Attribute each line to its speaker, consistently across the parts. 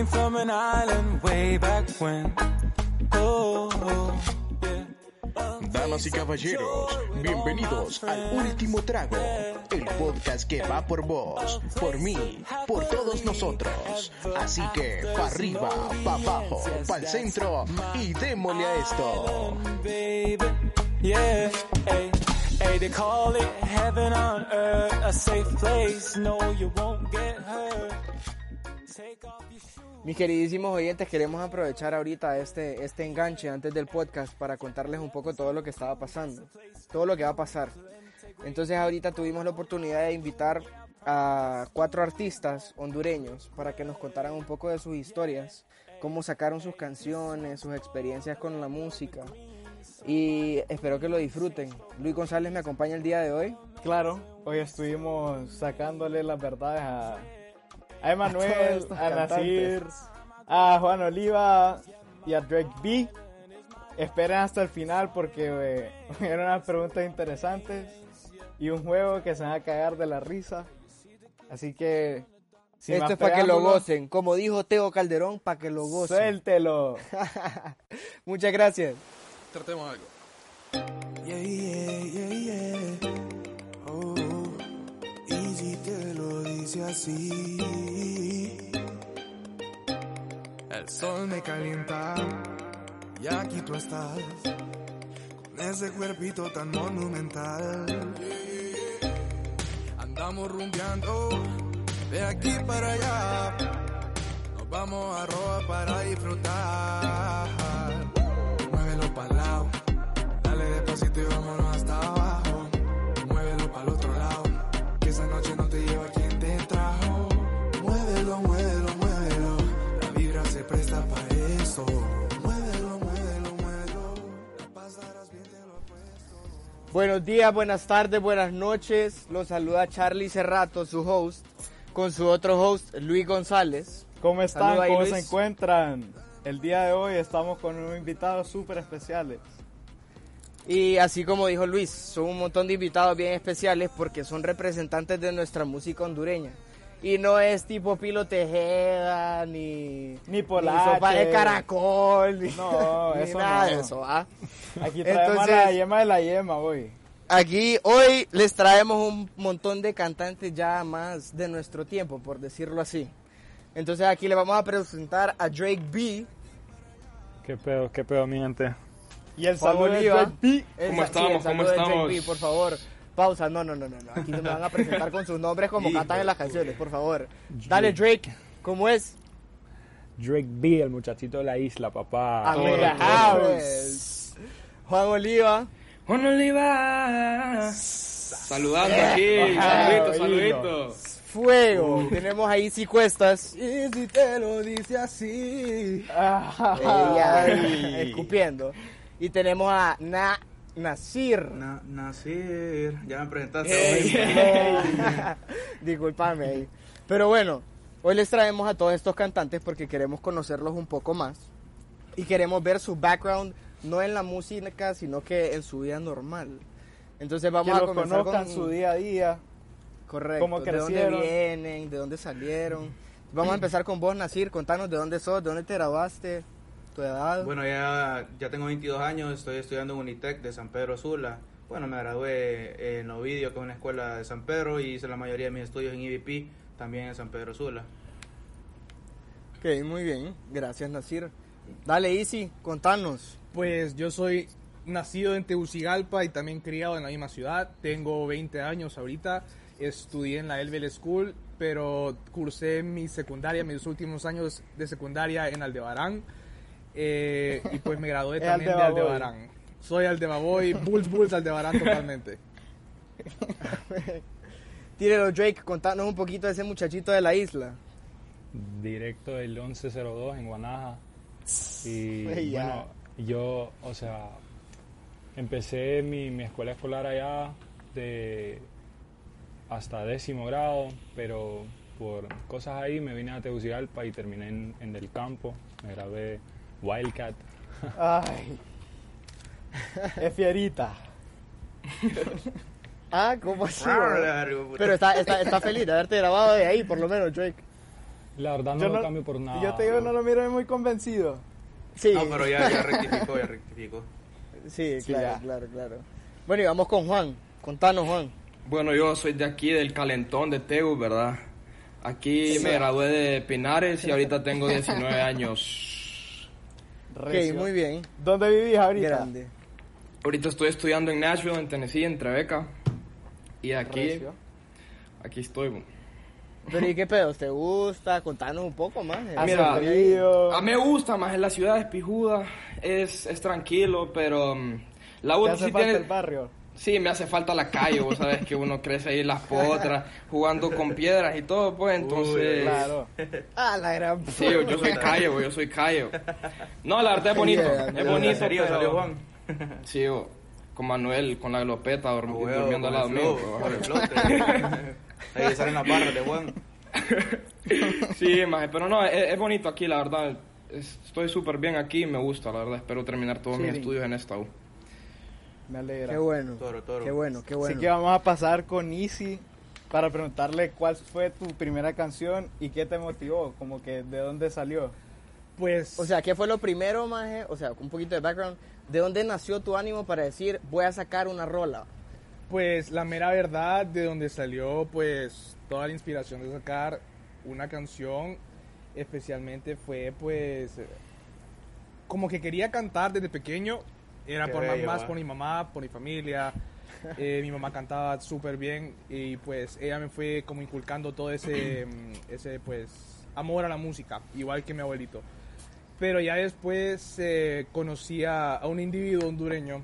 Speaker 1: came from an island way back when. Oh, yeah.
Speaker 2: Damas y caballeros, bienvenidos al Último Trago, el podcast que va por vos, por mí, por todos nosotros. Así que, pa' arriba, pa' abajo, pa' el centro y démosle a esto.
Speaker 3: Mis queridísimos oyentes, queremos aprovechar ahorita este, este enganche antes del podcast para contarles un poco todo lo que estaba pasando, todo lo que va a pasar. Entonces ahorita tuvimos la oportunidad de invitar a cuatro artistas hondureños para que nos contaran un poco de sus historias, cómo sacaron sus canciones, sus experiencias con la música. Y espero que lo disfruten. Luis González me acompaña el día de hoy.
Speaker 4: Claro, hoy estuvimos sacándole las verdades a, a Emanuel, a. Nasir, a Juan Oliva y a Drake B. Esperen hasta el final porque eh, eran unas preguntas interesantes y un juego que se van a cagar de la risa. Así que... sin
Speaker 3: Esto es para que lo gocen. Como dijo Teo Calderón, para que lo gocen.
Speaker 4: Suéltelo.
Speaker 3: Muchas gracias.
Speaker 5: Tratemos algo.
Speaker 6: Yeah, yeah, yeah, yeah. Te lo dice así. El sol me calienta y aquí tú estás con ese cuerpito tan monumental. Andamos rumbeando de aquí para allá. Nos vamos a robar para disfrutar. Muévelo para lado, dale despacito y vámonos eso. Muévelo, muévelo, muévelo, la pasarás bien, te lo apuesto.
Speaker 3: Buenos días, buenas tardes, buenas noches. Los saluda Charlie Cerrato, su host, con su otro host, Luis González.
Speaker 4: ¿Cómo están?
Speaker 3: Ahí,
Speaker 4: ¿Cómo
Speaker 3: Luis.
Speaker 4: se encuentran? El día de hoy estamos con unos invitados súper especiales.
Speaker 3: Y así como dijo Luis, son un montón de invitados bien especiales porque son representantes de nuestra música hondureña. Y no es tipo Pilo Tejeda, ni,
Speaker 4: Ni Polache.
Speaker 3: sopa de caracol, ni,
Speaker 4: No,
Speaker 3: ni
Speaker 4: eso
Speaker 3: nada
Speaker 4: no.
Speaker 3: de eso, ¿ah?
Speaker 4: Aquí traemos
Speaker 3: Entonces-
Speaker 4: la yema de la yema hoy.
Speaker 3: Aquí hoy les traemos un montón de cantantes ya más de nuestro tiempo, por decirlo así. Entonces aquí le vamos a presentar a Drake B.
Speaker 7: ¿Qué pedo, qué pedo, mi gente?
Speaker 4: Y el saludo de. Drake B.
Speaker 3: El-
Speaker 5: ¿Cómo
Speaker 3: sí,
Speaker 5: estamos?
Speaker 3: el saludo
Speaker 5: ¿Cómo
Speaker 3: de Drake
Speaker 5: estamos?
Speaker 3: B, por favor. Pausa, no, no, no, no, no. Aquí me van a presentar con sus nombres como cantan en las canciones, por favor. Dale Drake, ¿cómo es?
Speaker 7: Drake B, el muchachito de la isla, papá.
Speaker 3: In the house. Juan Oliva.
Speaker 5: Juan Oliva. Saludando aquí. Saludito, saludito.
Speaker 3: Fuego. Tenemos ahí sí cuestas.
Speaker 6: Y si te lo dice así.
Speaker 3: Ella, escupiendo. Y tenemos a Na Nasir.
Speaker 8: Na- Nasir, ya me presentaste.
Speaker 3: Disculpame ahí. Pero bueno, hoy les traemos a todos estos cantantes porque queremos conocerlos un poco más. Y queremos ver su background, no en la música, sino que en su vida normal. Entonces
Speaker 4: Que
Speaker 3: vamos a comenzar
Speaker 4: conozcan
Speaker 3: con
Speaker 4: su día a día.
Speaker 3: Correcto.
Speaker 4: cómo
Speaker 3: ¿De dónde vienen? ¿De dónde salieron? Vamos a empezar con vos, Nasir. Contanos de dónde sos, de dónde te graduaste, tu edad.
Speaker 8: Bueno, ya, ya tengo 22 años, estoy estudiando en Unitec de San Pedro Sula. Bueno, me gradué en Ovidio, que es una escuela de San Pedro, y hice la mayoría de mis estudios en IBP, también en San Pedro Sula.
Speaker 3: Ok, muy bien. Gracias, Nasir. Dale, Easy, contanos.
Speaker 9: Pues yo soy nacido en Tegucigalpa y también criado en la misma ciudad. Tengo 20 años ahorita. Estudié en la Elvel School, pero cursé mi secundaria, mis últimos años de secundaria en Aldebarán. Eh, y pues me gradué también de. Aldebarán. Soy Aldebaboy, Bulls Bulls Aldebarán totalmente.
Speaker 3: Tírelo, Drake, contanos un poquito de ese muchachito de la isla.
Speaker 7: Directo del 1102 en Guanaja. Y bueno, yo, o sea, empecé mi, mi escuela escolar allá de hasta décimo grado, pero por cosas ahí me vine a Tegucigalpa y terminé en, en Del Campo. Me grabé Wildcat.
Speaker 4: Ay. Es fierita.
Speaker 3: Ah, ¿cómo así? Pero está, está, está feliz de haberte grabado de ahí, por lo menos, Drake.
Speaker 7: La verdad no
Speaker 4: Yo
Speaker 7: lo cambio por nada.
Speaker 4: Yo te digo, no lo miro muy convencido.
Speaker 3: Sí,
Speaker 8: No, pero ya, ya rectificó, ya rectificó.
Speaker 3: sí,
Speaker 4: Sí,
Speaker 3: claro,
Speaker 4: ya.
Speaker 3: claro, claro. Bueno, y vamos con Juan. Contanos, Juan.
Speaker 5: Bueno, yo soy de aquí, del Calentón de Tegu, ¿verdad? Aquí me gradué de Pinares y ahorita tengo 19 años.
Speaker 3: Ok,
Speaker 4: Recio.
Speaker 3: muy bien.
Speaker 4: ¿Dónde vivís ahorita?
Speaker 3: Grande.
Speaker 5: Ahorita estoy estudiando en Nashville, en Tennessee, en Tribeca. Y aquí,
Speaker 4: Recio.
Speaker 5: aquí estoy.
Speaker 3: Pero ¿y qué pedos? ¿Te gusta? Contanos un poco más.
Speaker 4: Hace
Speaker 5: Mira. A mí me gusta más en la ciudad, es pijuda, es, es tranquilo, pero mm, la
Speaker 4: ¿Te
Speaker 5: U
Speaker 4: hace
Speaker 5: sí tiene...
Speaker 4: el barrio?
Speaker 5: Sí, me hace falta la calle, vos sabes que uno crece ahí en las potras, jugando con piedras y todo, pues entonces...
Speaker 4: Claro.
Speaker 3: Ah, la gran...
Speaker 5: Sí, yo, yo soy callo, yo soy callo. No, la verdad es bonito,
Speaker 3: Yeah,
Speaker 5: es
Speaker 3: yeah.
Speaker 5: bonito,
Speaker 8: serio
Speaker 5: pero-
Speaker 8: salió Juan?
Speaker 5: Sí, bo, con Manuel, con la glopeta,
Speaker 8: Huevo,
Speaker 5: durmiendo al lado mío.
Speaker 8: Ahí salen las barras de Juan.
Speaker 5: Sí, maje, pero no, es, es bonito aquí, la verdad. Es- estoy súper bien aquí, me gusta, la verdad. Espero terminar todos mis
Speaker 4: Sí.
Speaker 5: estudios en esta U.
Speaker 4: Me alegra.
Speaker 3: Qué bueno.
Speaker 8: Toro, toro.
Speaker 3: Qué bueno, qué bueno.
Speaker 4: Así que vamos a pasar con Easy para preguntarle cuál fue tu primera canción y qué te motivó, como que de dónde salió.
Speaker 9: Pues,
Speaker 3: O sea, ¿qué fue lo primero, maje? O sea, un poquito de background. ¿De dónde nació tu ánimo para decir, voy a sacar una rola?
Speaker 9: pues la mera verdad de donde salió pues toda la inspiración de sacar una canción especialmente fue pues como que quería cantar desde pequeño era
Speaker 8: Qué
Speaker 9: por
Speaker 8: bello,
Speaker 9: más
Speaker 8: va.
Speaker 9: por mi mamá por mi familia Eh, mi mamá cantaba súper bien y pues ella me fue como inculcando todo ese mm, ese pues amor a la música igual que mi abuelito pero ya después eh, conocí a, a un individuo hondureño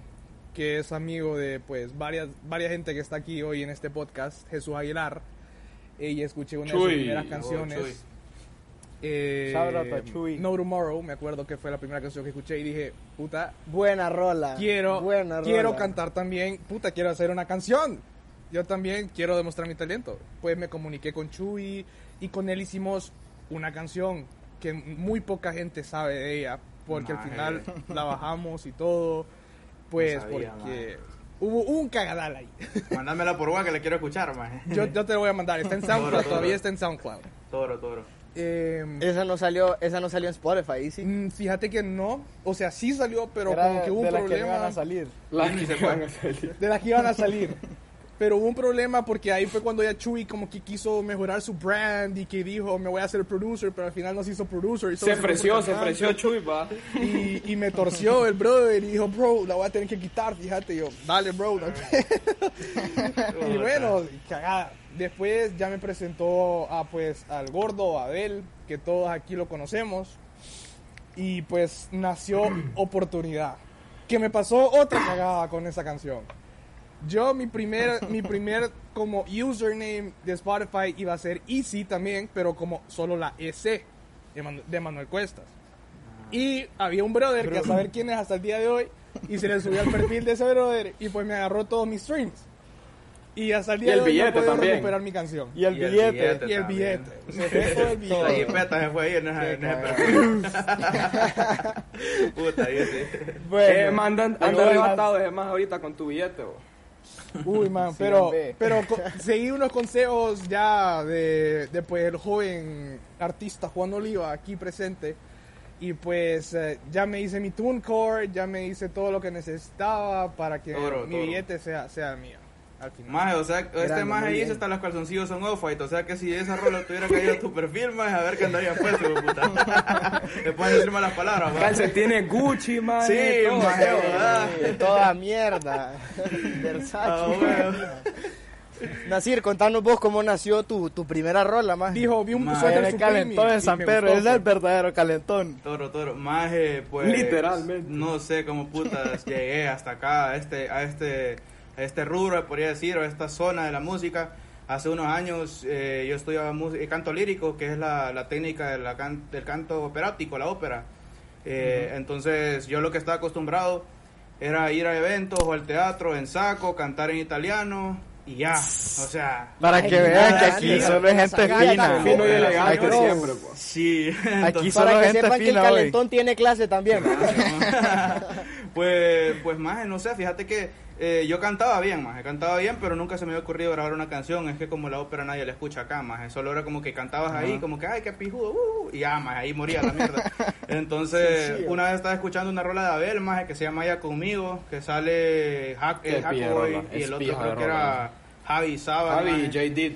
Speaker 9: que es amigo de pues varias varias gente que está aquí hoy en este podcast, Jesús Aguilar. eh, Y escuché una de sus
Speaker 5: Chuy.
Speaker 9: primeras
Speaker 8: Oh,
Speaker 9: canciones.
Speaker 8: Chuy.
Speaker 9: eh,
Speaker 4: Shout out a Chuy.
Speaker 9: no Tomorrow, me acuerdo que fue la primera canción que escuché y dije, puta,
Speaker 3: Buena rola.
Speaker 9: quiero,
Speaker 3: Buena
Speaker 9: quiero cantar también, puta, quiero hacer una canción. Yo también quiero demostrar mi talento. Pues me comuniqué con Chuy y con él hicimos una canción que muy poca gente sabe de ella, porque al final la bajamos y todo, pues
Speaker 8: No sabía,
Speaker 9: porque hubo un cagadal ahí.
Speaker 8: Mándamela por WhatsApp que le quiero escuchar, maje.
Speaker 9: yo, yo te lo voy a mandar, está en SoundCloud,
Speaker 8: Toro, toro.
Speaker 9: todavía está en SoundCloud.
Speaker 8: Toro, toro.
Speaker 9: Eh,
Speaker 3: Esa no salió, esa no salió en Spotify, ¿sí?
Speaker 9: mm, fíjate que no, o sea, sí salió, pero
Speaker 4: Era
Speaker 9: como que hubo
Speaker 4: de
Speaker 9: un problema.
Speaker 4: iban salir.
Speaker 5: Las que van a salir.
Speaker 9: de las que iban a salir. Pero hubo un problema porque ahí fue cuando ya Chuy como que quiso mejorar su brand y que dijo me voy a hacer producer, pero al final no se hizo producer. y
Speaker 5: Se ofreció, se ofreció Chuy, va.
Speaker 9: Y, y me torció el brother y dijo, bro, la voy a tener que quitar, fíjate. Y yo, dale, bro. no hay-". y bueno, cagada. Después ya me presentó a, pues, al gordo, a Abel, que todos aquí lo conocemos. Y pues nació Oportunidad. Que me pasó otra cagada con esa canción. Yo, mi primer, mi primer como username de Spotify iba a ser Easy también, pero como solo la EC de, Manu- de Manuel Cuestas. Y había un brother que a saber quién es hasta el día de hoy, y se le subió al perfil de ese brother, y pues me agarró todos mis streams. Y hasta el día
Speaker 5: Y el
Speaker 9: de hoy no
Speaker 5: billete
Speaker 9: puedo
Speaker 5: también.
Speaker 9: recuperar mi canción.
Speaker 4: Y el
Speaker 8: Y el
Speaker 4: billete.
Speaker 8: billete.
Speaker 9: Y el
Speaker 8: también.
Speaker 9: billete. Se fue todo el
Speaker 8: La
Speaker 9: billete.
Speaker 8: jipeta se fue ahí en ese, en ese perfil. Puta, y ese.
Speaker 5: Eh, mandan,
Speaker 4: Pero
Speaker 5: anda
Speaker 4: bueno.
Speaker 5: arrebatado, es más, ahorita con tu billete, bo.
Speaker 9: Uy, man, pero, pero seguí unos consejos ya de, de, pues, el joven artista Juan Oliva aquí presente. Y pues eh, ya me hice mi TuneCore, ya me hice todo lo que necesitaba para que
Speaker 8: Toro,
Speaker 9: mi
Speaker 8: toro.
Speaker 9: billete sea, sea mío. Al final.
Speaker 8: Maje, o sea, este maje dice hasta los calzoncillos son off-white. O sea que si esa rola tuviera caído a tu perfil, maje, a ver qué andaría puesto, puta. Le pueden decir malas palabras, maje.
Speaker 5: Calcetines Gucci, man.
Speaker 8: Sí,
Speaker 5: todo,
Speaker 8: maje. ¿verdad?
Speaker 3: De toda mierda.
Speaker 8: Ah,
Speaker 3: Versace.
Speaker 8: bueno.
Speaker 3: Nasir, contanos vos cómo nació tu, tu primera rola, más.
Speaker 9: Dijo, vi un
Speaker 8: Maje,
Speaker 9: suéter
Speaker 4: calentón en San Pedro, es el verdadero calentón.
Speaker 8: Toro, toro. Maje, pues.
Speaker 5: Literalmente.
Speaker 8: No sé cómo putas llegué hasta acá, a este, a este, a este rubro, podría decir, o a esta zona de la música. Hace unos años eh, yo estudiaba mus- canto lírico, que es la, la técnica de la can- del canto operático, la ópera. Eh, Entonces yo lo que estaba acostumbrado era ir a eventos o al teatro en saco, cantar en italiano y ya. O sea,
Speaker 4: Para que vean que aquí solo es gente fina.
Speaker 5: Fino y elegante siempre, bo.
Speaker 8: sí.
Speaker 4: Aquí
Speaker 3: Para que
Speaker 4: gente
Speaker 3: sepan que el
Speaker 4: fina hoy.
Speaker 3: calentón tiene clase también. ¿va?
Speaker 8: pues, pues más, no sé, fíjate que eh, yo cantaba bien, más, cantaba bien, pero nunca se me había ocurrido grabar una canción. Es que como la ópera nadie la escucha acá, más. Solo era como que cantabas ahí, como que, ay, qué pijudo, uh, y ya, más, ahí moría la mierda. Entonces, una vez estaba escuchando una rola de Abel, más, que se llama Ya Conmigo, que sale Hack, el Hackboy y el otro
Speaker 5: pija
Speaker 8: creo que era Javi Saba.
Speaker 5: Javi
Speaker 8: maje.
Speaker 5: y J. Did.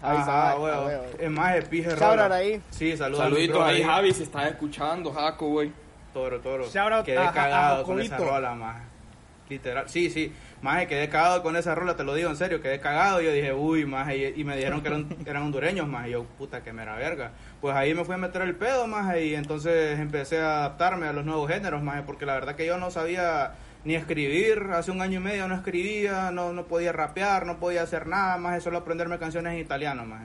Speaker 3: Javi
Speaker 8: Ajá, huevo. Es más, es pije rola.
Speaker 3: ahí.
Speaker 8: Sí, saludos.
Speaker 5: Saluditos
Speaker 8: al
Speaker 5: ahí, Javi, si estás escuchando, Jaco, güey.
Speaker 8: Toro, toro.
Speaker 9: Shout out
Speaker 8: quedé cagado
Speaker 9: a
Speaker 8: con esa rola, más. Literal. Sí, sí. Más quedé cagado con esa rola, te lo digo en serio. Quedé cagado. Yo dije, uy, más. Y, me dijeron que eran, eran hondureños, más. Y yo, puta, que mera verga. Pues ahí me fui a meter el pedo, más. Y entonces empecé a adaptarme a los nuevos géneros, más. Porque la verdad que yo no sabía ni escribir. Hace un año y medio no escribía, no, no podía rapear, no podía hacer nada, más. Solo aprenderme canciones en italiano, más.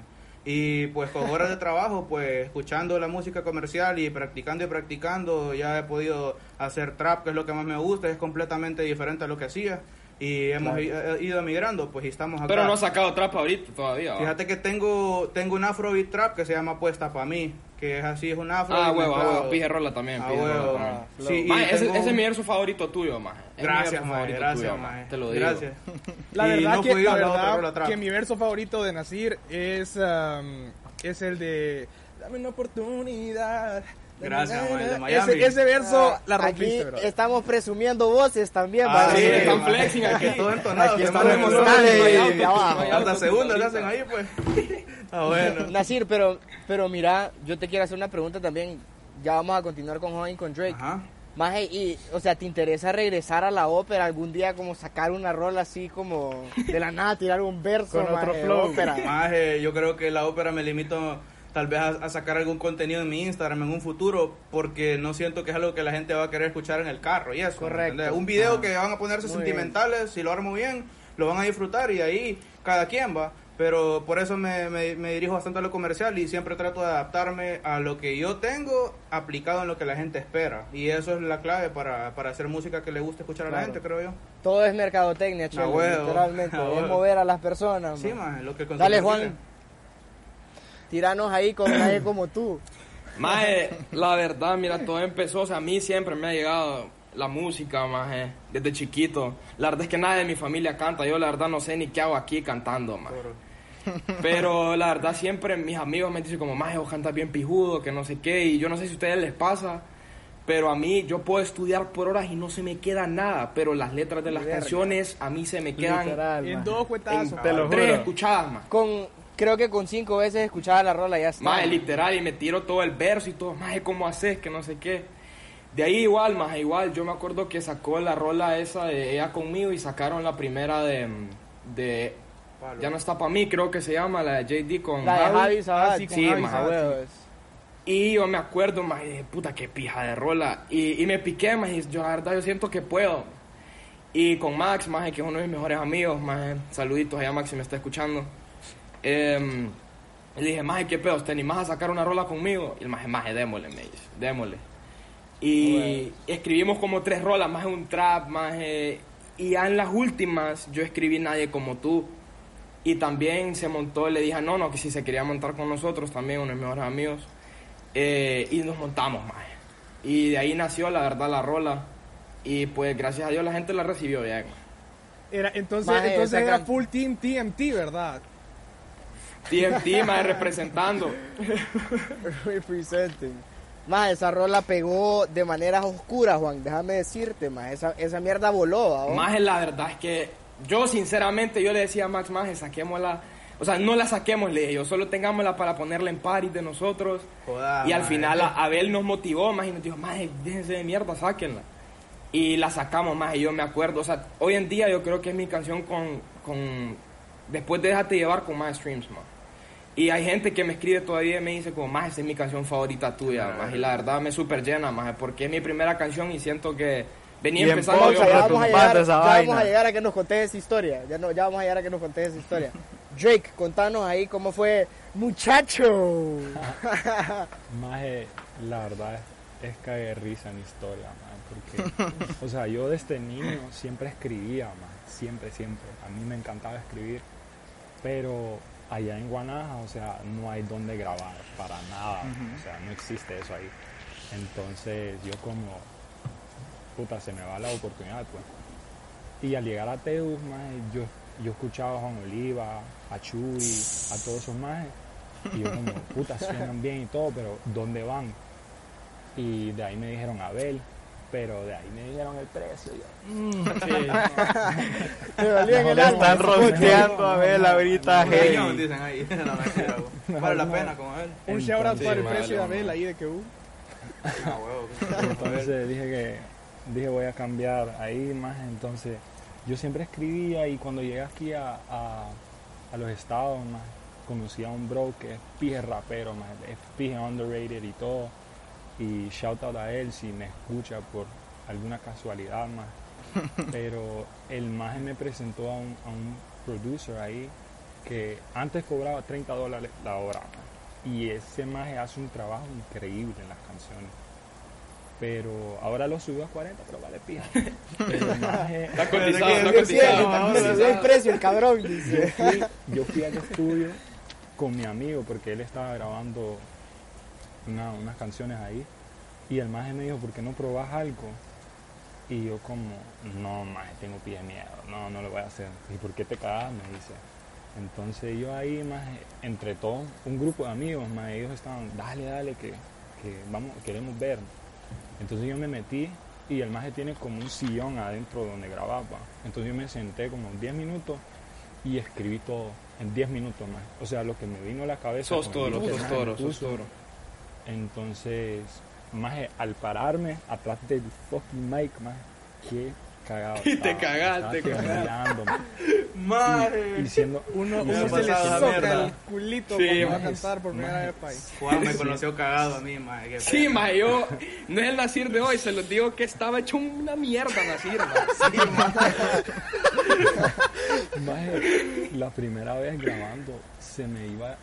Speaker 8: Y pues con horas de trabajo, pues escuchando la música comercial y practicando y practicando, ya he podido hacer trap, que es lo que más me gusta, es completamente diferente a lo que hacía. Y hemos i- eh, ido emigrando, pues y estamos acá.
Speaker 5: Pero no ha sacado trap ahorita todavía. ¿va?
Speaker 8: Fíjate que tengo, tengo un afrobeat trap que se llama Puesta Pa' mí, que es así, es un afro.
Speaker 5: Ah, huevo, ah,
Speaker 8: mezclado-
Speaker 5: huevo, pije rola también.
Speaker 8: Ah, huevo. Sí,
Speaker 5: Maje, ese,
Speaker 8: tengo-
Speaker 5: ese es mi verso favorito tuyo, maje. Es mi
Speaker 8: Gracias,
Speaker 5: verso
Speaker 8: maje,
Speaker 5: favorito
Speaker 8: gracias,
Speaker 5: tuyo,
Speaker 8: maje.
Speaker 5: Te lo digo.
Speaker 8: Gracias.
Speaker 9: La
Speaker 8: Y
Speaker 9: verdad,
Speaker 8: no
Speaker 9: que, la verdad que mi verso favorito de Nasir es, um, es el de Dame una oportunidad.
Speaker 8: Gracias, man, el de Miami.
Speaker 9: Ese, ese verso
Speaker 3: Ah,
Speaker 9: la
Speaker 3: Aquí
Speaker 9: rompiste, bro.
Speaker 3: estamos presumiendo voces también,
Speaker 8: Ah, sí,
Speaker 5: están
Speaker 8: maje.
Speaker 5: flexing aquí.
Speaker 8: Todo entonado.
Speaker 3: Aquí estamos abajo.
Speaker 8: Hasta segunda le hacen ahí, pues. Ah, bueno.
Speaker 3: Nasir, pero, pero mira, yo te quiero hacer una pregunta también. Ya vamos a continuar con Juan y con Drake.
Speaker 8: Ajá.
Speaker 3: Maje, y, o sea, ¿te interesa regresar a la ópera algún día como sacar una rola así como de la nada, tirar un verso
Speaker 9: Con otro
Speaker 3: maje, de
Speaker 9: flow.
Speaker 3: ópera?
Speaker 8: Maje, yo creo que la ópera me limito tal vez a, a sacar algún contenido en mi Instagram en un futuro porque no siento que es algo que la gente va a querer escuchar en el carro y eso. ¿me
Speaker 3: Correcto.
Speaker 8: entendés? Un video
Speaker 3: Ajá.
Speaker 8: que van a ponerse
Speaker 3: Muy
Speaker 8: sentimentales, si lo armo bien, lo van a disfrutar y ahí cada quien va. Pero por eso me, me- me dirijo bastante a lo comercial y siempre trato de adaptarme a lo que yo tengo aplicado en lo que la gente espera. Y eso es la clave para, para hacer música que le guste escuchar a la
Speaker 3: Claro.
Speaker 8: gente, creo yo.
Speaker 3: Todo es mercadotecnia,
Speaker 8: huevo,
Speaker 3: literalmente. es mover a las personas.
Speaker 8: Sí,
Speaker 3: man.
Speaker 8: lo que el
Speaker 3: Dale, Juan.
Speaker 8: quiere.
Speaker 3: Tiranos ahí con nadie como tú.
Speaker 5: Maje, la verdad, mira, todo empezó, o sea, a mí siempre me ha llegado la música, maje, desde chiquito. La verdad es que nadie de mi familia canta, yo la verdad no sé ni qué hago aquí cantando, maje. Pero la verdad siempre mis amigos me dicen como, maje, vos cantas bien pijudo, que no sé qué, y yo no sé si a ustedes les pasa, pero a mí yo puedo estudiar por horas y no se me queda nada, pero las letras de las
Speaker 3: Verga.
Speaker 5: canciones a mí se me quedan
Speaker 3: Literal,
Speaker 9: En
Speaker 3: maje.
Speaker 9: dos
Speaker 5: en
Speaker 9: cuetazos.
Speaker 4: te lo
Speaker 5: tres
Speaker 4: juro.
Speaker 5: escuchadas, más.
Speaker 3: Con, creo que con cinco veces escuchaba la rola ya está.
Speaker 5: Más literal, y me tiro todo el verso y todo, más ¿cómo haces? Que no sé qué. De ahí igual, más igual, yo me acuerdo que sacó la rola esa de ella conmigo y sacaron la primera de, de
Speaker 8: Palo.
Speaker 5: Ya no está para mí, creo que se llama, la de JD con
Speaker 3: La de
Speaker 5: Javi.
Speaker 3: Javi.
Speaker 9: Ah, sí, con
Speaker 5: Sí,
Speaker 9: Javi
Speaker 3: huevos.
Speaker 5: Y yo me acuerdo, más, y dije, puta, qué pija de rola. Y, y me piqué, más, y yo la verdad, yo siento que puedo. Y con Max, más, que es uno de mis mejores amigos, más, saluditos allá, Max, si me está escuchando. Em, le dije, más, ¿qué pedo? ¿Te animás a sacar una rola conmigo? Y el más, más, démosle, me dice, démosle. Y escribimos como tres rolas, más un trap, más. y ya en las últimas, yo escribí Nadie como tú. Y también se montó, le dije a Nono que si se quería montar con nosotros, también uno de mis mejores amigos. Eh, y nos montamos, más. Y de ahí nació, la verdad, la rola. Y pues gracias a Dios la gente la recibió bien. maje.
Speaker 9: Era, entonces
Speaker 3: Maje,
Speaker 9: entonces era
Speaker 3: can-
Speaker 9: full team TMT, ¿verdad?
Speaker 5: TMT, más representando.
Speaker 3: Representing. Más esa rola pegó de maneras oscuras, Juan. Déjame decirte, más esa, esa mierda voló.
Speaker 5: Más la verdad es que yo sinceramente yo le decía a Max Maje, saquémosla. O sea, no la saquemos, le dije yo, solo tengámosla para ponerla en party de nosotros.
Speaker 8: Joda,
Speaker 5: y al
Speaker 8: maje.
Speaker 5: final a- Abel nos motivó más y nos dijo, Maje, déjense de mierda, sáquenla. Y la sacamos más y yo me acuerdo, o sea, hoy en día yo creo que es mi canción con, con después de Déjate llevar con más streams, más. Y hay gente que me escribe todavía y me dice como, más esa es mi canción favorita tuya, más. Y la verdad me super llena, más, porque es mi primera canción y siento que venía
Speaker 4: Bien
Speaker 5: empezando
Speaker 3: Pausa,
Speaker 5: yo,
Speaker 3: ya vamos, a llegar,
Speaker 4: esa
Speaker 3: ya
Speaker 4: vaina.
Speaker 3: vamos a llegar a que nos contes esa historia. Ya, no, ya vamos a llegar a que nos contes esa historia. Drake, contanos ahí cómo fue Muchacho.
Speaker 7: Maje, la verdad es, es de risa mi historia, maje, porque, o sea, yo desde niño siempre escribía, maje, siempre, siempre. A mí me encantaba escribir, pero allá en Guanaja, o sea, no hay donde grabar para nada, o sea, no existe eso ahí. Entonces yo como, puta, se me va la oportunidad, pues. Y al llegar a Teus, maje, yo, yo escuchaba a Juan Oliva, a Chuy, a todos esos majes. Y yo como, puta, suenan bien y todo, pero ¿dónde van? Y de ahí me dijeron Abel, pero de ahí me dijeron el precio. y yo,
Speaker 3: Me dolía en el
Speaker 4: Le
Speaker 3: alma.
Speaker 4: están rosteando a ver ahorita,
Speaker 8: dicen ahí. Vale la pena con él.
Speaker 9: Un shout out para el precio de. Abel ahí de que hubo.
Speaker 8: Ah, huevo.
Speaker 7: Entonces dije que dije voy a cambiar ahí más. Entonces yo siempre escribía y cuando llegué aquí a, a, a los estados más conocí a un bro que es pije rapero más, es pije underrated y todo. Y shout out a él si me escucha por alguna casualidad más. Pero el maje me presentó a un, a un producer ahí que antes cobraba 30 dólares la hora. maje. Y ese maje hace un trabajo increíble en las canciones pero ahora lo subió a 40, pero vale pija. Pero el maje-
Speaker 5: Está cotizado, está cotizado.
Speaker 3: doy el precio, el cabrón, dice.
Speaker 7: yo fui, yo fui al estudio con mi amigo porque él estaba grabando una- unas canciones ahí y el maje me dijo, ¿por qué no probas algo? Y yo como, no, maje, tengo pie de miedo, no, no lo voy a hacer. ¿Y por qué te cagas? Me dice. Entonces yo ahí, maje, entre todos, un grupo de amigos, maje, ellos estaban, dale, dale, que, que vamos, queremos ver. Entonces yo me metí y el maje tiene como un sillón adentro donde grababa. Entonces yo me senté como 10 minutos y escribí todo en 10 minutos más. O sea, lo que me vino a la cabeza.
Speaker 5: Sos toro, sos toro, sos toro.
Speaker 7: Entonces, maje, al pararme atrás del fucking mic, maje, qué cagado.
Speaker 5: Y te
Speaker 7: estaba.
Speaker 5: cagaste,
Speaker 8: Madre.
Speaker 7: Y siendo
Speaker 9: Uno, uno se le soca el culito
Speaker 5: Sí,
Speaker 9: cuando va a cantar por primera vez país.
Speaker 8: Juan me conoció cagado a mí, qué
Speaker 5: Sí,
Speaker 8: pena.
Speaker 5: ma, yo no es el Nacir de hoy, se los digo que estaba hecho una mierda Nacir, ma.
Speaker 7: Maje, la primera vez grabando se me iba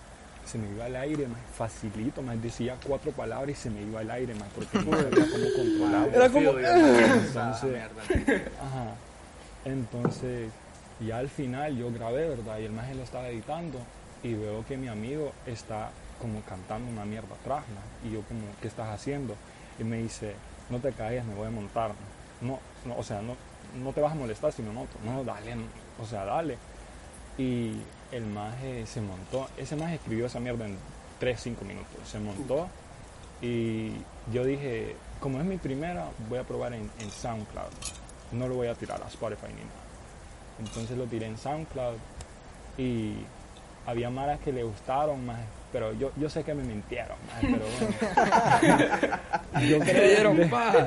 Speaker 7: se me iba al aire más facilito más decía cuatro palabras y se me iba al aire más porque no sabía cómo controlarlo
Speaker 3: Era como-
Speaker 7: Entonces-
Speaker 8: mierda.
Speaker 7: Ajá. Entonces, ya al final yo grabé, ¿verdad? Y el maje lo estaba editando y veo que mi amigo está como cantando una mierda atrás. Y yo como, ¿qué estás haciendo? Y me dice, no te caigas, me voy a montar. No, no, o sea, no, no te vas a molestar si me monto. No, dale, o sea, dale. Y el maje se montó, ese maje escribió esa mierda en 3, 5 minutos. Se montó y yo dije, como es mi primera, voy a probar en, en SoundCloud. No lo voy a tirar a Spotify ni nada. Entonces lo tiré en SoundCloud y había maras que le gustaron más, pero yo, yo sé que me mintieron, maje, pero bueno. yo creo
Speaker 5: dieron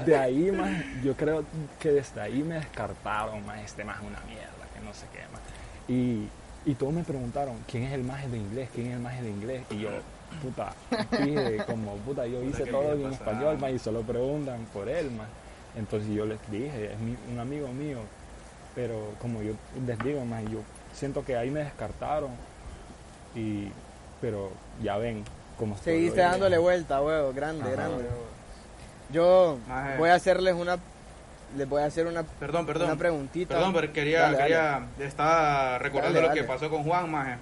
Speaker 7: de, ahí más, yo creo que desde ahí me descartaron más este más una mierda, que no sé qué más. Y, y todos me preguntaron, ¿quién es el maje de inglés? ¿Quién es el maje de inglés? Y yo, puta, dije como, puta, yo hice todo en español, más, y solo preguntan por él, más. Entonces yo les dije, es mi- un amigo mío, pero como yo les digo, más, yo siento que ahí me descartaron, y, pero ya ven cómo estoy
Speaker 3: Seguiste dándole vuelta, huevo, grande,
Speaker 7: Ajá.
Speaker 3: grande. Yo voy a hacerles una, les voy a hacer una,
Speaker 8: Perdón, perdón.
Speaker 3: una preguntita.
Speaker 8: Perdón, pero quería,
Speaker 3: Dale, dale.
Speaker 8: quería, estaba recordando
Speaker 3: Dale,
Speaker 8: lo que pasó con Juan, maje.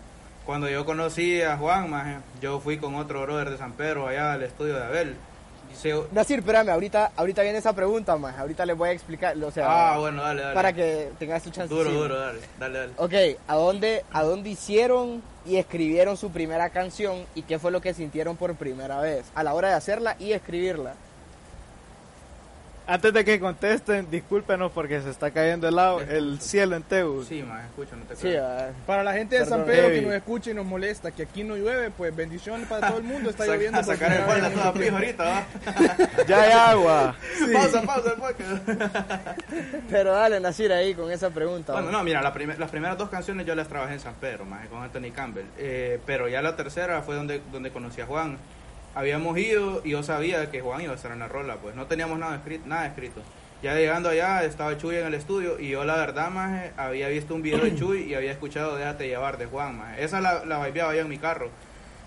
Speaker 8: Cuando yo conocí a Juan, maje, yo fui con otro brother de San Pedro allá al estudio de Abel. Se-
Speaker 3: Nasir, espérame, ahorita, ahorita viene esa pregunta, más. Ahorita les voy a explicar, o sea,
Speaker 8: ah, bueno, dale, dale.
Speaker 3: para que tengas tu chance.
Speaker 8: Duro,
Speaker 3: sí.
Speaker 8: duro, dale, dale, dale.
Speaker 3: Ok, ¿a dónde, ¿a dónde hicieron y escribieron su primera canción y qué fue lo que sintieron por primera vez a la hora de hacerla y escribirla?
Speaker 4: Antes de que contesten, discúlpenos porque se está cayendo el, lado, el cielo en Teus.
Speaker 8: Sí, maje, escucha, no te
Speaker 3: Sí, ah,
Speaker 9: Para la gente de San. Pedro que nos escucha y nos molesta, que aquí no llueve, pues bendiciones para todo el mundo. Está lloviendo
Speaker 8: a sacar el
Speaker 9: vez.
Speaker 8: toda pija ahorita, va.
Speaker 4: Ya hay agua.
Speaker 8: Pausa, pausa el podcast.
Speaker 3: Pero dale, Nasir, ahí con esa pregunta.
Speaker 8: Bueno,
Speaker 3: ¿no?
Speaker 8: no, mira, la las primeras dos canciones yo las trabajé en San Pedro, maje, con Anthony Campbell. Eh, pero ya la tercera fue donde, donde conocí a Juan. Habíamos ido y yo sabía que Juan iba a estar en la rola, pues no teníamos nada escrito. Nada escrito. Ya llegando allá estaba Chuy en el estudio y yo la verdad, maje, había visto un video de Chuy y había escuchado Déjate llevar de Juan, maje. Esa la, la vibeaba yo en mi carro.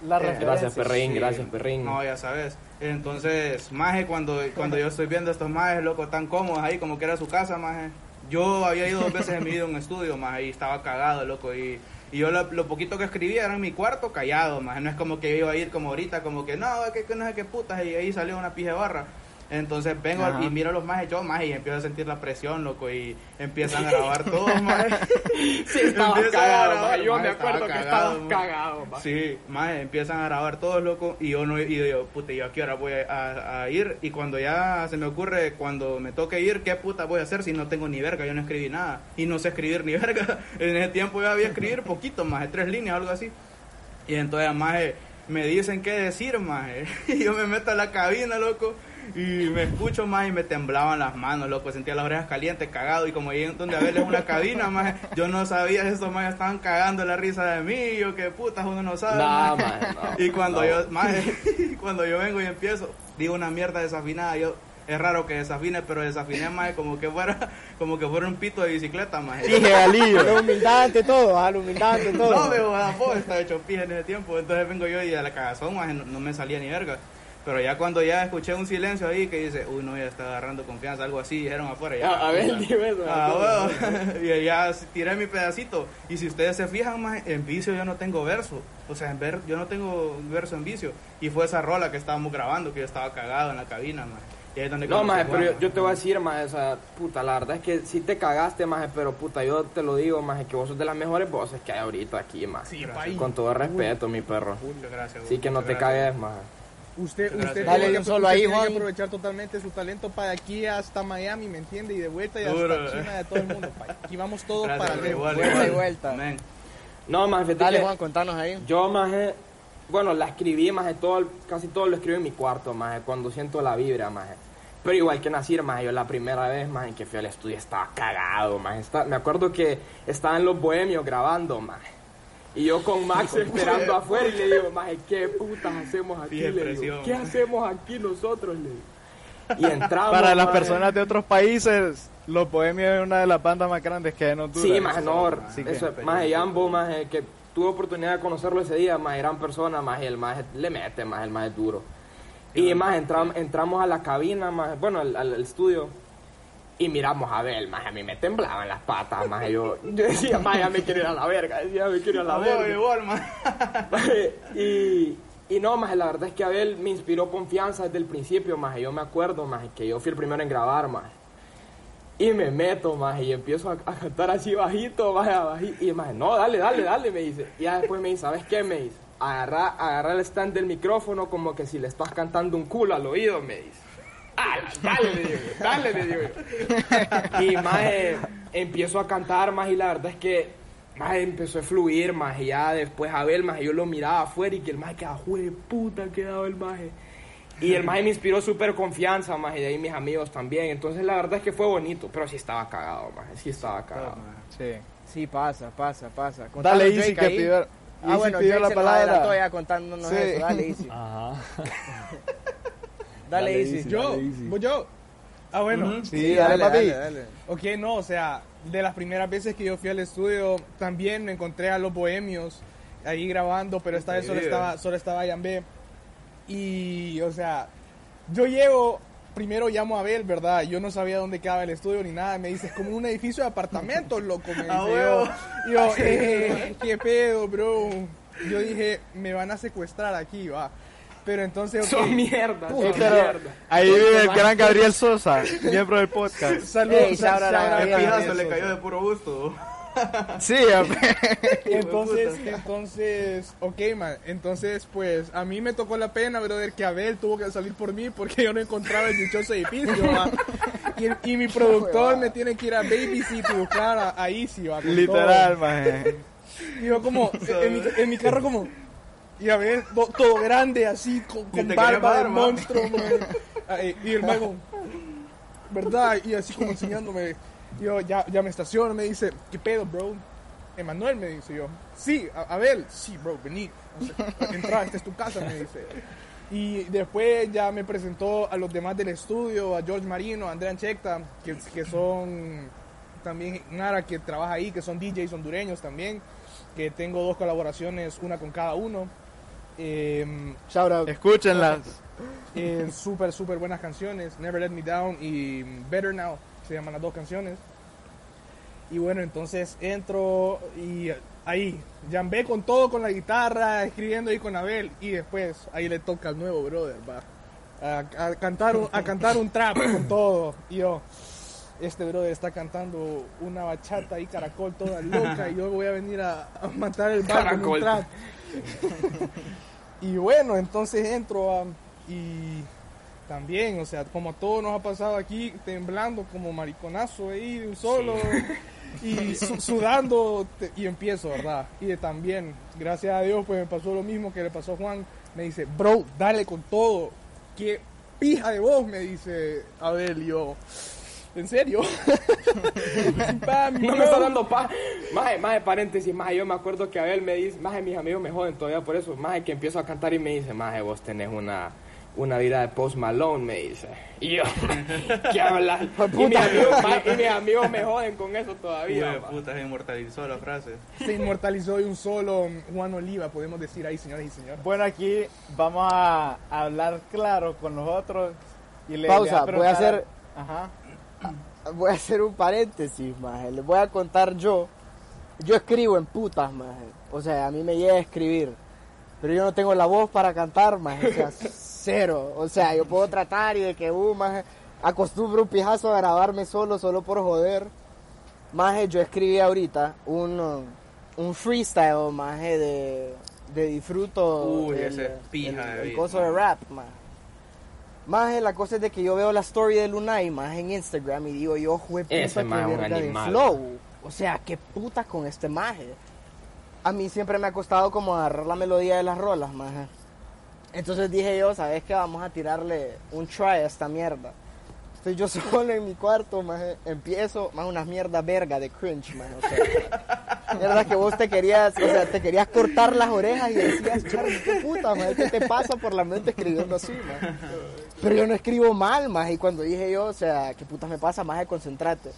Speaker 3: La
Speaker 8: Eh.
Speaker 5: Gracias, Perrín,
Speaker 8: Sí.
Speaker 5: gracias, Perrín.
Speaker 8: No, ya sabes. Entonces, maje, cuando, cuando yo estoy viendo a estos majes, loco, tan cómodos ahí, como que era su casa, maje. Yo había ido dos veces en mi vida a un estudio, maje, y estaba cagado, loco. Y, y yo lo, lo poquito que escribía era en mi cuarto callado, maje. No es como que iba a ir como ahorita, como que no, que, que no sé qué putas, y ahí salió una pija de barra. Entonces vengo
Speaker 3: Ajá.
Speaker 8: y miro a los majes yo, majes, y empiezo a sentir la presión, loco, y empiezan a grabar todos, majes.
Speaker 5: Sí, estabas cagado,
Speaker 8: grabar,
Speaker 5: maje. Yo
Speaker 8: maje,
Speaker 5: me acuerdo que
Speaker 8: cagado,
Speaker 5: estabas
Speaker 8: maje.
Speaker 5: cagado, maje.
Speaker 8: Sí, majes, empiezan a grabar todos, loco, y yo no, y yo, puta, ¿yo a qué hora voy a, ir? Y cuando ya se me ocurre, cuando me toque ir, ¿qué puta voy a hacer si no tengo ni verga? Yo no escribí nada, y no sé escribir ni verga. En ese tiempo yo había escribir poquito, más tres líneas, algo así. Y entonces, maje, me dicen qué decir, maje. Y yo me meto a la cabina, loco. Y me escucho más y me temblaban las manos, loco. Sentía las orejas calientes, cagado. Y como ahí en donde Abel es una cabina, maje, yo no sabía si estos majes estaban cagando la risa de mí. Yo qué putas, uno no sabe.
Speaker 5: No,
Speaker 8: maje.
Speaker 5: maje, no,
Speaker 8: y cuando
Speaker 5: no.
Speaker 8: yo, maje, cuando yo vengo y empiezo, digo una mierda desafinada. Yo, es raro que desafine, pero desafiné, maje, como que fuera, como que fuera un pito de bicicleta, maje.
Speaker 4: Dije.
Speaker 3: La humildad ante todo, ah, la humildad ante todo.
Speaker 8: No, pero vos estaba hecho pija en ese tiempo. Entonces vengo yo y a la cagazón, no, no me salía ni verga. Pero ya cuando ya escuché un silencio ahí que dice, uy, no, ya está agarrando confianza, algo así, dijeron afuera. Ya,
Speaker 5: A, a ver, dime eso.
Speaker 8: Ah, bueno. y ya tiré mi pedacito. Y si ustedes se fijan, más en vicio yo no tengo verso. O sea, en ver, yo no tengo verso en vicio. Y fue esa rola que estábamos grabando, que yo estaba cagado en la cabina, más. Y ahí es donde
Speaker 5: No, maje, pero yo, yo te voy a decir, maje, o sea, puta, la verdad es que sí te cagaste, maje, pero puta, yo te lo digo, maje, que vos sos de las mejores voces que hay ahorita aquí, maje.
Speaker 9: Sí.
Speaker 5: Con todo respeto, mi perro.
Speaker 8: Muchas gracias.
Speaker 5: Sí, que no te
Speaker 8: gracias.
Speaker 5: cagues, maje.
Speaker 9: Usted, usted
Speaker 3: Dale
Speaker 9: tiene
Speaker 3: un
Speaker 9: que-
Speaker 3: solo
Speaker 9: usted
Speaker 3: ahí,
Speaker 9: tiene que
Speaker 3: Juan.
Speaker 9: aprovechar totalmente su talento para aquí hasta Miami, ¿me entiende? Y de vuelta y
Speaker 8: Duro,
Speaker 9: hasta
Speaker 8: eh.
Speaker 9: China de todo el mundo. pa. Aquí vamos todos
Speaker 8: Gracias,
Speaker 9: para
Speaker 8: igual,
Speaker 3: Vuelta
Speaker 8: igual.
Speaker 3: y vuelta.
Speaker 5: No, fíjate
Speaker 3: Dale,
Speaker 5: que
Speaker 3: Juan, contanos ahí.
Speaker 5: yo, maje, bueno, la escribí, maje, todo, casi todo lo escribí en mi cuarto, maje, cuando siento la vibra, maje. Pero igual que Nacir, maje, yo la primera vez, maje, que fui al estudio estaba cagado, maje. Está- me acuerdo que estaban los bohemios grabando, maje. Y yo con Max esperando afuera y le digo, maje, ¿qué putas hacemos aquí? Le digo, ¿qué hacemos aquí nosotros? Le digo. Y entramos.
Speaker 4: Para las
Speaker 5: maje.
Speaker 4: personas de otros países, Los Bohemios es una de las bandas más grandes que hay en Honduras.
Speaker 5: Sí, más no, eso, más Yambo, más que tuve oportunidad de conocerlo ese día, más gran persona, más el más le mete, más el más es duro. Y más entram- entramos a la cabina, más bueno, al, al estudio y miramos a Abel, más a mí me temblaban las patas, más yo, yo decía, más ya me quiero ir a la verga, decía, me quiero ir a la verga.
Speaker 8: igual,
Speaker 5: y, y no, más la verdad es que Abel me inspiró confianza desde el principio, más yo me acuerdo, más que yo fui el primero en grabar, más y me meto, más y empiezo a, a cantar así bajito, más bajito, y más, no, dale, dale, dale, me dice. Y ya después me dice, ¿sabes qué? Me dice, agarra, agarra el stand del micrófono como que si le estás cantando un culo al oído, me dice. Ah, dale, le digo yo, dale, le digo yo. Y más empiezo a cantar más y la verdad es que más empezó a fluir más y ya después a ver más yo lo miraba afuera y que el más quedaba jue puta quedaba el maje y el maje me inspiró súper confianza más y de ahí mis amigos también entonces la verdad es que fue bonito pero sí estaba cagado más sí estaba cagado
Speaker 4: Sí.
Speaker 3: Sí, pasa, pasa, pasa.
Speaker 4: Dale,
Speaker 3: Contanos,
Speaker 4: Easy, que
Speaker 3: ahí.
Speaker 4: pidió,
Speaker 3: Ah,
Speaker 4: Easy
Speaker 3: bueno,
Speaker 4: pidió la palabra.
Speaker 3: ya contándonos
Speaker 4: Sí.
Speaker 3: eso. Dale, Easy.
Speaker 7: Ajá.
Speaker 3: Dale,
Speaker 7: Dale,
Speaker 3: Easy.
Speaker 7: Easy.
Speaker 9: Yo,
Speaker 7: Dale, Easy.
Speaker 9: voy yo. Ah, bueno.
Speaker 4: Sí, dale, papi.
Speaker 9: Ok, no, o sea, de las primeras veces que yo fui al estudio, también me encontré a los bohemios ahí grabando, pero esta vez solo
Speaker 8: Sí.
Speaker 9: estaba, solo estaba Yambé. Y, o sea, yo llego, primero llamo a Abel, ¿verdad? Yo no sabía dónde quedaba el estudio ni nada. Me dice, es como un edificio de apartamentos, loco. Me dice yo, yo, eh, qué pedo, bro. Yo dije, me van a secuestrar aquí, va. Pero entonces, ok.
Speaker 5: son mierda son
Speaker 4: Sí, pero
Speaker 5: mierda
Speaker 4: ahí vive el gran Gabriel Sosa, miembro del podcast.
Speaker 9: Saludos,
Speaker 3: Ey, shout out a
Speaker 9: shout out
Speaker 3: Gabriel.
Speaker 9: a
Speaker 8: El le cayó de puro gusto.
Speaker 4: Sí,
Speaker 9: Entonces, entonces, ok, man. Entonces, pues, a mí me tocó la pena, brother, que Abel tuvo que salir por mí porque yo no encontraba el dichoso edificio, va. Y, y mi productor me tiene que ir a babysit y buscar a, a Easy, va. con
Speaker 4: literal,
Speaker 9: todo.
Speaker 4: maje.
Speaker 9: Y yo como, en mi, en mi carro como, y Abel, to- todo grande, así, con, con barba de monstruo. Ah, Y el mago, ¿verdad? Y así como enseñándome. Yo ya, ya me estaciono, me dice, ¿qué pedo, bro? Emanuel me dice yo. Sí, a- Abel. Sí, bro, vení. Entra, esta es tu casa, me dice. Y después ya me presentó a los demás del estudio, a George Marino, a Andrea Anchecta, que, que son también Nara, que trabaja ahí, que son DJs hondureños también, que tengo dos colaboraciones, una con cada uno. Em,
Speaker 3: Shout out.
Speaker 4: Escúchenlas.
Speaker 9: eh, súper, súper buenas canciones. Never Let Me Down y Better Now se llaman las dos canciones. Y bueno, entonces entro y ahí, Jambé con todo, con la guitarra, escribiendo ahí con Abel. Y después ahí le toca al nuevo brother, va. a, a cantar un, a cantar un trap con todo. Y yo, este brother está cantando una bachata y caracol toda loca y yo voy a venir a, a matar el bar con
Speaker 5: Caracol.
Speaker 9: un trap. y bueno, entonces entro a- y también, o sea, como a todos nos ha pasado aquí, temblando como mariconazo ahí de un solo y su- sudando te- y empiezo, ¿verdad? Y también, gracias a Dios, pues me pasó lo mismo que le pasó a Juan. Me dice, bro, dale con todo. Qué pija de voz, me dice Abel. Y yo, ¿en serio?
Speaker 5: No me está dando paz. Maje, maje, paréntesis, maje, yo me acuerdo que Abel me dice, maje, mis amigos me joden todavía por eso, maje, que empiezo a cantar y me dice, maje, vos tenés una, una vida de Post Malone, me dice. Y yo, ¿qué hablas? Y mis, amigos, maje, y mis amigos me joden con eso todavía.
Speaker 8: Uy, puta, se inmortalizó la frase.
Speaker 9: Se inmortalizó de un solo Juan Oliva, podemos decir ahí, señoras y señores.
Speaker 4: Bueno, aquí vamos a hablar claro con nosotros. Y le,
Speaker 3: Pausa,
Speaker 4: le
Speaker 3: voy a hacer-
Speaker 4: Ajá.
Speaker 3: Voy a hacer un paréntesis, maje. Les voy a contar yo. Yo escribo en putas, maje. O sea, a mí me llega a escribir. Pero yo no tengo la voz para cantar, maje. O sea, cero. O sea, yo puedo tratar y de que, uh, maje, acostumbro un pijazo a grabarme solo, solo por joder. Maje, yo escribí ahorita un, uh, un freestyle, maje, de, de disfruto.
Speaker 8: Uy,
Speaker 3: el-
Speaker 8: ese pija
Speaker 3: el-
Speaker 8: de
Speaker 3: el coso de rap, maje. Maje, la cosa es de que yo veo la story de Lunay, más en Instagram y digo yo, jue puta, de flow. O sea, qué puta con este maje. A mí siempre me ha costado como agarrar la melodía de las rolas, maje. Entonces dije yo, ¿sabes qué? Vamos a tirarle un try a esta mierda. Estoy yo solo en mi cuarto, maje. Empiezo, más unas mierdas verga de cringe, maje. O sea, mierda que vos te querías, o sea, te querías cortar las orejas y decías, Charlie, qué puta, maje, ¿qué te pasa por la mente escribiendo así, maje? Pero yo no escribo mal, más. Y cuando dije yo, o sea, ¿qué puta me pasa, más? Concentrate.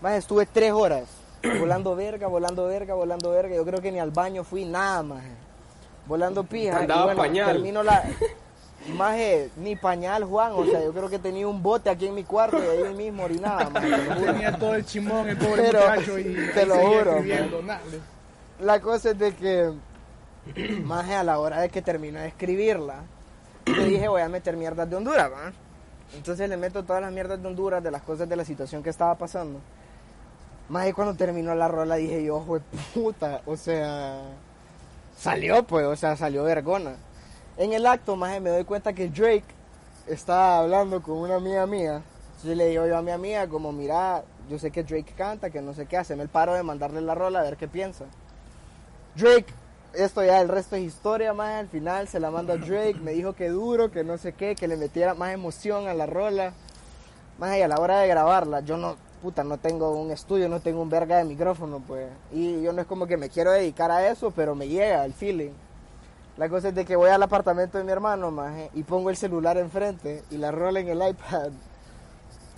Speaker 3: Más estuve tres horas volando verga, volando verga, volando verga. Yo creo que ni al baño fui nada, más. Volando pija.
Speaker 5: Andaba
Speaker 3: y bueno,
Speaker 5: pañal.
Speaker 3: termino la. Maje, ni pañal, Juan. O sea, yo creo que tenía un bote aquí en mi cuarto y ahí mismo orinaba, juro.
Speaker 9: Tenía todo el chimón, el pobre
Speaker 3: Pero,
Speaker 9: muchacho, y
Speaker 3: te lo juro. La cosa es de que, más a la hora de que termino de escribirla, yo dije voy a meter mierdas de Honduras, ¿va? Entonces le meto todas las mierdas de Honduras, de las cosas de la situación que estaba pasando. Más cuando terminó la rola dije yo, jue puta, o sea, salió pues, o sea, salió vergona. En el acto, más me doy cuenta que Drake estaba hablando con una amiga mía. Entonces le digo yo a mi amiga, como, mira, yo sé que Drake canta, que no sé qué, haceme el paro de mandarle la rola a ver qué piensa. Drake, esto ya el resto es historia, más al final se la manda a Drake, me dijo que duro, que no sé qué, que le metiera más emoción a la rola. Más y a la hora de grabarla, yo no, puta, no tengo un estudio, no tengo un verga de micrófono, pues. Y yo no es como que me quiero dedicar a eso, pero me llega el feeling. La cosa es de que voy al apartamento de mi hermano, maje, y pongo el celular enfrente y la rola en el iPad.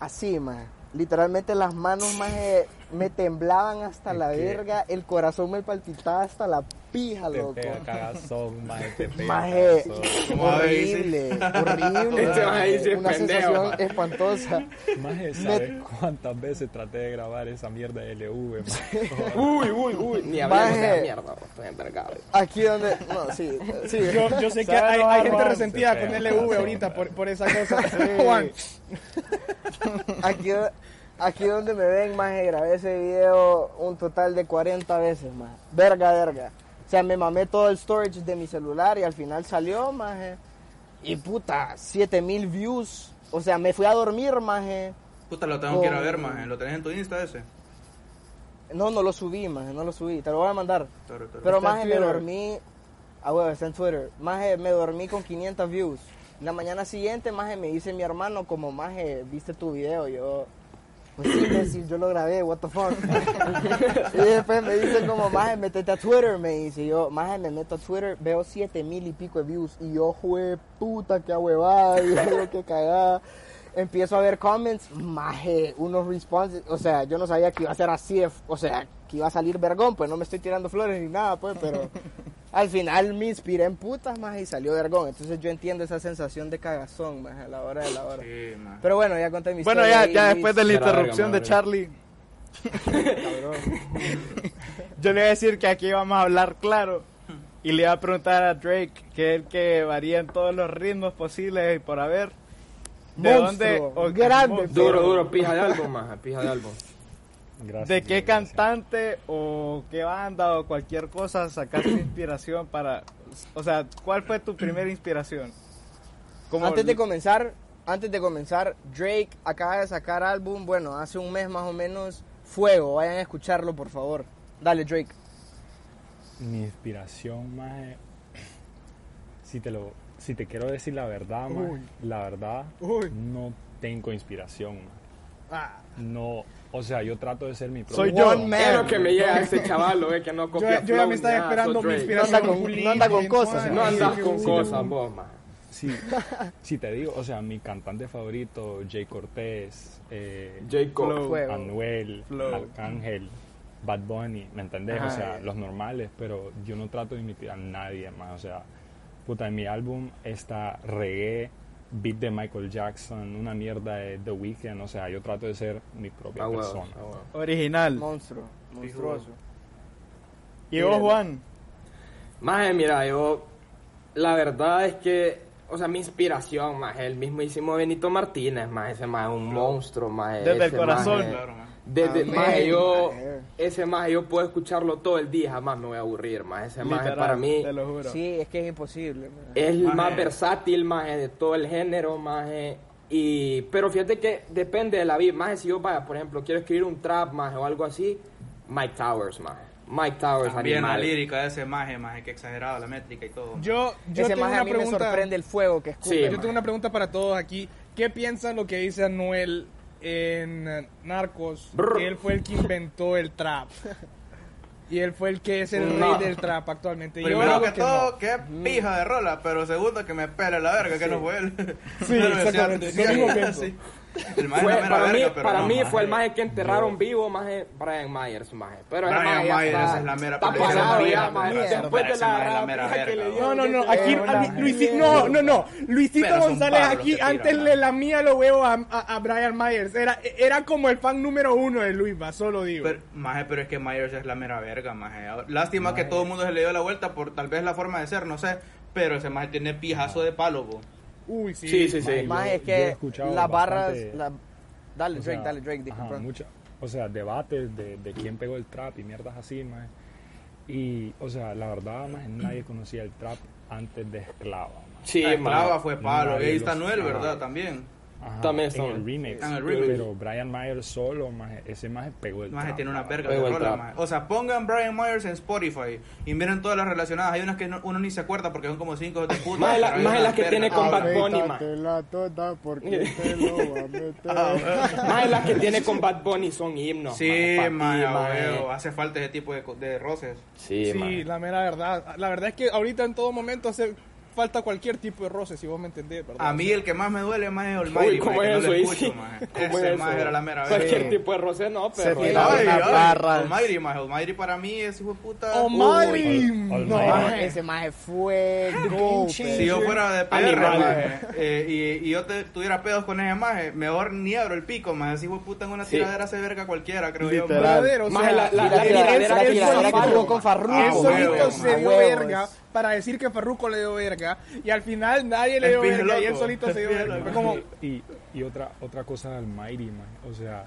Speaker 3: Así, maje. Literalmente las manos, maje, me temblaban hasta la verga, el corazón me palpitaba hasta la pija,
Speaker 7: Te
Speaker 3: loco.
Speaker 7: pega cagazón, maje, te pega
Speaker 3: Maje,
Speaker 7: cagazón.
Speaker 8: ¿Cómo
Speaker 3: horrible, horrible.
Speaker 5: Este maje dice
Speaker 3: una
Speaker 5: pendejo,
Speaker 3: sensación
Speaker 5: maje.
Speaker 3: espantosa.
Speaker 7: Maje, ¿sabes cuántas veces traté de grabar esa mierda de LV? maje?
Speaker 5: Uy, uy, uy. Ni hablamos de la mierda, estoy envergado.
Speaker 3: Aquí donde, no, sí, sí.
Speaker 9: Yo, yo sé que hay, hay gente resentida
Speaker 7: Se
Speaker 9: con
Speaker 7: pega,
Speaker 9: LV ahorita
Speaker 7: pega.
Speaker 9: por, por esa cosa. Juan,
Speaker 3: Aquí, aquí donde me ven, más grabé ese video un total de 40 veces, más. Verga, verga. O sea, me mamé todo el storage de mi celular y al final salió, más. Y puta, 7000 views. O sea, me fui a dormir, más.
Speaker 8: Puta, lo tengo que ir a ver, maje. ¿Lo tenés en tu Insta ese?
Speaker 3: No, no lo subí, más, no lo subí. Te lo voy a mandar. Pero
Speaker 9: en
Speaker 3: más me dormí. Ah, bueno, está en Twitter. Más me dormí con 500 views. La mañana siguiente, más me dice mi hermano, como más viste tu video. Yo, pues sí, imbécil, yo lo grabé, what the fuck. y después me dice, como más métete a Twitter. Me dice, yo, más me meto a Twitter, veo 7 mil y pico de views. Y yo, jue puta, qué huevada. Y qué cagada. Empiezo a ver comments, maje, unos responses, o sea, yo no sabía que iba a ser así, de- o sea, que iba a salir vergón, pues no me estoy tirando flores ni nada, pues, pero al final me inspiré en putas, más y salió vergón, entonces yo entiendo esa sensación de cagazón, más a la hora de la hora.
Speaker 8: Sí, maje.
Speaker 3: Pero bueno, ya conté mi
Speaker 4: Bueno,
Speaker 3: historia.
Speaker 4: ya,
Speaker 3: ahí,
Speaker 4: ya
Speaker 3: Luis.
Speaker 4: después de la interrupción de Charlie, yo le voy a decir que aquí vamos a hablar claro. Y le iba a preguntar a Drake, que es el que varía en todos los ritmos posibles y por haber. ¿De dónde? O-
Speaker 3: grande,
Speaker 4: monstruo.
Speaker 5: Duro, duro, pija de álbum, maje, pija de álbum.
Speaker 7: Gracias.
Speaker 4: ¿De qué
Speaker 7: gracias.
Speaker 4: cantante o qué banda o cualquier cosa sacaste inspiración para... O sea, ¿cuál fue tu primera inspiración? Como
Speaker 3: Antes de comenzar, antes de comenzar, Drake acaba de sacar álbum, bueno, hace un mes más o menos, Fuego, vayan a escucharlo por favor. Dale Drake.
Speaker 7: Mi inspiración más si te lo si te quiero decir la verdad,
Speaker 9: Uy.
Speaker 7: la verdad
Speaker 9: Uy.
Speaker 7: no tengo inspiración. maje.
Speaker 9: Ah,
Speaker 7: No, o sea, yo trato de ser mi propio.
Speaker 4: Soy yo.
Speaker 3: One man.
Speaker 5: Lo que me llega ese chaval, lo ve que no
Speaker 9: yo,
Speaker 5: copia
Speaker 9: yo ya
Speaker 5: flow
Speaker 9: me estaba esperando mi inspiración.
Speaker 3: No anda con-
Speaker 9: Julín,
Speaker 3: no anda con
Speaker 9: Juan,
Speaker 3: cosas,
Speaker 5: No andas con
Speaker 9: sí,
Speaker 5: cosas, vos.
Speaker 7: Sí, sí te digo, o sea, mi cantante favorito, Jay Cortés, eh,
Speaker 5: Jacob.
Speaker 4: Flow.
Speaker 3: Fuego.
Speaker 7: Anuel,
Speaker 4: Flow.
Speaker 7: Arcángel, Bad Bunny, ¿me entendés?
Speaker 3: Ajá.
Speaker 7: O sea, los normales, pero yo no trato de imitar a nadie más, o sea, puta, en mi álbum está reggae, beat de Michael Jackson, una mierda de The Weeknd, o sea, yo trato de ser mi propia
Speaker 5: Ah,
Speaker 7: persona.
Speaker 5: ah, huevo.
Speaker 4: Original.
Speaker 3: Monstruo, monstruoso.
Speaker 4: ¿Y vos, Juan?
Speaker 5: Maje, mira, yo. La verdad es que. O sea, mi inspiración, más el mismísimo Benito Martínez, más ese más es un monstruo, más
Speaker 4: Desde el corazón.
Speaker 8: Claro, man.
Speaker 5: Desde, maje, yo,
Speaker 3: maje.
Speaker 5: ese más yo puedo escucharlo todo el día, jamás me voy a aburrir, más ese más para mí
Speaker 4: Te lo juro.
Speaker 3: Sí, es que es imposible. man.
Speaker 5: es el
Speaker 8: Maje.
Speaker 5: más versátil, más de todo el género, más y pero fíjate que depende de la vida, más si yo vaya, por ejemplo, quiero escribir un trap, más o algo así, Mike Towers, más Mike Towers,
Speaker 8: También la lírica de ese maje, maje, que exagerado, la métrica y todo.
Speaker 9: Yo, yo
Speaker 3: Ese
Speaker 9: tengo
Speaker 3: más
Speaker 9: una
Speaker 3: a mí me
Speaker 9: pregunta.
Speaker 3: sorprende el fuego que escucha.
Speaker 5: Sí,
Speaker 9: Yo tengo una pregunta para todos aquí. ¿Qué piensan lo que dice Anuel en eh, Narcos?
Speaker 5: Brr.
Speaker 9: Que él fue el que inventó el trap. Y él fue el que es el
Speaker 5: No.
Speaker 9: rey del trap actualmente. Yo
Speaker 8: Primero que,
Speaker 9: que
Speaker 8: todo,
Speaker 9: no.
Speaker 8: qué pija de rola, pero segundo que me pele la verga, que no fue él.
Speaker 9: Sí, exactamente,
Speaker 8: sí. El maje
Speaker 5: Fue-
Speaker 8: es la mera
Speaker 5: para mí,
Speaker 8: pero
Speaker 5: para
Speaker 8: no,
Speaker 5: mí
Speaker 8: maje.
Speaker 5: fue el maje que enterraron vivo, maje Brian Myers, maje. Pero
Speaker 8: Brian
Speaker 5: maje
Speaker 8: Myers
Speaker 5: está-
Speaker 8: es la mera
Speaker 5: está ya, maje. Después de
Speaker 8: la
Speaker 5: la
Speaker 8: mera
Speaker 5: pija que
Speaker 8: verga,
Speaker 5: le dio.
Speaker 9: No, no, no, aquí,
Speaker 3: Es una
Speaker 9: a- Luisi-
Speaker 3: mierda.
Speaker 9: no, no, no, Luisito González aquí, antes
Speaker 8: man.
Speaker 9: de la mía lo veo a, a, a Brian Myers, era, era como el fan número uno de Luis, va, solo digo.
Speaker 8: Pero, maje, pero es que Myers es la mera verga, maje. Lástima que todo el mundo se le dio la vuelta por tal vez la forma de ser, no sé. Pero ese maje tiene pijazo de palo, bo.
Speaker 9: Uy, sí.
Speaker 5: Sí, sí, sí.
Speaker 3: Más es que las barras... la- Dale Drake,
Speaker 7: sea,
Speaker 3: dale Drake, disculpa.
Speaker 7: mucha- o sea, debates de, de quién pegó el trap y mierdas así, maje. Y, o sea, la verdad, maje, nadie conocía el trap antes de Esclava, maje.
Speaker 5: Sí,
Speaker 8: La esclava fue palo. Ahí está Noel. ¿verdad? También.
Speaker 7: Ajá,
Speaker 5: También
Speaker 7: en el remix.
Speaker 8: en el remix.
Speaker 7: Pero Brian Myers solo, maje, ese maje pegó el
Speaker 8: Maje
Speaker 7: trap.
Speaker 8: tiene una verga
Speaker 5: Pegó
Speaker 8: de rola, maje. O sea, pongan Brian Myers en Spotify y miren todas las relacionadas. Hay unas que no- uno ni se acuerda porque son como cinco de puta.
Speaker 5: Maje, la-
Speaker 8: pero hay
Speaker 5: maje,
Speaker 8: unas
Speaker 5: las que
Speaker 8: vergas.
Speaker 5: tiene con
Speaker 8: Ah,
Speaker 5: Bad. Bunny, maje.
Speaker 4: la toda porque te lo voy a meter.
Speaker 5: Maje, las que tiene con Bad Bunny son himnos.
Speaker 8: Sí,
Speaker 5: maje,
Speaker 8: a huevo. hace falta ese tipo de, co- de roces.
Speaker 5: Sí,
Speaker 9: Sí, la mera verdad. La verdad es que ahorita en todo momento hace falta cualquier tipo de roce, si vos me entendés, ¿verdad?
Speaker 8: A mí el que más me duele más es Olmairi,
Speaker 5: ¿cómo es eso?
Speaker 8: Ese
Speaker 5: eso?
Speaker 8: era la mera
Speaker 5: Cualquier tipo de roce, no,
Speaker 4: Se
Speaker 5: pero...
Speaker 4: barras.
Speaker 8: Olmairi, maje. Olmairi para mí es hijo de puta.
Speaker 9: Almighty.
Speaker 7: Uy, Ol-
Speaker 9: No.
Speaker 3: Ese maje fue go,
Speaker 8: Si yo fuera de PR, eh, y, y yo te, tuviera pedos con ese maje, mejor ni abro el pico. Así hijo de puta en una
Speaker 5: Sí.
Speaker 8: tiradera se verga cualquiera, creo yo.
Speaker 4: Literal.
Speaker 9: sea,
Speaker 5: la-
Speaker 3: tiradera,
Speaker 5: que
Speaker 3: tuvo con Farruko.
Speaker 8: Ah,
Speaker 9: solito
Speaker 8: huevo,
Speaker 9: se dio verga para decir que Farruko le dio verga y al final nadie le dio verga y él solito se dio verga. como,
Speaker 7: Y, y otra otra cosa del Mighty, maje. O sea.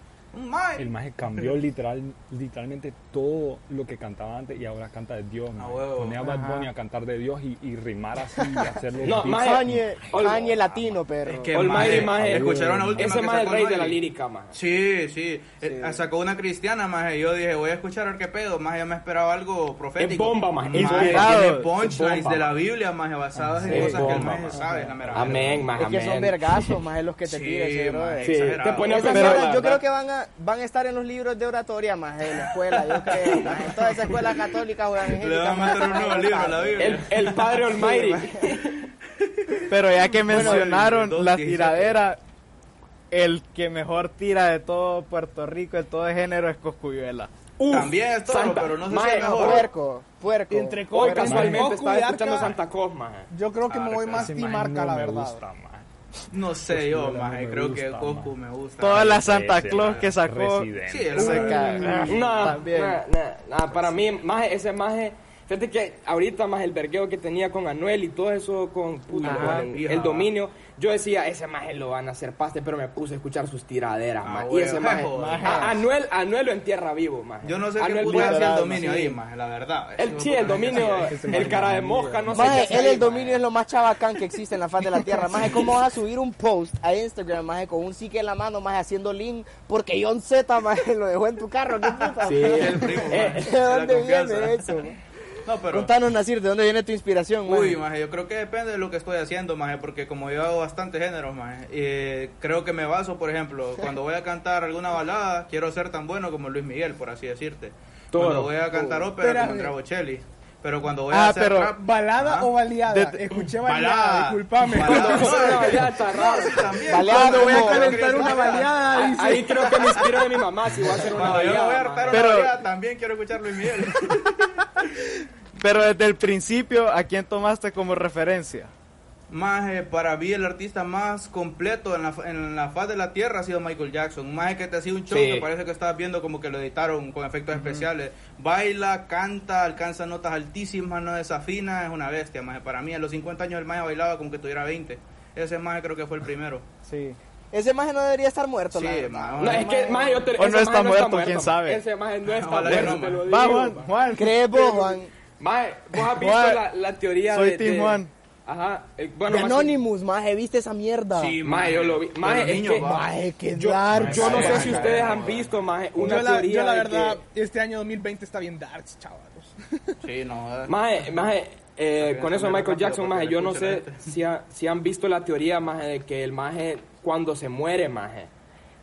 Speaker 7: El maje cambió literal, literalmente todo lo que cantaba antes y ahora canta de Dios, maje.
Speaker 8: huevo.
Speaker 7: Ponía a Bad Bunny a cantar de Dios y, y rimar así y hacerlo
Speaker 5: No, maje,
Speaker 3: Kanye, latino, perro.
Speaker 8: Es que
Speaker 5: Almighty,
Speaker 8: maje,
Speaker 5: maje.
Speaker 8: escucharon la última
Speaker 5: Ese
Speaker 8: que
Speaker 5: maje es el
Speaker 8: sacó
Speaker 5: rey de la lírica, maje.
Speaker 8: Sí, sí, Eh, sacó una cristiana, maje. Yo dije, voy a escuchar a qué pedo. Maje, yo me esperaba algo profético.
Speaker 5: Es bomba, maje.
Speaker 8: Maje,
Speaker 4: Inspirado.
Speaker 8: tiene
Speaker 5: Es
Speaker 8: punchlines de la
Speaker 5: maje.
Speaker 8: Biblia, maje, basadas en cosas que el maje
Speaker 5: maje.
Speaker 8: sabe.
Speaker 5: Amén, maje,
Speaker 3: Es que son vergazos, más los que te
Speaker 8: Sí,
Speaker 3: tira ese
Speaker 8: maje,
Speaker 3: brother.
Speaker 5: Sí, te
Speaker 3: yo creo que van a, van a estar en los libros de oratoria más en la escuela, yo creo. maje. En todas esas escuelas católicas o
Speaker 8: Le van a meter un nuevo libro a la Biblia.
Speaker 5: El, el padre Almighty.
Speaker 4: Pero ya que mencionaron la tiradera, el que mejor tira de todo Puerto Rico, de todo género, es Coscuyuela.
Speaker 5: Uf,
Speaker 8: También es todo,
Speaker 5: Santa-
Speaker 8: pero no sé si es mejor.
Speaker 3: Puerco, puerco.
Speaker 9: Entre
Speaker 5: Hoy casualmente estaba escuchando Santa Cos, maje.
Speaker 9: Yo creo que me voy más
Speaker 7: Ese
Speaker 9: Team
Speaker 7: maje
Speaker 9: Arca,
Speaker 7: no
Speaker 9: la verdad.
Speaker 8: No sé yo, maje. Creo que
Speaker 7: gusta,
Speaker 8: Coscu
Speaker 7: maje.
Speaker 8: me gusta.
Speaker 4: Toda la Santa
Speaker 7: Ese,
Speaker 4: Claus que sacó.
Speaker 7: Residente.
Speaker 8: Sí,
Speaker 4: se caga.
Speaker 5: No,
Speaker 4: También.
Speaker 5: no, no, no, para mí, maje, ese maje, Fíjate que ahorita más el vergueo que tenía con Anuel y todo eso con, puta,
Speaker 8: Ajá,
Speaker 5: con
Speaker 8: hija.
Speaker 5: el dominio, yo decía, ese maje lo van a hacer paste, pero me puse a escuchar sus tiraderas,
Speaker 8: Ah,
Speaker 5: maje. Y ese maje, a- Anuel, Anuel lo entierra vivo, maje.
Speaker 8: Yo no sé qué
Speaker 5: Anuel
Speaker 8: puta hacía el dominio
Speaker 5: sí.
Speaker 8: ahí, más, la verdad.
Speaker 5: El, sí, el dominio, el cara de mosca, no sé
Speaker 3: Maje,
Speaker 5: qué
Speaker 3: él
Speaker 5: ahí,
Speaker 3: el dominio
Speaker 5: maje.
Speaker 3: es lo más chabacán que existe en la faz de la tierra. Maje, ¿cómo vas a subir un post a Instagram, maje, con un psique en la mano, maje, haciendo link? Porque John Z, maje, lo dejó en tu carro. ¿Qué puta?
Speaker 5: Sí.
Speaker 3: maje?
Speaker 8: El primo, maje,
Speaker 3: ¿De dónde viene eso?
Speaker 8: No, pero...
Speaker 3: Contanos, Nasir, ¿de dónde viene tu inspiración, maje?
Speaker 8: Uy, maje, yo creo que depende de lo que estoy haciendo, maje, porque como yo hago bastantes géneros, maje, eh, creo que me baso, por ejemplo, cuando voy a cantar alguna balada, quiero ser tan bueno como Luis Miguel, por así decirte.
Speaker 5: Todo.
Speaker 8: Cuando voy a cantar ópera,
Speaker 9: Espérame.
Speaker 8: como Andrea Bocelli. Pero cuando voy a
Speaker 4: Ah,
Speaker 8: hacer
Speaker 4: pero.
Speaker 9: ¿Balada o baleada?
Speaker 4: De-
Speaker 9: Escuché
Speaker 8: Balada.
Speaker 9: baleada, disculpame.
Speaker 8: Balada.
Speaker 5: No.
Speaker 3: Baleada
Speaker 9: Cuando voy a calentar una baleada,
Speaker 5: Ah. Ahí creo que me inspiro de mi mamá, si voy a hacer una
Speaker 8: Cuando yo voy a hartar una
Speaker 4: Pero-
Speaker 8: baleada, también quiero escuchar Luis Miguel.
Speaker 4: Pero desde el principio, ¿a quién tomaste como referencia?
Speaker 8: Más para mí el artista más completo en la, en la faz de la tierra ha sido Michael Jackson. Más que te hacía un show
Speaker 5: Sí.
Speaker 8: que parece que estabas viendo como que lo editaron con efectos especiales. Baila, canta, alcanza notas altísimas, no desafina, es una bestia. Más para mí a los 50 años el maje bailaba como que tuviera 20. Ese maje creo que fue el primero.
Speaker 4: Sí.
Speaker 3: Ese maje no debería estar muerto,
Speaker 8: Sí,
Speaker 3: la verdad.
Speaker 8: maje.
Speaker 5: No, es que, maje, yo te,
Speaker 4: O no está
Speaker 5: maje
Speaker 4: muerto, quién sabe.
Speaker 5: Ese maje no está
Speaker 8: Ojalá
Speaker 5: muerto,
Speaker 8: que no,
Speaker 5: te lo digo.
Speaker 4: Va, Juan, Juan.
Speaker 3: ¿Crees vos, Juan?
Speaker 5: Maje, vos has visto
Speaker 4: Juan,
Speaker 5: la, la teoría
Speaker 4: soy
Speaker 5: de...
Speaker 4: Team
Speaker 5: de-
Speaker 4: Juan.
Speaker 5: Ajá. el- bueno,
Speaker 3: De
Speaker 5: más-
Speaker 3: Anonymous, maje, ¿viste esa mierda?
Speaker 8: Sí,
Speaker 5: Maje, yo lo vi. Maje, es
Speaker 8: niños,
Speaker 5: que...
Speaker 8: va.
Speaker 3: Maje, qué
Speaker 5: Yo,
Speaker 3: dark.
Speaker 5: yo no sé si ustedes han visto, maje, una
Speaker 9: Yo la,
Speaker 5: teoría
Speaker 9: yo la
Speaker 5: de
Speaker 9: verdad,
Speaker 5: que-
Speaker 9: este año 2020 está bien dark, chavalos.
Speaker 8: Sí, no. eh.
Speaker 5: Maje, maje, eh, con eso Michael Jackson, maje, yo no sé si, ha- si han visto la teoría, maje, de que el maje, cuando se muere, maje,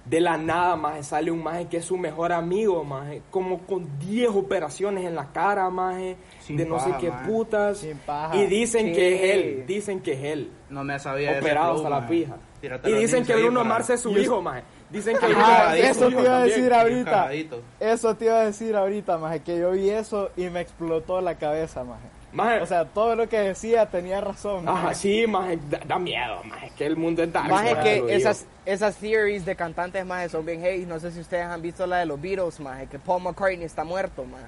Speaker 5: de la nada, maje, sale un maje que es su mejor amigo, maje, como con 10 operaciones en la cara, maje,
Speaker 8: Sin
Speaker 5: de no sé qué
Speaker 8: maje.
Speaker 5: putas,
Speaker 4: Sin paja.
Speaker 5: y dicen
Speaker 3: Sí.
Speaker 5: que es él, dicen que es él,
Speaker 8: No me sabía
Speaker 5: operado hasta la pija.
Speaker 8: Tírate
Speaker 5: Y dicen que Bruno
Speaker 8: para-
Speaker 5: Mars es su hijo, maje. Dicen que es
Speaker 4: eso
Speaker 5: su
Speaker 4: te
Speaker 5: hijo
Speaker 4: iba a
Speaker 5: también.
Speaker 4: decir ahorita. Eso te iba a decir ahorita, maje, que yo vi eso y me explotó la cabeza, maje.
Speaker 5: Maje,
Speaker 4: O sea, todo lo que decía tenía razón. maje.
Speaker 5: Ajá, sí, maje, da, da miedo, maje, que el mundo es dark.
Speaker 3: Maje,
Speaker 5: maje,
Speaker 3: que
Speaker 5: digo.
Speaker 3: esas, esas theories de cantantes, maje, son bien heavy. No sé si ustedes han visto la de los Beatles, maje, que Paul McCartney está muerto, maje.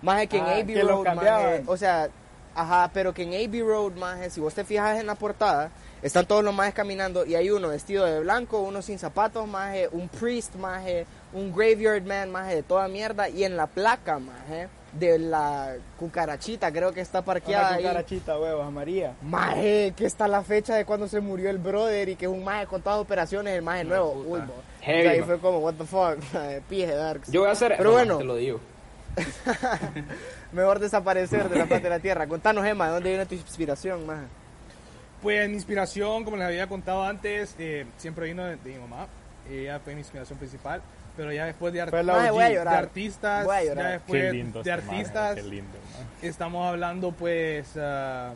Speaker 3: Maje, que en
Speaker 4: Ah,
Speaker 3: Abbey
Speaker 4: que lo
Speaker 3: Road, maje, o sea, ajá, pero que en Abbey Road, maje, si vos te fijas en la portada, están todos los majes caminando y hay uno vestido de blanco, uno sin zapatos, maje, un priest, maje, un graveyard man, maje, de toda mierda, y en la placa, maje, de la cucarachita, creo que está parqueada
Speaker 4: Una cucarachita, huevos, María.
Speaker 3: Maje, que está la fecha de cuando se murió el brother y que es un maje con todas las operaciones, el maje nuevo. Uy, bo.
Speaker 5: Heavy,
Speaker 3: Y ahí
Speaker 5: man.
Speaker 3: fue como, what the fuck, pije darks.
Speaker 5: Yo voy a hacer
Speaker 3: Pero bueno.
Speaker 5: te lo digo.
Speaker 3: Mejor desaparecer de la faz de la tierra. Contanos, Emma, ¿de dónde viene tu inspiración, maje?
Speaker 9: Pues mi inspiración, como les había contado antes, eh, siempre vino de, de mi mamá. Ella fue mi inspiración principal. Pero ya después de, art-
Speaker 3: voy a
Speaker 9: artistas,
Speaker 3: Voy a
Speaker 9: ya después
Speaker 7: Qué lindo
Speaker 9: de artistas,
Speaker 7: Qué lindo, maje.
Speaker 9: estamos hablando pues am,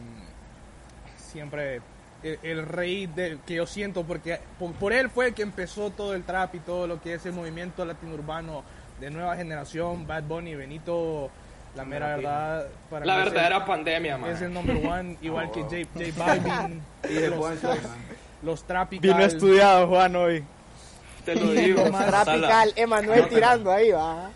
Speaker 9: siempre el, el rey de, que yo siento porque por, por él fue el que empezó todo el trap y todo lo que es el movimiento latino urbano de nueva generación Bad Bunny Benito la mera verdad para
Speaker 5: La
Speaker 9: es
Speaker 5: verdadera pandemia, man.
Speaker 9: es el number one igual que J, J Balvin
Speaker 8: Dije,
Speaker 9: los, los, los
Speaker 4: Vino estudiado, Juan, hoy.
Speaker 5: Te lo digo.
Speaker 9: más
Speaker 3: Tropical, Emanuel tirando ahí, va.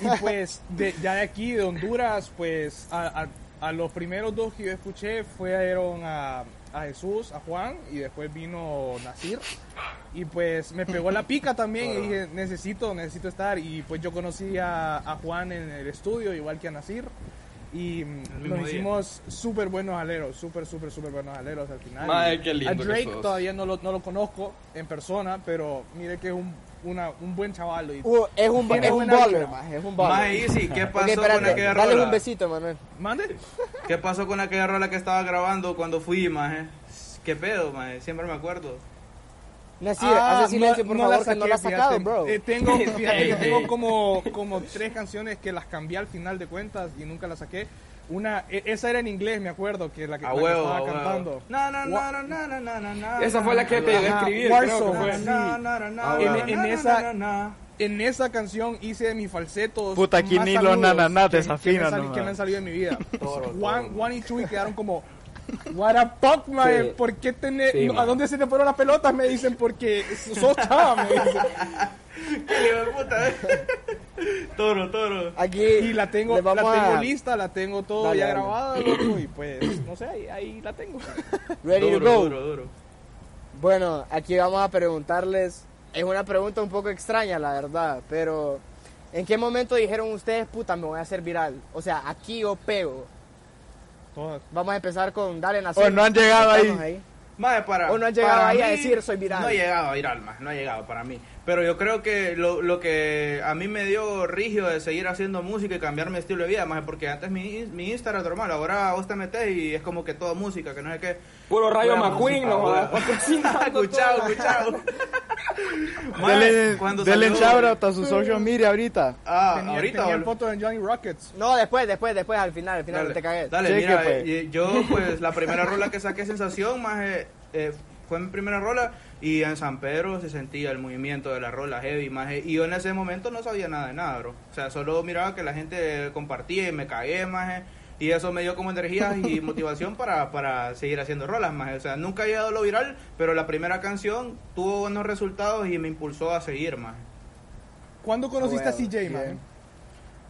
Speaker 9: Y pues de, ya de aquí, de Honduras, pues a, a- a los primeros dos que yo escuché fueron a, a Jesús, a Juan y después vino Nasir. Y pues me pegó la pica también y dije, necesito, necesito estar. Y pues yo conocí a, a Juan en el estudio, igual que a Nasir. Y mm, nos hicimos súper buenos aleros, súper, súper, súper buenos aleros al final.
Speaker 5: Madre, qué lindo
Speaker 9: A
Speaker 5: que
Speaker 9: Drake
Speaker 5: sos.
Speaker 9: todavía no lo, no lo conozco en persona, pero mire que es un, una- un buen chaval. Y,
Speaker 3: Uh, es un, es un baller, maje, es un baller.
Speaker 8: Maje, Easy, ¿qué pasó
Speaker 3: Ok, espérate,
Speaker 8: con aquella
Speaker 3: dale
Speaker 8: rola?
Speaker 3: un besito, Emanuel.
Speaker 9: ¿Mande?
Speaker 8: ¿Qué pasó con aquella rola que estaba grabando cuando fui, maje? ¿Qué pedo, maje? Siempre me acuerdo.
Speaker 3: Nasir,
Speaker 9: Ah,
Speaker 3: hace silencio, por
Speaker 9: no
Speaker 3: favor,
Speaker 9: la
Speaker 3: que no la has
Speaker 9: saqué,
Speaker 3: sacado,
Speaker 9: fíjate.
Speaker 3: bro.
Speaker 9: Eh, tengo, fíjate que tengo como, como tres canciones que las cambié al final de cuentas y nunca las saqué. Una, e- esa era en inglés, me acuerdo, que la que,
Speaker 8: A
Speaker 9: la que
Speaker 8: huevo,
Speaker 9: estaba
Speaker 8: a huevo.
Speaker 9: cantando.
Speaker 8: Na, na, na, na, na, na, na, na,
Speaker 5: Esa fue la que te ayudé a escribir, que Ah.
Speaker 9: En- esa-. En esa canción hice mis falsetos.
Speaker 4: Puta, aquí ni los
Speaker 9: que- que me
Speaker 4: desafinan,
Speaker 9: Que me han salido en mi vida. Juan. Juan y Chuy quedaron como. What a fuck, man.
Speaker 5: Sí.
Speaker 9: ¿Por qué
Speaker 5: Sí,
Speaker 9: ¿A dónde se te fueron las pelotas? Me dicen, porque sos chava, me dicen.
Speaker 8: Qué hijo de puta, eh. Toro, toro.
Speaker 3: Aquí
Speaker 9: Y la tengo, la tengo
Speaker 3: a-
Speaker 9: lista, la tengo todo
Speaker 3: Dale,
Speaker 9: ya
Speaker 3: dale.
Speaker 9: grabada, loco, y pues, no sé, ahí, ahí la tengo.
Speaker 3: Ready
Speaker 8: duro,
Speaker 3: to go.
Speaker 8: duro, duro.
Speaker 3: Bueno, aquí vamos a preguntarles. Es una pregunta un poco extraña, la verdad, pero ¿en qué momento dijeron ustedes, puta, me voy a hacer viral? O sea, aquí o pego.
Speaker 9: Todas.
Speaker 3: Vamos a empezar con Dale Nacer.
Speaker 4: O no han llegado ahí.
Speaker 8: Mae, para,
Speaker 3: O no han llegado
Speaker 8: para
Speaker 3: ahí a decir, soy viral.
Speaker 8: No he llegado a viral, más, no ha llegado para mí. Pero yo creo que lo, lo que a mí me dio rigio de seguir haciendo música y cambiar mi estilo de vida, más porque antes mi, mi Instagram normal, ahora vos te metes y es como que toda música, que no sé qué.
Speaker 5: Puro Rayo McQueen, no jodas.
Speaker 8: Mae,
Speaker 4: Dele,
Speaker 8: cuando
Speaker 4: dele
Speaker 8: salió-
Speaker 4: shoutout a su social media ahorita.
Speaker 8: Ah,
Speaker 9: Tenía,
Speaker 8: ahorita.
Speaker 9: tenía foto de Johnny Rockets.
Speaker 3: No, después, después, después, al final, al final,
Speaker 8: Dale,
Speaker 3: no te cagues.
Speaker 8: Dale,
Speaker 4: Cheque,
Speaker 8: mira,
Speaker 4: pues.
Speaker 8: yo pues la primera rola que saqué Sensación más eh, eh, fue mi primera rola y en San Pedro se sentía el movimiento de la rola heavy más y yo en ese momento no sabía nada de nada, bro. O sea, solo miraba que la gente compartía y me cagué más y eso me dio como energía y motivación para, para seguir haciendo rolas más. O sea, nunca he llegado a lo viral, pero la primera canción tuvo buenos resultados y me impulsó a seguir más.
Speaker 9: ¿Cuándo conociste a CJ, man?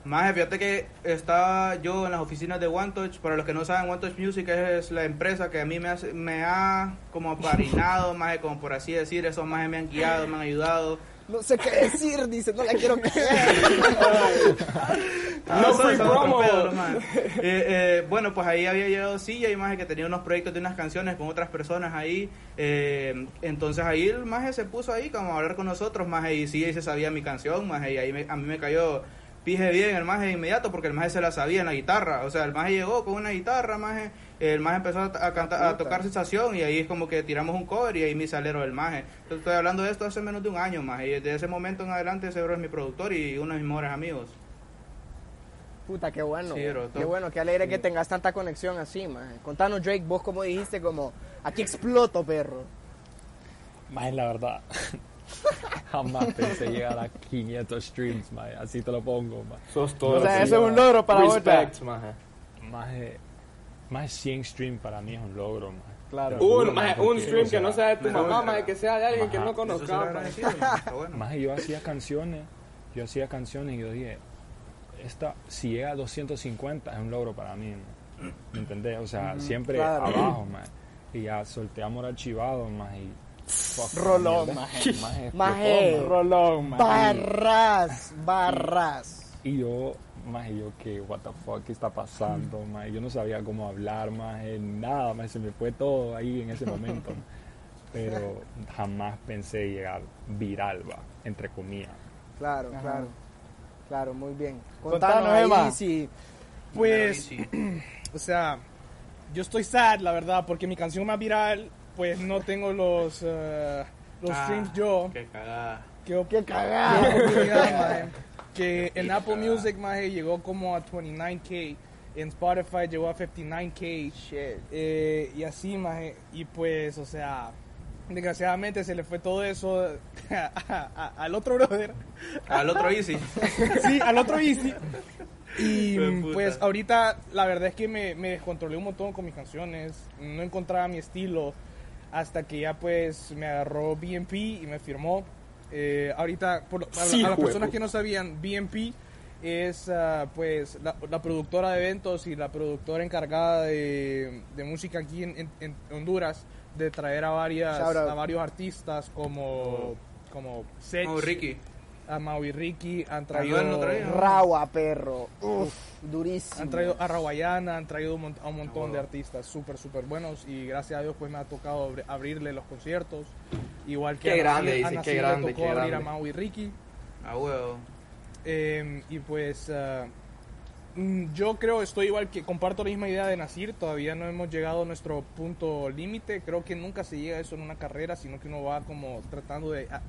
Speaker 8: Más fíjate que estaba yo en las oficinas de One Touch. Para los que no saben, One Touch Music es la empresa que a mí me, hace- me ha como aparinado, más como por así decir. Esos más me han guiado, me han ayudado.
Speaker 3: No sé qué decir, dice, no la quiero creer.
Speaker 5: No free
Speaker 8: eso es otro
Speaker 5: promo.
Speaker 8: pedo, ¿no, maje? Eh, eh, bueno, pues ahí había llegado Silla y más que tenía unos proyectos de unas canciones con otras personas ahí. eh, entonces ahí el maje se puso ahí como a hablar con nosotros, más y Silla y se sabía mi canción, más y ahí me- a mí me cayó pije bien el maje de inmediato porque el maje se la sabía en la guitarra. O sea, el maje llegó con una guitarra, maje, el maje empezó a, a cantar, a tocar sensación y ahí es como que tiramos un cover y ahí mi salero del maje. Entonces, estoy hablando de esto hace menos de un año más y desde ese momento en adelante ese bro es mi productor y uno de mis mejores amigos.
Speaker 3: Puta, qué bueno.
Speaker 8: Sí, bro,
Speaker 3: qué bueno, qué alegre que tengas tanta conexión así, man. Contanos, Drake, vos como dijiste, como, aquí exploto, perro.
Speaker 7: Más la verdad. Jamás pensé llegar a 500 streams, mae. así te lo pongo. mae.
Speaker 5: Sos todo.
Speaker 4: O sea, eso es un logro para.
Speaker 5: Respect, maje.
Speaker 7: Más de, más de 100 streams para mí es un logro. mae.
Speaker 4: Claro.
Speaker 5: Un, maje, un stream que no sea de tu mamá, maje, que sea de alguien que no conozca. maje.
Speaker 8: maje,
Speaker 7: yo hacía canciones, yo hacía canciones y yo dije, esta, si llega a 250 es un logro para mí, mae. ¿me entendés? O sea, siempre
Speaker 3: claro.
Speaker 7: abajo, mae. y ya solté amor archivado, más y...
Speaker 3: Rolón, maje.
Speaker 7: Maje,
Speaker 3: Maje.
Speaker 4: Rolón, man.
Speaker 3: Barras, barras.
Speaker 7: Y yo, más yo que, what the fuck, ¿qué está pasando? Más yo no sabía cómo hablar, más nada, más se me fue todo ahí en ese momento. Pero jamás pensé llegar viral, va, entre comillas.
Speaker 3: Claro,
Speaker 4: Ajá.
Speaker 3: claro. Claro, muy bien.
Speaker 4: Contanos,
Speaker 3: Contanos, si...
Speaker 9: Pues, o sea, yo estoy sad, la verdad, porque mi canción más viral, pues no tengo los, eh, los
Speaker 8: Ah,
Speaker 9: streams yo.
Speaker 8: Qué cagada.
Speaker 9: Qué, op-
Speaker 3: ¡Qué
Speaker 9: qué
Speaker 3: cagada!
Speaker 9: Que en Apple
Speaker 8: cagada.
Speaker 9: Music, maje, llegó como a 29k. En Spotify llegó a 59k.
Speaker 3: Shit.
Speaker 9: Eh, y así, maje. Y pues, o sea, desgraciadamente se le fue todo eso a- a- al otro brother.
Speaker 8: Al otro Easy.
Speaker 9: Sí, al otro Easy. Y pues ahorita la verdad es que me, me descontrolé un montón con mis canciones. No encontraba mi estilo hasta que ya pues me agarró BNP y me firmó. Eh, ahorita, por a,
Speaker 5: Sí,
Speaker 9: a las personas que no sabían, BNP es ah, pues la, la productora de eventos y la productora encargada de, de música aquí en, en- en Honduras de traer a varias a varios artistas como como Sech,
Speaker 8: Oh, Ricky.
Speaker 9: A Mau y Ricky han
Speaker 8: no
Speaker 9: traído
Speaker 8: traía.
Speaker 3: Rawa, perro. Uf, durísimo.
Speaker 9: han traído a Rawayana, han traído a un montón
Speaker 8: Ah,
Speaker 9: de artistas súper, súper buenos y gracias a Dios pues me ha tocado abri- abrirle los conciertos. Igual que
Speaker 5: Qué
Speaker 9: a
Speaker 5: grande,
Speaker 9: Nasir- a
Speaker 5: dice, qué
Speaker 9: le
Speaker 5: grande,
Speaker 9: tocó
Speaker 5: qué
Speaker 9: abrir
Speaker 5: grande.
Speaker 9: a Mau y Ricky.
Speaker 8: A huevo.
Speaker 9: Eh, y pues ah, mm, yo creo, estoy igual que comparto la misma idea de Nasir, todavía no hemos llegado a nuestro punto límite, creo que nunca se llega a eso en una carrera, sino que uno va como tratando de ah,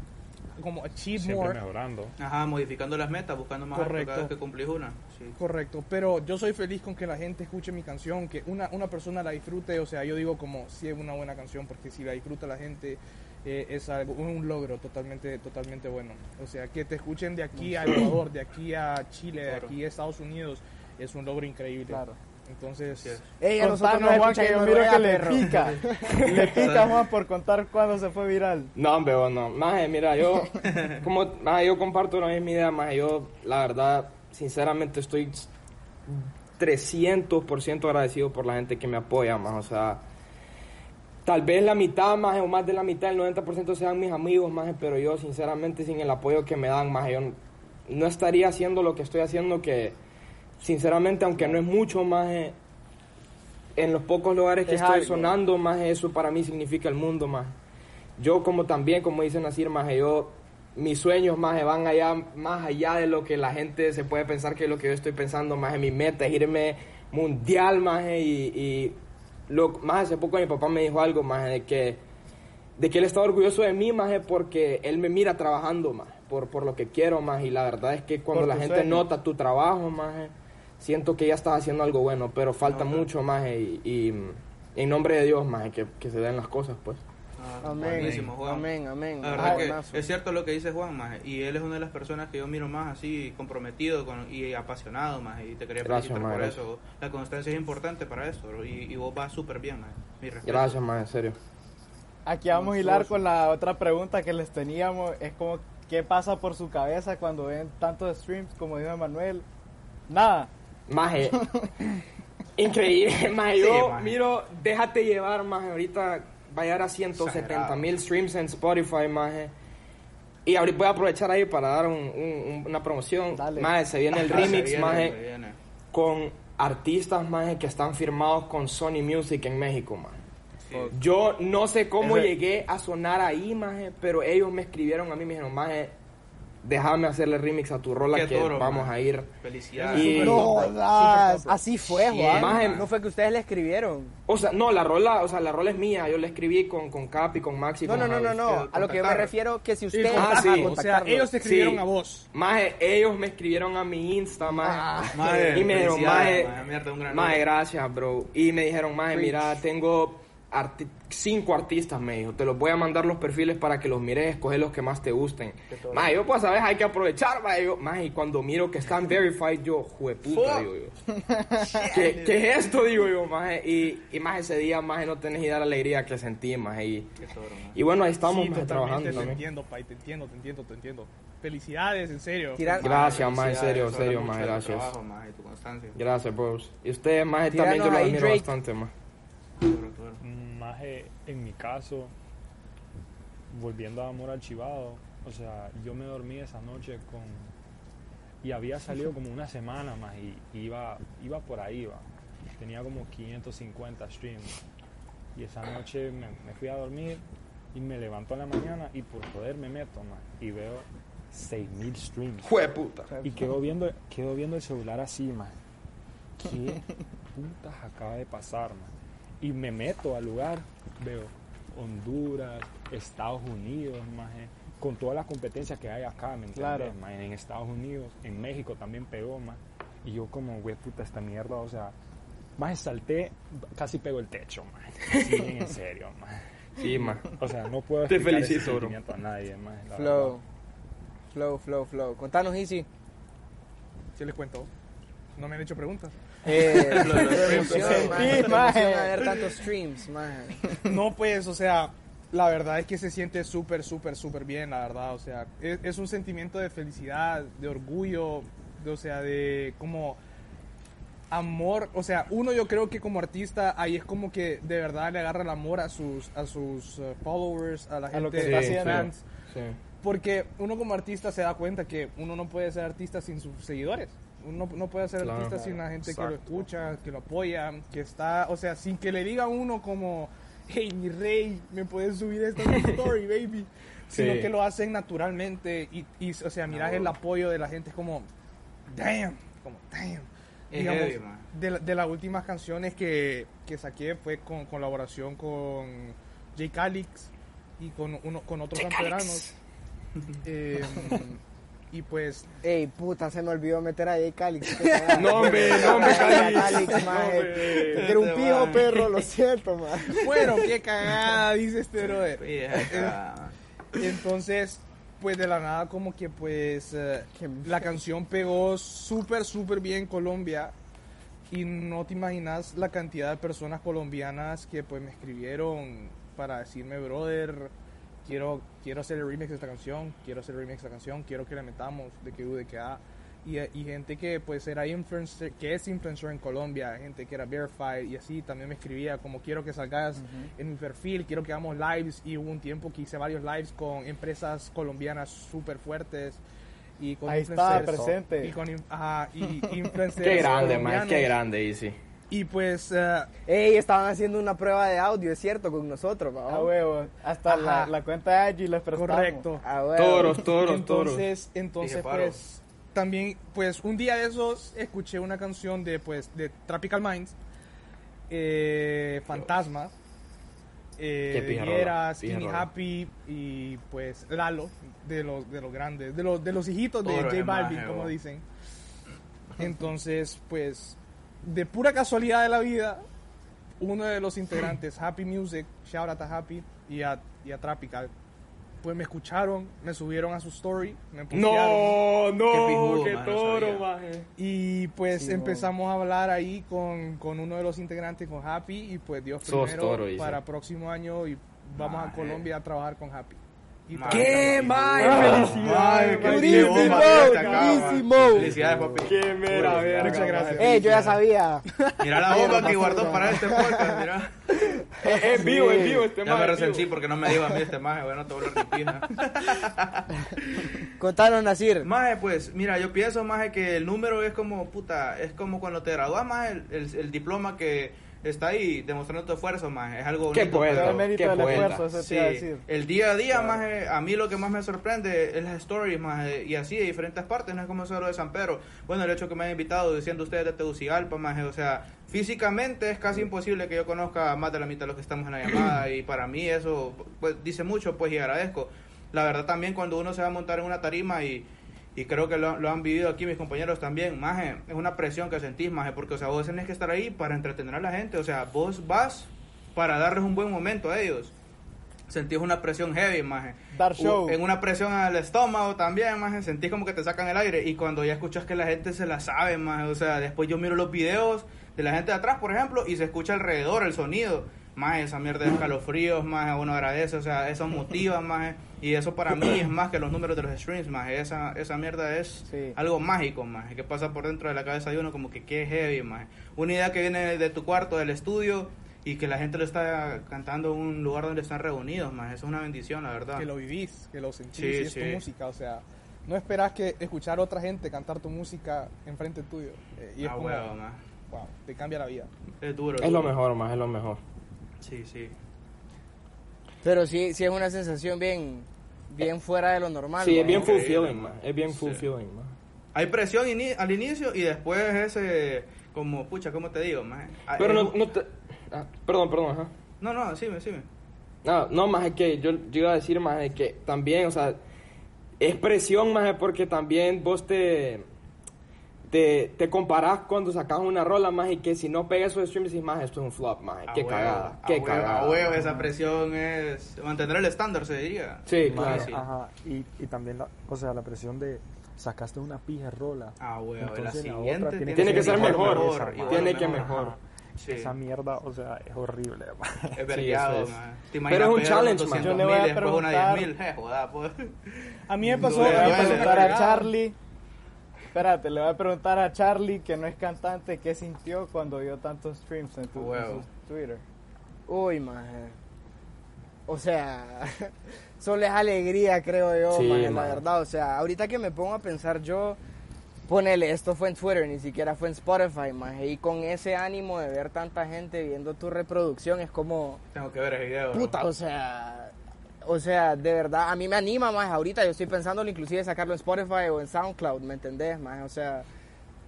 Speaker 9: como achieve
Speaker 7: Siempre
Speaker 9: more.
Speaker 7: mejorando.
Speaker 8: Ajá, modificando las metas, buscando más
Speaker 9: Correcto.
Speaker 8: cada vez que cumplís una. Sí.
Speaker 9: Correcto, pero yo soy feliz con que la gente escuche mi canción, que una, una persona la disfrute, o sea, yo digo como si es una buena canción, porque si la disfruta la gente eh, es algo, un logro totalmente, totalmente bueno. O sea, que te escuchen de aquí a Ecuador, de aquí a Chile, de
Speaker 8: Claro.
Speaker 9: aquí a Estados Unidos, es un logro increíble.
Speaker 3: Claro.
Speaker 9: Entonces,
Speaker 3: Ey, a nosotros nos
Speaker 4: Juan, que yo miro que le
Speaker 3: perro.
Speaker 4: pica. le pica, Juan, por contar cuándo se fue viral.
Speaker 5: No, hombre, vos no. Maje, mira, yo, como, maje, yo comparto la misma idea, maje, yo, la verdad, sinceramente estoy 300% agradecido por la gente que me apoya, más, o sea, tal vez la mitad, más o más de la mitad, el 90% sean mis amigos, más, pero yo, sinceramente, sin el apoyo que me dan, más, yo no estaría haciendo lo que estoy haciendo, que, sinceramente, aunque no es mucho, más, en los pocos lugares que
Speaker 3: Es
Speaker 5: estoy
Speaker 3: algo.
Speaker 5: sonando, más, eso para mí significa el mundo, más. Yo como también, como dice Nasir, más yo, mis sueños más van allá, más allá de lo que la gente se puede pensar que es lo que yo estoy pensando, más mi meta es irme mundial, más y, y lo, más hace poco mi papá me dijo algo, más de que, de que él está orgulloso de mí, más porque él me mira trabajando, más por, por lo que quiero, más y la verdad es que cuando
Speaker 4: Por
Speaker 5: la gente
Speaker 4: sueño.
Speaker 5: nota tu trabajo, más siento que ya estás haciendo algo bueno, pero falta mucho, más y, y en nombre de Dios, más que, que se den las cosas, pues.
Speaker 8: Ah,
Speaker 3: Amén,
Speaker 8: buenísimo, Juan.
Speaker 3: amén, amén.
Speaker 8: La verdad que
Speaker 3: Buenazo.
Speaker 8: es cierto lo que dice Juan, maje, y él es una de las personas que yo miro más así comprometido con, y apasionado, más y te quería
Speaker 5: Gracias,
Speaker 8: felicitar
Speaker 5: maje,
Speaker 8: por
Speaker 5: gracias.
Speaker 8: eso. La constancia es importante para eso, bro, y, y vos vas súper bien, maje.
Speaker 5: Gracias, más en serio.
Speaker 4: Aquí vamos a hilar con la otra pregunta que les teníamos. Es como, ¿qué pasa por su cabeza cuando ven tantos streams como dijo Manuel? Nada.
Speaker 5: Maje, increíble, maje.
Speaker 8: Sí,
Speaker 5: Yo
Speaker 8: maje.
Speaker 5: miro, déjate llevar, maje. Ahorita va a llegar a 170
Speaker 8: Exagerado.
Speaker 5: mil streams en Spotify, maje. Y ahorita voy a aprovechar ahí para dar un- un- un- una promoción.
Speaker 4: Dale.
Speaker 5: Maje, se viene el remix,
Speaker 8: viene,
Speaker 5: maje, con artistas, maje, que están firmados con Sony Music en México, maje.
Speaker 8: Sí.
Speaker 5: Yo no sé cómo
Speaker 4: Ese-
Speaker 5: llegué a sonar ahí, maje, pero ellos me escribieron a mí, me dijeron, maje, déjame hacerle remix a tu rola
Speaker 8: Qué
Speaker 5: que vamos a ir.
Speaker 8: Felicidades.
Speaker 5: Y-
Speaker 3: No, así fue, Juan. No fue que ustedes le escribieron.
Speaker 5: O sea, no, la rola, o sea, la rola es mía, yo la escribí con, con Capi, con Maxi,
Speaker 3: No,
Speaker 5: con
Speaker 3: no, no, no, no. A lo que yo me refiero que si ustedes
Speaker 5: Ah,
Speaker 9: contactar-
Speaker 5: sí.
Speaker 9: o sea, ellos te escribieron
Speaker 5: Sí.
Speaker 9: a vos.
Speaker 5: Maje, ellos me escribieron a mi Insta, maje.
Speaker 8: Maje,
Speaker 5: y me dijeron, maje,
Speaker 8: maje, mierda, un gran
Speaker 5: maje,
Speaker 8: logro.
Speaker 5: gracias, bro. Y me dijeron, maje, mira, tengo cinco artistas, me dijo. Te los voy a mandar los perfiles para que los mires, escoge los que más te gusten. Maje, yo pues, sabes, hay que aprovechar, maje. Yo, maje, y cuando miro que están verified, yo, jueputa, digo yo. ¿Qué, ¿Qué es esto, digo yo, maje? Y, y más ese día, maje, no tenés idea de la alegría que sentí, maje. Y, y bueno, ahí estamos,
Speaker 9: Sí,
Speaker 5: maje,
Speaker 9: totalmente,
Speaker 5: trabajando
Speaker 9: te entiendo, Pai, te entiendo, te entiendo, te entiendo. Felicidades, en serio.
Speaker 3: Tirar-
Speaker 5: Gracias, en
Speaker 8: Felicidades,
Speaker 5: serio, en serio,
Speaker 8: de tu
Speaker 5: gracias.
Speaker 8: trabajo, maje, y tu constancia.
Speaker 5: Gracias, bros. Y ustedes,
Speaker 3: Tíranos
Speaker 5: también yo lo admiro
Speaker 3: Drake.
Speaker 5: bastante.
Speaker 7: Más en mi caso, volviendo a Amor Archivado, o sea, yo me dormí esa noche con... Y había salido como una semana más y iba, iba por ahí, va. Tenía como 550 streams. Y esa noche me, me fui a dormir y me levanto en la mañana y por joder me meto más y veo 6000 streams.
Speaker 5: Jueputa.
Speaker 7: Y quedo viendo, quedo viendo el celular así, man. ¿Qué putas acaba de pasar, man? Y me meto al lugar, veo Honduras, Estados Unidos, maje, con todas las competencias que hay acá, ¿me entiendes?
Speaker 4: Claro.
Speaker 7: maje? En Estados Unidos, en México también pegó, más. Y yo como, güey, puta, esta mierda, o sea, más salté, casi pego el techo, man. Sí, en serio, man.
Speaker 5: Sí, maje.
Speaker 7: O sea, no puedo
Speaker 5: Te felicito, bro.
Speaker 7: a nadie, maje, la
Speaker 3: Flow.
Speaker 7: verdad.
Speaker 3: Flow, flow, flow. Contanos, Easy.
Speaker 9: ¿Qué les cuento? No me han hecho preguntas.
Speaker 3: Eh,
Speaker 4: sí,
Speaker 3: maje, tantos streams, maje.
Speaker 9: No, pues, o sea, la verdad es que se siente súper, súper, súper bien, la verdad. O sea, es, es un sentimiento de felicidad, de orgullo, de, o sea, de como amor. O sea, uno yo creo que como artista ahí es como que de verdad le agarra el amor a sus, a sus uh, followers, a la gente,
Speaker 4: A lo que
Speaker 9: a
Speaker 4: está
Speaker 9: sus
Speaker 4: haciendo.
Speaker 9: fans.
Speaker 5: Sí.
Speaker 9: Porque uno como artista se da cuenta que uno no puede ser artista sin sus seguidores. Uno no puede ser
Speaker 5: Claro.
Speaker 9: artista sin la gente que lo escucha, que lo apoya, que está, o sea, sin que le diga a uno como, hey, mi rey, me puedes subir esta story, baby. Sino que lo hacen naturalmente y, y, o sea, miras el apoyo de la gente es como, damn, como, damn. Digamos,
Speaker 8: heavy,
Speaker 9: de, la- de las últimas canciones que, que saqué fue con colaboración con Jay Calix y con, uno, con otros canteranos. Eh, y pues
Speaker 3: Ey, puta, se me olvidó meter a Jay Calix.
Speaker 5: No, hombre, no, hombre, Calix.
Speaker 3: Calix, un pijo, perro, lo siento, maje.
Speaker 9: bueno qué cagada dice este brother entonces pues de la nada como que pues eh, la canción pegó súper súper bien en Colombia Y no te imaginas la cantidad de personas colombianas que pues me escribieron para decirme, brother, quiero, quiero hacer el remix de esta canción, quiero hacer el remix de esta canción, quiero que la metamos, de que U, de que A. Y, y gente que pues era influencer, que es influencer en Colombia, gente que era verified y así también me escribía como quiero que salgas en mi perfil, quiero que hagamos lives y hubo un tiempo que hice varios lives con empresas colombianas súper fuertes y con
Speaker 4: Ahí
Speaker 9: influencers-
Speaker 4: presente.
Speaker 9: y con ajá, y influencers
Speaker 5: Qué grande, man, qué grande, Easy.
Speaker 9: Y pues eh,
Speaker 3: Ey, estaban haciendo una prueba de audio, es cierto, con nosotros.
Speaker 4: A huevo. Hasta la, cuenta de Agile les prestamos.
Speaker 9: correcto.
Speaker 3: A huevo.
Speaker 5: Toros, toros, toros.
Speaker 9: Entonces, entonces
Speaker 8: Dije paro.
Speaker 9: pues también pues un día de esos escuché una canción de pues de Tropical Minds eh, Fantasma eh,
Speaker 5: Qué
Speaker 9: de
Speaker 5: pija
Speaker 9: Viera,
Speaker 5: rola, pija
Speaker 9: Skinny. Happy y pues Lalo de los de los grandes de los de los hijitos de
Speaker 8: Toro
Speaker 9: J Balvin como dicen entonces pues de pura casualidad de la vida uno de los integrantes Happy Music shout out a Happy y a, y a Tropical pues me escucharon, me subieron a su story, me.
Speaker 5: No,
Speaker 8: Qué
Speaker 5: no,
Speaker 8: pijudo,
Speaker 5: qué
Speaker 8: man, no
Speaker 5: toro, maje.
Speaker 9: Y pues
Speaker 3: Sí,
Speaker 9: empezamos a hablar ahí con, con uno de los integrantes, con Happy, y pues Dios primero
Speaker 5: toro,
Speaker 9: para próximo año y vamos a. Colombia a trabajar con Happy.
Speaker 8: Maje.
Speaker 5: ¿Qué, maje? Maje.
Speaker 8: maje, acá, maje.
Speaker 3: durísimo.
Speaker 8: Felicidades, papi.
Speaker 5: Qué mera verga,
Speaker 9: Muchas gracias.
Speaker 3: Ey, yo ya sabía.
Speaker 8: Mira la bomba que guardó para este podcast, mira.
Speaker 5: Es, vivo, es vivo este
Speaker 8: Ya me
Speaker 5: maje,
Speaker 8: resentí porque no me dijo a mí este maje, bueno, te vuelvo a pija.
Speaker 3: Contanos, Nasir.
Speaker 8: Maje, pues, mira, yo pienso, maje, que el número es como, puta, es como cuando te gradúas, maje, el, el, el diploma que está ahí demostrando tu esfuerzo, maje, es algo
Speaker 5: Qué
Speaker 8: bonito.
Speaker 5: poeta,
Speaker 8: pero-
Speaker 4: el mérito
Speaker 5: qué
Speaker 4: del
Speaker 5: poeta.
Speaker 4: esfuerzo, eso te
Speaker 8: Sí,
Speaker 4: iba a decir.
Speaker 8: el día a día, maje, a mí lo que más me sorprende es las stories, maje, y así de diferentes partes, no es como solo de San Pedro. Bueno, el hecho que me han invitado diciendo ustedes de Tegucigalpa, maje, o sea, físicamente es casi imposible que yo conozca a más de la mitad de los que estamos en la llamada, y para mí eso pues, dice mucho, pues, y agradezco. La verdad también cuando uno se va a montar en una tarima y, y creo que lo, lo han vivido aquí mis compañeros también, maje, es una presión que sentís, maje, porque, o sea, vos tenés que estar ahí para entretener a la gente, o sea, vos vas para darles un buen momento a ellos sentís una presión heavy, maje.
Speaker 4: Dar show.
Speaker 8: En una presión al estómago también, maje. Sentís como que te sacan el aire. Y cuando ya escuchas que la gente se la sabe, maje. O sea, después yo miro los videos de la gente de atrás, por ejemplo, y se escucha alrededor el sonido. Maje, esa mierda de escalofríos, maje. Uno agradece, o sea, eso motiva, maje. Y eso para mí es más que los números de los streams, maje. Esa, esa mierda es
Speaker 3: Sí.
Speaker 8: algo mágico, maje. Que pasa por dentro de la cabeza de uno como que qué heavy, maje. Una idea que viene de tu cuarto, del estudio. Y que la gente lo está cantando en un lugar donde están reunidos, más. Eso es una bendición, la verdad.
Speaker 9: Que lo vivís, que lo sentís,
Speaker 8: Sí,
Speaker 9: y es
Speaker 8: sí.
Speaker 9: tu música, o sea, no esperas que escuchar a otra gente cantar tu música enfrente tuyo. eh, y es
Speaker 8: Ah,
Speaker 9: como,
Speaker 8: huevo, ma.
Speaker 9: wow, te cambia la vida.
Speaker 8: Es duro.
Speaker 5: Es lo mejor, más es lo mejor.
Speaker 8: Sí, sí.
Speaker 3: Pero sí, sí es una sensación bien, bien fuera de lo normal.
Speaker 5: Sí, es bien fulfilling,
Speaker 8: man.
Speaker 5: man. Es bien
Speaker 8: Sí.
Speaker 5: fulfilling, man.
Speaker 8: Hay presión ini- al inicio y después ese, como, pucha, ¿cómo te digo, más?
Speaker 5: Pero no, no te... ah, perdón, perdón, ajá.
Speaker 8: No, no, decime, decime.
Speaker 5: No, no, más es que yo, yo iba a decir más es que también, o sea, es presión más es porque también vos te, te, te comparás cuando sacas una rola más y que si no pegas esos streams decís más esto es un flop más, qué
Speaker 8: huevo,
Speaker 5: cagada,
Speaker 8: a
Speaker 5: qué
Speaker 8: huevo,
Speaker 5: cagada.
Speaker 8: A huevo, esa presión es mantener el estándar, se diría.
Speaker 5: Sí,
Speaker 8: Más
Speaker 5: claro.
Speaker 8: así.
Speaker 10: Ajá, y, y también, la, o sea, la presión de sacaste una pija rola.
Speaker 8: A huevo, la
Speaker 10: Entonces, la
Speaker 8: siguiente
Speaker 10: otra
Speaker 5: Tiene que ser mejor,
Speaker 10: esa,
Speaker 5: tiene
Speaker 8: bueno,
Speaker 5: que
Speaker 8: mejor.
Speaker 5: mejor.
Speaker 10: Ajá.
Speaker 8: Sí.
Speaker 10: Esa mierda, o sea, es horrible. man.
Speaker 8: Es vergueado. ¿Te
Speaker 5: Pero es un challenge, man.
Speaker 8: 200
Speaker 4: Yo le voy a
Speaker 8: una
Speaker 4: preguntar-
Speaker 8: 10 mil? Eh, joda, pues.
Speaker 9: A mí me pasó,
Speaker 4: voy a. Charlie. Espérate, le voy a preguntar a Charlie, que no es cantante, qué sintió cuando vio tantos streams en tu, en
Speaker 8: Huevo.
Speaker 4: su Twitter.
Speaker 3: Uy, maje. O sea, solo es alegría, creo yo,
Speaker 5: Sí,
Speaker 3: maje, la verdad. O sea, ahorita que me pongo a pensar yo, ponele, esto fue en Twitter, ni siquiera fue en Spotify, maje. Y con ese ánimo de ver tanta gente viendo tu reproducción, es como,
Speaker 8: Tengo que ver el video.
Speaker 3: puta, o sea... O sea, de verdad, a mí me anima más ahorita. Yo estoy pensando inclusive sacarlo en Spotify o en SoundCloud, ¿me entendés? Más, o sea,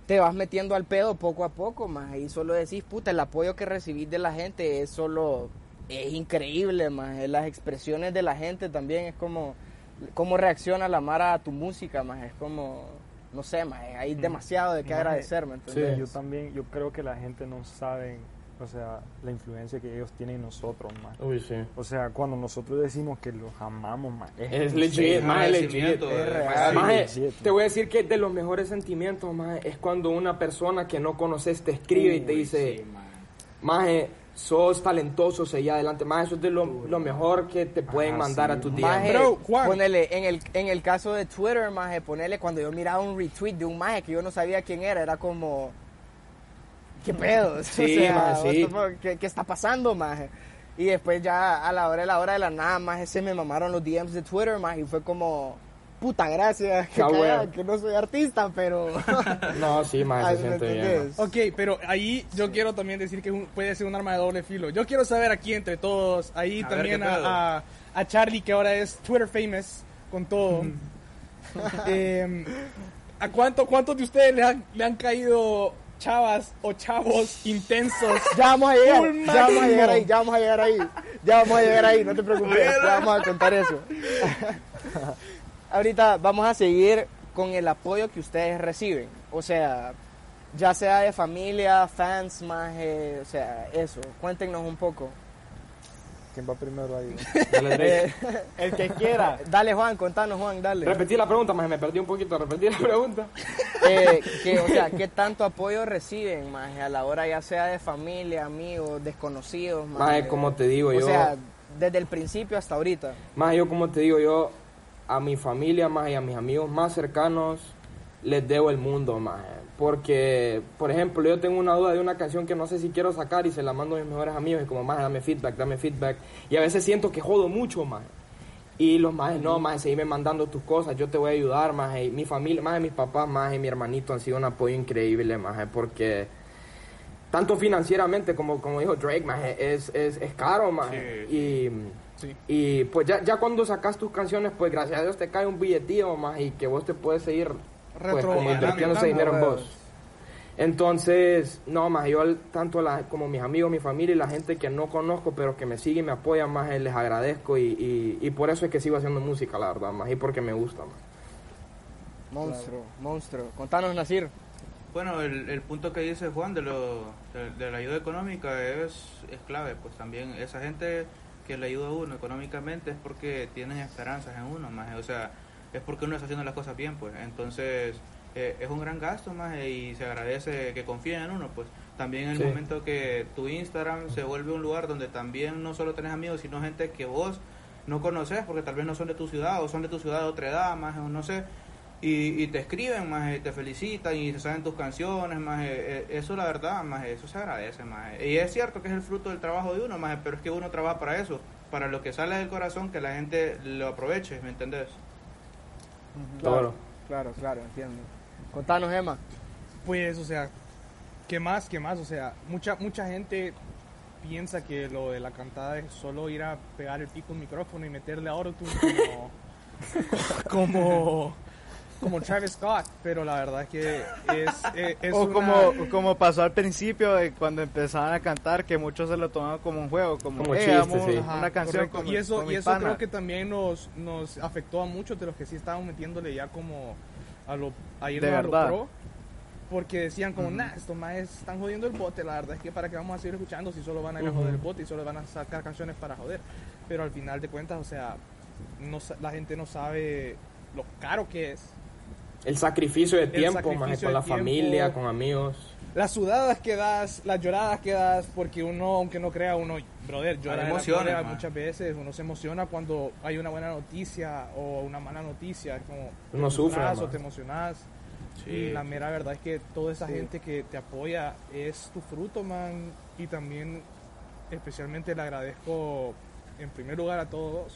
Speaker 3: te vas metiendo al pedo poco a poco, más. Y solo decís, puta, el apoyo que recibís de la gente es solo, es increíble, más. Las expresiones de la gente también es como, cómo reacciona la Mara a tu música, más. Es como, no sé, más. Hay demasiado de qué agradecer, ¿me entendés?
Speaker 10: Yo también, yo creo que la gente no sabe o sea, la influencia que ellos tienen en nosotros, man.
Speaker 5: Uy, sí.
Speaker 10: O sea, cuando nosotros decimos que los amamos, man,
Speaker 5: Es legit, más es legit.
Speaker 8: agradecimiento,
Speaker 3: Es
Speaker 8: eh, más-
Speaker 10: sí, sí.
Speaker 5: te voy a decir que de los mejores sentimientos, maje, es cuando una persona que no conoces te escribe y te dice, maje, sos talentoso, seguí adelante. Maje, eso es de lo, lo mejor que te pueden
Speaker 10: Ah,
Speaker 5: mandar
Speaker 10: sí,
Speaker 5: a tu día.
Speaker 3: Maje,
Speaker 9: Bro,
Speaker 3: ponele, en el, en el caso de Twitter, maje, ponele cuando yo miraba un retweet de un maje que yo no sabía quién era, era como, ¿qué pedo?
Speaker 5: Sí, maje, sí.
Speaker 3: what the fuck, ¿qué, qué está pasando, maje? Y después ya a la hora de la hora de la nada, maje, se me mamaron los DMs de Twitter, maje, y fue como, puta gracias, que,
Speaker 5: Ah, bueno.
Speaker 3: que no soy artista, pero...
Speaker 5: No, sí, maje, se
Speaker 3: ¿me
Speaker 5: siente bien.
Speaker 9: Ok, pero ahí yo quiero también decir que puede ser un arma de doble filo. Yo quiero saber aquí entre todos, ahí
Speaker 8: A
Speaker 9: también a, a, a Charlie, que ahora es Twitter famous con todo. Eh, ¿A cuánto, cuántos de ustedes le han, le han caído chavas o chavos intensos?
Speaker 3: Ya vamos a llegar, ya vamos a llegar ahí, ya vamos a llegar ahí, ya vamos a llegar ahí, no te preocupes, ya vamos a contar eso. Ahorita vamos a seguir con el apoyo que ustedes reciben, o sea, ya sea de familia, fans, más, eh, o sea, eso, cuéntenos un poco.
Speaker 10: ¿Quién va primero ahí?
Speaker 5: Dale.
Speaker 3: Eh,
Speaker 4: El que quiera.
Speaker 3: dale Juan, contanos Juan, dale.
Speaker 5: Repetí la pregunta, maje, me perdí un poquito. Repetí la pregunta.
Speaker 3: Eh, que, o sea, ¿qué tanto apoyo reciben, más a la hora ya sea de familia, amigos, desconocidos, maje?
Speaker 5: Maje, como te digo,
Speaker 3: O
Speaker 5: yo...
Speaker 3: sea, desde el principio hasta ahorita.
Speaker 5: Más yo como te digo, yo a mi familia más y a mis amigos más cercanos les debo el mundo más. Porque, por ejemplo, yo tengo una duda de una canción que no sé si quiero sacar y se la mando a mis mejores amigos y como, más dame feedback, dame feedback. Y a veces siento que jodo mucho más. Y los más, no, más, seguime mandando tus cosas, yo te voy a ayudar, más. Y mi familia, más, mis papás, más, y mi hermanito han sido un apoyo increíble, más, porque tanto financieramente como, como dijo Drake, más, es, es, es caro, más. Y,
Speaker 9: Sí.
Speaker 5: y pues ya, ya cuando sacas tus canciones, pues gracias a Dios te cae un billetío más y que vos te puedes seguir pues,
Speaker 9: Retro-
Speaker 5: como invirtiendo ese dinero en vos. Entonces, no, más yo al- tanto la, como mis amigos, mi familia y la gente que no conozco, pero que me sigue y me apoya más, eh, les agradezco y, y, y por eso es que sigo haciendo música, la verdad, más y porque me gusta más.
Speaker 3: Monstruo, monstruo. Contanos, Nasir.
Speaker 8: Bueno, el, el punto que dice Juan de, lo, de, de la ayuda económica es, es clave, pues también esa gente que le ayuda a uno económicamente es porque tienen esperanzas en uno, más, o sea, es porque uno está haciendo las cosas bien, pues, entonces eh, es un gran gasto, más, y se agradece que confíen en uno, pues, también en el
Speaker 5: Sí.
Speaker 8: momento que tu Instagram se vuelve un lugar donde también no solo tenés amigos, sino gente que vos no conoces, porque tal vez no son de tu ciudad, o son de tu ciudad de otra edad, más, o no sé, y, y te escriben más te felicitan y se saben tus canciones más eso la verdad más eso se agradece más y es cierto que es el fruto del trabajo de uno más pero es que uno trabaja para eso para lo que sale del corazón que la gente lo aproveche me entendés
Speaker 5: Claro.
Speaker 3: Claro, claro, entiendo. Contanos, Emma.
Speaker 9: Pues, o sea, ¿qué más? ¿Qué más? O sea, mucha, mucha gente piensa que lo de la cantada es solo ir a pegar el pico al micrófono y meterle autotune como, como, como Travis Scott, pero la verdad es que es, es, es
Speaker 4: o
Speaker 9: una-
Speaker 4: como, como pasó al principio eh, cuando empezaban a cantar, que muchos se lo tomaban como un juego, como,
Speaker 5: Como
Speaker 4: "Eh,
Speaker 5: chiste,
Speaker 4: hagamos
Speaker 5: sí.
Speaker 9: Ajá,
Speaker 4: una canción
Speaker 9: y eso, y eso
Speaker 4: pana".
Speaker 9: creo que también nos, nos afectó a muchos de los que sí estaban metiéndole ya como a lo a irnos
Speaker 4: De
Speaker 9: a lo pro porque decían como nah estos más están jodiendo el bote la verdad es que para qué vamos a seguir escuchando si solo van a ir a joder el bote y solo van a sacar canciones para joder pero al final de cuentas o sea no la gente no sabe lo caro que es
Speaker 5: El sacrificio de
Speaker 9: El
Speaker 5: tiempo,
Speaker 9: sacrificio
Speaker 5: más con la
Speaker 9: tiempo.
Speaker 5: familia, con amigos.
Speaker 9: las sudadas que das, las lloradas que das, porque uno, aunque no crea, uno, brother, llora
Speaker 8: man.
Speaker 9: muchas veces, uno se emociona cuando hay una buena noticia o una mala noticia, es como
Speaker 5: Uno sufre,
Speaker 9: o
Speaker 5: man.
Speaker 9: te emocionas.
Speaker 8: Sí,
Speaker 9: y la
Speaker 8: sí.
Speaker 9: mera verdad es que toda esa gente que te apoya es tu fruto, man, y también especialmente le agradezco en primer lugar a todos,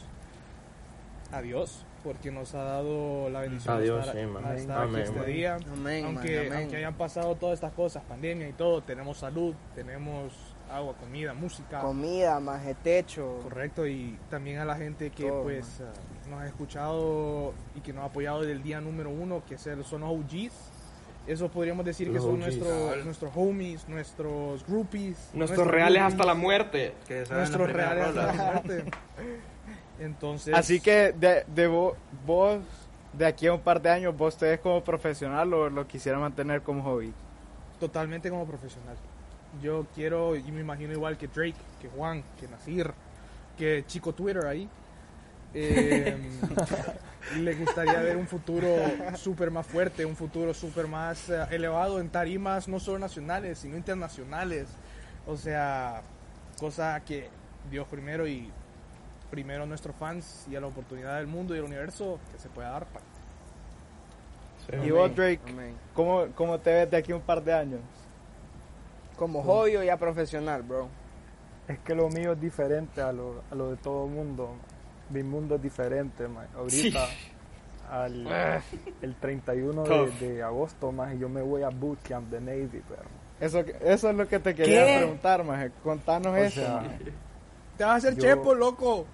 Speaker 9: a Dios, porque nos ha dado la bendición
Speaker 5: A
Speaker 9: de estar, a estar aquí
Speaker 5: Amén,
Speaker 9: este
Speaker 5: man.
Speaker 9: día.
Speaker 3: Amén,
Speaker 9: aunque,
Speaker 3: man, amén.
Speaker 9: aunque hayan pasado todas estas cosas, pandemia y todo, tenemos salud, tenemos agua, comida, música.
Speaker 3: Comida, más de techo.
Speaker 9: Correcto, y también a la gente que
Speaker 3: Todo,
Speaker 9: pues ah, nos ha escuchado y que nos ha apoyado desde el día número uno, que ser- son los OGs. Eso podríamos decir que
Speaker 5: Los
Speaker 9: son
Speaker 5: OGs.
Speaker 9: nuestros, nuestros homies, nuestros groupies.
Speaker 5: Nuestros reales
Speaker 9: groupies,
Speaker 5: hasta la muerte.
Speaker 8: que
Speaker 9: Nuestros reales hasta la muerte. Entonces,
Speaker 4: Así que de, de vo- vos, de aquí a un par de años, vos te ves como profesional o lo quisiera mantener como hobby.
Speaker 9: totalmente como profesional. yo quiero, y me imagino igual que Drake, que Juan, que Nasir, que Chico Twitter ahí, eh, le gustaría ver un futuro súper más fuerte, un futuro súper más eh, elevado en tarimas no solo nacionales, sino internacionales. O sea, cosa que Dios primero y primero a nuestros fans y a la oportunidad del mundo y del universo que se pueda dar. pa.
Speaker 4: Y vos, Drake. ¿cómo, ¿cómo te ves de aquí a un par de años?
Speaker 3: Como hobby o ya profesional, bro.
Speaker 7: Es que lo mío es diferente a lo, a lo de todo el mundo. Mi mundo es diferente, ma. Ahorita, al, el 31 de, de agosto, más yo me voy a bootcamp de Navy, perro.
Speaker 4: Eso, eso es lo que te quería
Speaker 3: ¿Qué?
Speaker 4: preguntar, maje. Contanos
Speaker 7: O
Speaker 4: eso.
Speaker 7: sea.
Speaker 9: Te vas a hacer
Speaker 7: Yo-
Speaker 9: chepo, loco.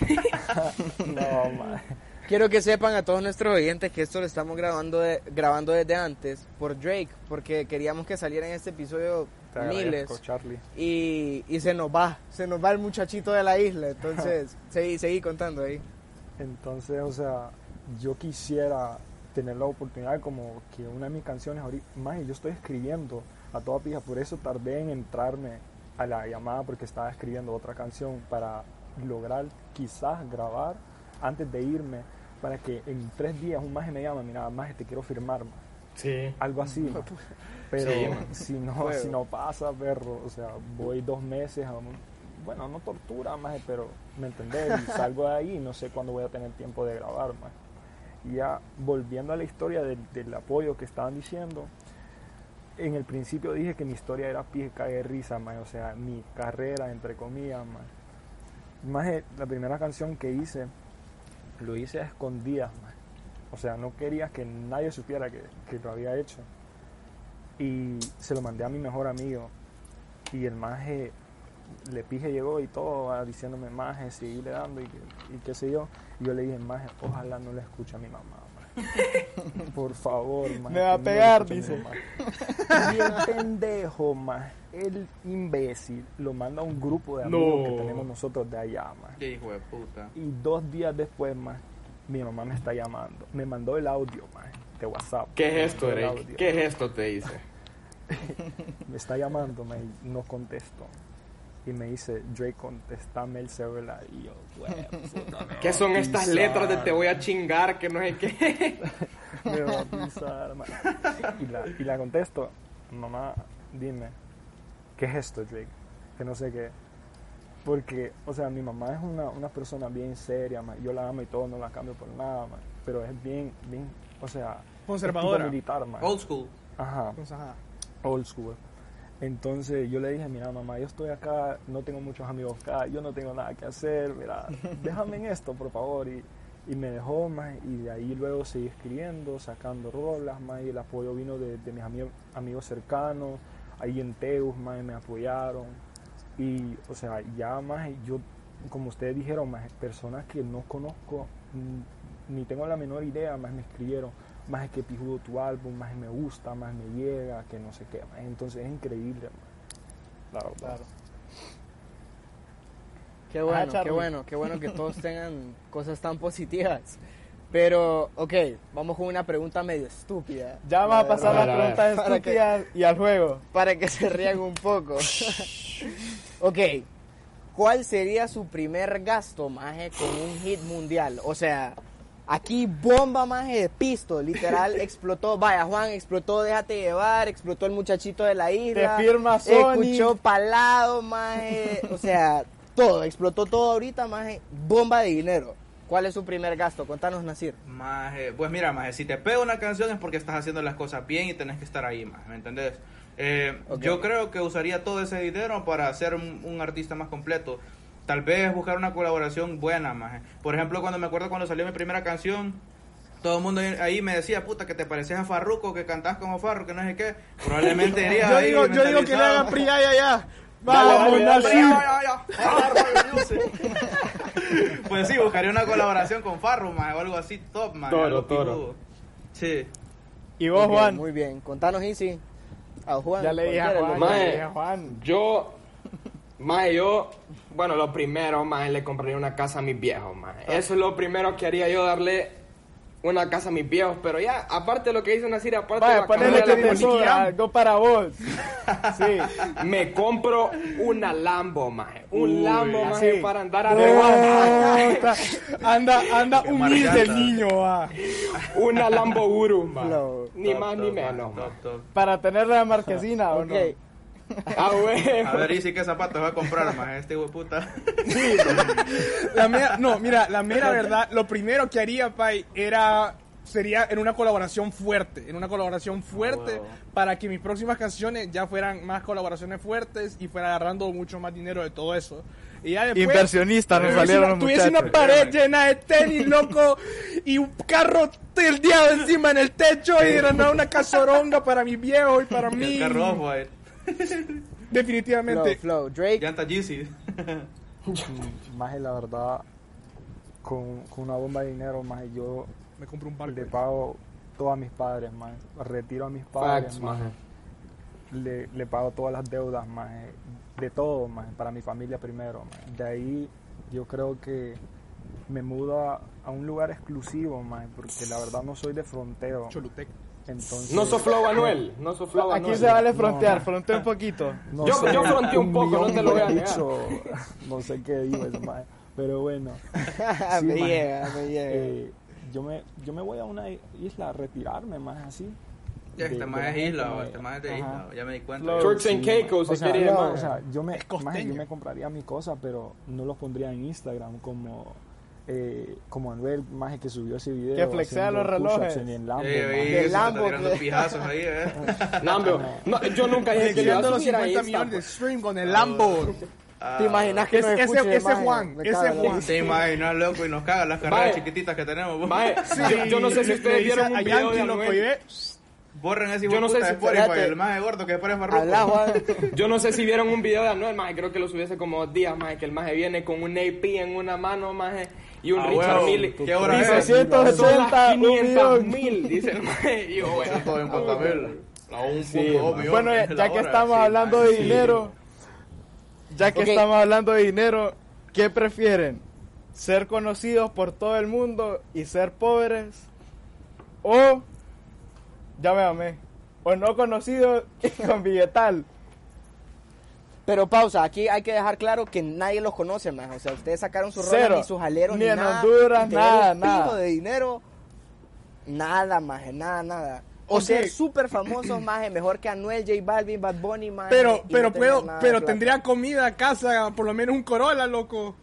Speaker 7: no, ma.
Speaker 3: Quiero que sepan a todos nuestros oyentes que esto lo estamos grabando de- grabando desde antes por Drake, porque queríamos que saliera en este episodio
Speaker 7: Te
Speaker 3: miles
Speaker 7: Charlie.
Speaker 3: y, y se nos va, se nos va el muchachito de la isla, entonces seguí, seguí contando ahí.
Speaker 7: Entonces, o sea, yo quisiera tener la oportunidad como que una de mis canciones ahorita, más yo estoy escribiendo a toda pija, por eso tardé en entrarme a la llamada porque estaba escribiendo otra canción para lograr quizás grabar antes de irme para que en tres días un maje me llama, mira, maje, te quiero firmar, maje".
Speaker 5: Sí.
Speaker 7: algo así, maje. pero
Speaker 5: Sí, man.
Speaker 7: si no, si no pasa, perro, o sea, voy dos meses a un- bueno, no tortura, maje, pero me entendés, y salgo de ahí y no sé cuándo voy a tener tiempo de grabar, maje. Y ya volviendo a la historia del, del apoyo que estaban diciendo, en el principio dije que mi historia era pie cae de risa, maje, o sea, mi carrera, entre comillas, maje. Maje, la primera canción que hice, lo hice a escondidas, maje. O sea, no quería que nadie supiera que, que lo había hecho. Y se lo mandé a mi mejor amigo. Y el maje, le pije llegó y todo, ah, diciéndome, maje, seguirle dando y, que- y qué sé yo. Y yo le dije, maje, ojalá no le escuche a mi mamá. maje. Por favor, maje.
Speaker 4: Me va a
Speaker 7: no
Speaker 4: pegar,
Speaker 7: mi
Speaker 4: dice.
Speaker 7: mamá". Y el pendejo, maje, el imbécil, lo manda a un grupo de amigos que tenemos nosotros de allá.
Speaker 8: Qué hijo de puta.
Speaker 7: Y dos días después, más, mi mamá me está llamando. Me mandó el audio, más, de WhatsApp.
Speaker 5: ¿Qué es esto, Drake?
Speaker 7: audio.
Speaker 5: ¿Qué es esto? Te dice.
Speaker 7: Me está llamando, me, no contesto. Y me dice, Drake, contestame el celular. Y yo, "Güey, puta,
Speaker 5: ¿Qué son estas letras de te voy a chingar? Que no sé qué.
Speaker 7: Me va a pisar, man". Y la, y la contesto, mamá, dime, ¿qué es esto, Drake? Que no sé qué. Porque, o sea, mi mamá es una, una persona bien seria, man. yo la amo y todo, no la cambio por nada, man. pero es bien, bien, o sea, es
Speaker 9: Conservadora.
Speaker 7: tipo militar, man.
Speaker 8: Old school.
Speaker 7: Ajá,
Speaker 9: Pues, ajá.
Speaker 7: old school. Entonces yo le dije, mira mamá, yo estoy acá, no tengo muchos amigos acá, yo no tengo nada que hacer, mira, déjame en esto, por favor. Y, y me dejó más y de ahí luego seguí escribiendo, sacando rolas, más y el apoyo vino de, de mis amigos, amigos cercanos, ahí en Teus, más me apoyaron. Y, o sea, ya más yo, como ustedes dijeron, más personas que no conozco, mm, ni tengo la menor idea, más me escribieron, más es que pijudo tu álbum, más me gusta, más me llega, que no sé qué, más. Entonces es increíble, más. La verdad.
Speaker 3: Qué bueno, qué
Speaker 4: Charlie.
Speaker 3: bueno, qué bueno que todos tengan cosas tan positivas. Pero, ok, vamos con una pregunta medio estúpida.
Speaker 4: Ya vamos a pasar
Speaker 5: A
Speaker 4: las preguntas
Speaker 3: que-
Speaker 4: estúpidas y al juego.
Speaker 3: Para que se rían un poco. ok, ¿cuál sería su primer gasto, maje, con un hit mundial? O sea, aquí bomba, maje, de pisto, literal, explotó, vaya, Juan, explotó Déjate Llevar, explotó el muchachito de la isla.
Speaker 4: Te firma Sony.
Speaker 3: Escuchó Palado, maje, o sea, todo, explotó todo ahorita, maje, bomba de dinero. ¿Cuál es su primer gasto? Contanos, Nasir.
Speaker 8: Maje, pues mira, maje, si te pega una canción es porque estás haciendo las cosas bien y tenés que estar ahí, maje, ¿me entendés? Eh. Yo creo que usaría todo ese dinero para ser un, un artista más completo. Tal vez buscar una colaboración buena, maje. Por ejemplo, cuando me acuerdo cuando salió mi primera canción, todo el mundo ahí me decía, puta, que te pareces a Farruko, que cantás como Farruko, que no sé qué. Probablemente iría
Speaker 9: Yo
Speaker 8: ahí
Speaker 9: digo, yo digo que le hagan pri ya, ya, Vamos. Nasir.
Speaker 8: Pues sí, buscaría una colaboración con Farro, maje, o algo así top, maje,
Speaker 5: Toro, toro.
Speaker 8: Sí.
Speaker 4: ¿Y vos, Juan?
Speaker 3: Muy bien, contanos, Easy. A Juan.
Speaker 4: Ya le dije a Juan.
Speaker 3: los
Speaker 4: ya le
Speaker 5: Mae.
Speaker 4: dije a Juan.
Speaker 5: Yo, yo, bueno, lo primero, más le compraría una casa a mis viejos, más. Eso es lo primero que haría yo, darle una casa a mis viejos, pero ya, aparte de lo que dice Nasir, aparte
Speaker 4: Vaya,
Speaker 5: de la
Speaker 4: que
Speaker 5: la
Speaker 4: sobra, algo para vos. Sí.
Speaker 5: me compro una Lambo, maje. Un
Speaker 9: Uy,
Speaker 5: Lambo, maje,
Speaker 4: sí.
Speaker 5: para andar arreglando.
Speaker 9: Puta, anda, anda
Speaker 8: Qué
Speaker 9: humilde el niño, va.
Speaker 5: Una Lambo Uru.
Speaker 3: Flow.
Speaker 5: Ni
Speaker 8: Top,
Speaker 5: más
Speaker 8: top,
Speaker 5: ni menos,
Speaker 8: top,
Speaker 5: maje.
Speaker 8: top.
Speaker 4: Para tener la marquesina, ¿o
Speaker 3: Ok.
Speaker 4: no?
Speaker 5: Ah, güey.
Speaker 8: A ver, ¿y si qué zapatos va a comprar, más este hijo de puta?
Speaker 9: La mera, no, mira, la mera verdad, lo primero que haría, Pai, era sería en una colaboración fuerte, en una colaboración fuerte
Speaker 8: wow.
Speaker 9: para que mis próximas canciones ya fueran más colaboraciones fuertes y fuera agarrando mucho más dinero de todo eso. Y ya después,
Speaker 4: Inversionistas nos salieron
Speaker 9: una-
Speaker 4: los
Speaker 9: tuviese una pared llena de tenis, loco, y un carro tildeado encima en el techo y nada una casoronga para mi viejo y para mí.
Speaker 8: El carro
Speaker 3: Flow,
Speaker 9: Definitivamente.
Speaker 3: flow. Drake.
Speaker 7: Más la verdad, con, con una bomba de dinero, más yo
Speaker 9: Me compré un barco.
Speaker 7: le pago todo a mis padres, más retiro a mis padres,
Speaker 5: Facts, maje.
Speaker 7: le, le pago todas las deudas, más de todo, más para mi familia primero. maje. De ahí yo creo que me mudo a, a un lugar exclusivo, más porque la verdad no soy de fronteo.
Speaker 9: Cholutec.
Speaker 7: Entonces,
Speaker 5: No sos flow Anuel, no
Speaker 4: Aquí se vale frontear,
Speaker 7: no.
Speaker 4: frontea un poquito.
Speaker 7: no
Speaker 5: Yo-
Speaker 7: sé,
Speaker 5: yo fronteé un poco, no te lo voy a negar.
Speaker 7: dicho, no sé qué digo, eso, pero bueno. Sí,
Speaker 3: me llega, me llega.
Speaker 7: Eh, yo me yo me voy a una isla a retirarme más así.
Speaker 8: Ya, este
Speaker 7: de
Speaker 8: más
Speaker 7: la
Speaker 8: es isla,
Speaker 7: maje.
Speaker 8: este más es de
Speaker 7: Ajá.
Speaker 8: isla, ya me di cuenta.
Speaker 5: Turks and Caicos,
Speaker 7: O
Speaker 5: si
Speaker 7: sea,
Speaker 5: quería,
Speaker 7: no, o sea, yo me, maje, yo me compraría mi cosa, pero no los pondría en Instagram como eh, como Anuel Maje que subió ese video.
Speaker 4: Que flexea los relojes.
Speaker 7: En el Lambo,
Speaker 8: Eh, está
Speaker 3: Lambo,
Speaker 8: ahí, eh.
Speaker 5: Hombre, no, yo nunca dije que a
Speaker 9: los
Speaker 5: subir a
Speaker 9: 50
Speaker 5: Insta,
Speaker 9: millones de stream con el Lambo.
Speaker 8: Ah,
Speaker 3: ¿Te imaginas que
Speaker 9: Ese- ese-
Speaker 3: escuche,
Speaker 9: ese
Speaker 3: maje?
Speaker 9: Juan, ese Juan.
Speaker 8: Te imaginas, loco, y nos cagan las carreras chiquititas que tenemos.
Speaker 5: Maje, yo, yo no sé si ustedes vieron un video de Anuel.
Speaker 8: Borren ese
Speaker 5: Yo no sé si-
Speaker 8: Spotify, el más gordo que después es más.
Speaker 5: Yo no sé si vieron un video de Anuel, maje, creo que lo subí hace como dos días, maje, que el maje viene con un AP en una mano, maje, y un
Speaker 8: Ah,
Speaker 5: Richard. Mille.
Speaker 8: ¿Qué hora
Speaker 5: Dice,
Speaker 8: es?
Speaker 5: Son las
Speaker 4: 180, un
Speaker 5: 500
Speaker 4: millón.
Speaker 5: mil, dice el maje. Y yo, bueno,
Speaker 8: Todo en
Speaker 5: Sí,
Speaker 4: Bueno, ya que
Speaker 8: hora.
Speaker 4: estamos
Speaker 8: Sí,
Speaker 4: hablando
Speaker 8: man,
Speaker 4: de
Speaker 8: sí.
Speaker 4: dinero, ya que estamos hablando de dinero, ¿qué prefieren? ¿Ser conocidos por todo el mundo y ser pobres? ¿O, ya me amé, o no conocidos y con billetal?
Speaker 3: Pero pausa, aquí hay que dejar claro que nadie los conoce más. O sea, ustedes sacaron sus
Speaker 4: Cero.
Speaker 3: rolas ni sus aleros
Speaker 4: Ni
Speaker 3: ni,
Speaker 4: en
Speaker 3: nada.
Speaker 4: Honduras, nada,
Speaker 3: un
Speaker 4: nada.
Speaker 3: de dinero, nada más, nada, nada. O
Speaker 9: Ok.
Speaker 3: ser súper famosos más, mejor que Anuel, J Balvin, Bad Bunny más.
Speaker 9: Pero, pero
Speaker 3: no
Speaker 9: puedo, pero tendría comida, casa, por lo menos un Corolla, loco.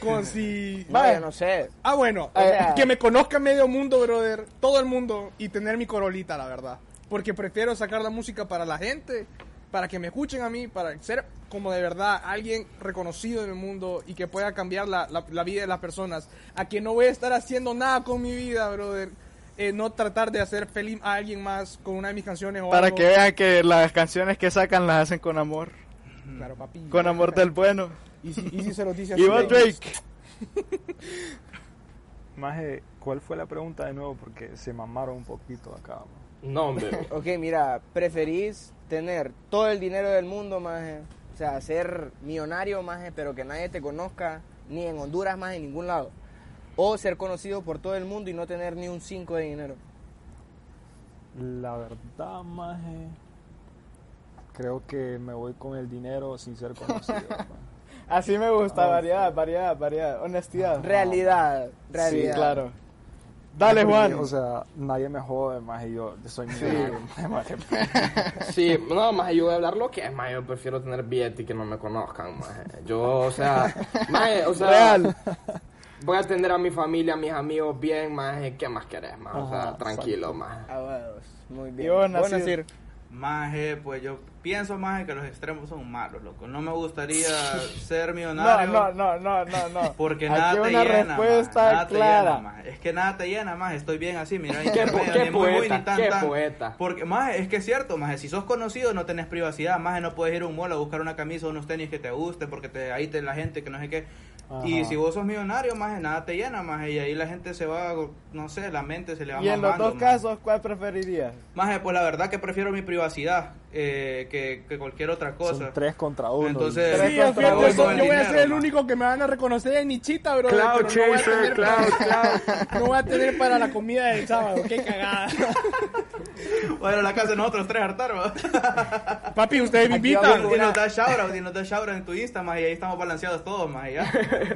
Speaker 9: Con si...
Speaker 3: Vaya, no sé.
Speaker 9: Ah, bueno,
Speaker 3: O sea-
Speaker 9: que me conozca medio mundo, brother, todo el mundo, y tener mi corolita, la verdad. Porque prefiero sacar la música para la gente, para que me escuchen a mí, para ser como de verdad alguien reconocido en el mundo y que pueda cambiar la, la- la vida de las personas. A que no voy a estar haciendo nada con mi vida, brother. Eh, no tratar de hacer feliz a alguien más con una de mis canciones o
Speaker 4: Para
Speaker 9: algo.
Speaker 4: que vean que las canciones que sacan las hacen con amor,
Speaker 9: Claro, papi.
Speaker 4: con amor del bueno.
Speaker 9: Y si, y si se los dice
Speaker 4: Y
Speaker 9: así,
Speaker 4: vos, Drake,
Speaker 7: Maje, ¿cuál fue la pregunta de nuevo? Porque se mamaron un poquito acá. man.
Speaker 5: no, hombre.
Speaker 3: Ok, mira, preferís tener todo el dinero del mundo, maje. O sea, ser millonario, maje, pero que nadie te conozca, ni en Honduras, más en ningún lado. O ser conocido por todo el mundo y no tener ni un 5 de dinero.
Speaker 7: La verdad, Maje, creo que me voy con el dinero sin ser conocido.
Speaker 4: así me gusta, variedad, variedad, variedad, honestidad.
Speaker 3: Realidad, realidad.
Speaker 4: Sí, claro. Dale, Juan.
Speaker 7: O sea, nadie me jode, más y yo soy millonario. maje.
Speaker 5: Sí, no, más yo voy a hablar lo que es, más yo prefiero tener billete y que no me conozcan, maje. Yo, o sea, maje, o sea,
Speaker 4: Real.
Speaker 5: voy a atender a mi familia, a mis amigos bien, maje, ¿qué más querés, más? O sea,
Speaker 7: Ajá,
Speaker 5: tranquilo.
Speaker 3: Ah, huevos, muy bien.
Speaker 4: Vos, Nasir.
Speaker 3: Nasir.
Speaker 8: Maje, pues yo pienso, maje, que los extremos son malos, loco. No me gustaría ser millonario.
Speaker 4: no, no, no, no, no.
Speaker 8: Porque
Speaker 4: Aquí
Speaker 8: nada te
Speaker 4: una
Speaker 8: llena,
Speaker 4: respuesta
Speaker 8: maje, nada te
Speaker 4: clara.
Speaker 8: llena, maje. Es que nada te llena, más. Estoy bien así, mira.
Speaker 5: Qué po- qué
Speaker 8: ni muy, muy,
Speaker 5: poeta,
Speaker 8: ni tan,
Speaker 5: qué
Speaker 8: tan.
Speaker 5: poeta.
Speaker 8: Porque, más es que es cierto, más si sos conocido no tenés privacidad, más no puedes ir a un mall a buscar una camisa o unos tenis que te guste porque te, ahí te la gente que no sé qué. Y si vos sos millonario, más nada te llena, más y ahí la gente se va, no sé, la mente se le va
Speaker 4: Y en los
Speaker 8: mamando,
Speaker 4: dos
Speaker 8: maje.
Speaker 4: casos, ¿cuál preferirías?
Speaker 8: Maje, pues la verdad que prefiero mi privacidad. eh, que, que cualquier otra cosa.
Speaker 7: Son tres contra uno.
Speaker 8: Entonces,
Speaker 9: Sí,
Speaker 8: me
Speaker 9: fíjate,
Speaker 8: voy
Speaker 9: eso,
Speaker 8: con el
Speaker 9: yo voy a ser el único que me van a reconocer en Nichita, bro.
Speaker 7: Cloud
Speaker 9: pero no voy a
Speaker 7: chaser,
Speaker 9: tener
Speaker 7: cloud,
Speaker 9: para- No voy a tener para la comida del sábado, qué cagada.
Speaker 8: A la casa de nosotros tres hartar.
Speaker 9: Papi, ustedes me invitan.
Speaker 8: Y nos da shoutout, y nos da shoutout en tu Insta, más y ahí estamos balanceados todos, más ya.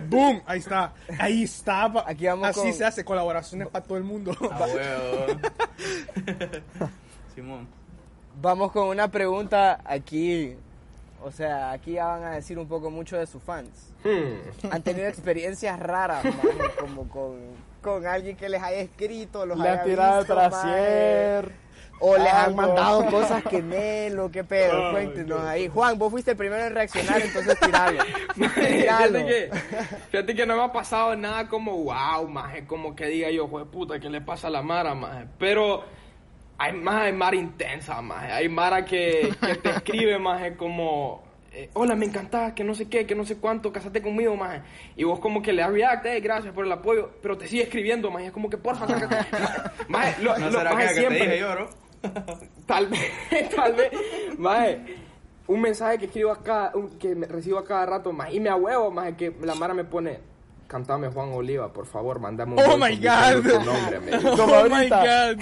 Speaker 9: Boom, ahí está. Ahí está.
Speaker 3: Aquí vamos
Speaker 9: Así
Speaker 3: con-
Speaker 9: se hace, colaboraciones para todo el mundo.
Speaker 8: A huevo. Simón.
Speaker 3: Vamos con una pregunta aquí. O sea, aquí ya van a decir un poco mucho de sus fans.
Speaker 5: Hmm.
Speaker 3: Han tenido experiencias raras, maje, como con, con alguien que les haya escrito, los
Speaker 4: Le
Speaker 3: haya
Speaker 4: han tirado
Speaker 3: visto,
Speaker 4: trasier.
Speaker 3: O les han mandado cosas que Melo, qué pedo, cuéntenos ahí. Juan, vos fuiste el primero en reaccionar, entonces tiralo.
Speaker 5: Fíjate, que, fíjate que no me ha pasado nada como wow, maje, como que diga yo, de puta, ¿qué le pasa a la Mara, maje? Pero hay más, hay Mara intensa, maje. Hay Mara que, que te escribe, maje, como, eh, hola, me encantás, que no sé qué, que no sé cuánto, casate conmigo, maje. Y vos como que le das react, eh, gracias por el apoyo, pero te sigue escribiendo, maje. Es como que, porfa, sácate. maje, lo,
Speaker 8: ¿No
Speaker 5: lo-
Speaker 8: será
Speaker 5: maje,
Speaker 8: que, que te
Speaker 5: siempre.
Speaker 8: dije yo, bro?
Speaker 5: Tal vez, tal vez, maje, un mensaje que escribo acá, que recibo a cada rato, más y me ahuevo, más que la Mara me pone, cantame Juan Oliva, por favor, mandame un
Speaker 9: Oh my God.
Speaker 5: tu nombre, me dijo.
Speaker 4: Como
Speaker 9: oh my god.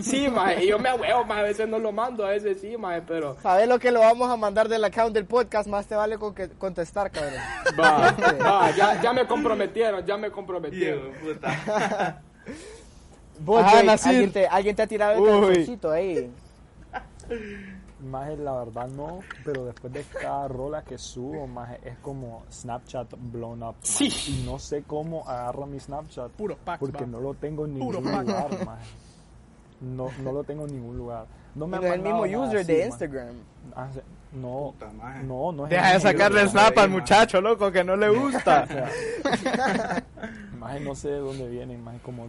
Speaker 5: Sí, maje, y yo me ahuevo, más a veces no lo mando, a veces sí, maje, pero
Speaker 3: ¿Sabes lo que lo vamos a mandar del account del podcast? Más te vale con que contestar, cabrón.
Speaker 5: va, va, ya, ya me comprometieron, ya me comprometieron.
Speaker 8: Puta.
Speaker 3: Vos,
Speaker 4: Nasir.
Speaker 3: ¿alguien, te, alguien te ha tirado el
Speaker 4: Uy.
Speaker 3: calzoncito ahí.
Speaker 7: Maje, la verdad no, pero después de cada rola que subo, maje, es como Snapchat blown up. maje.
Speaker 5: Sí.
Speaker 7: Y no sé cómo agarro mi Snapchat.
Speaker 9: Puro pack,
Speaker 7: Porque
Speaker 9: va.
Speaker 7: no lo tengo en ningún lugar, maje. No, no lo tengo en ningún lugar. No me
Speaker 3: es el mismo user
Speaker 7: así,
Speaker 3: de. Instagram.
Speaker 7: Ah. No,
Speaker 8: Puta
Speaker 7: no, no es
Speaker 4: Deja de sacarle el snap al muchacho, loco, que no le gusta.
Speaker 7: O sea, Maje, no sé de dónde vienen, más como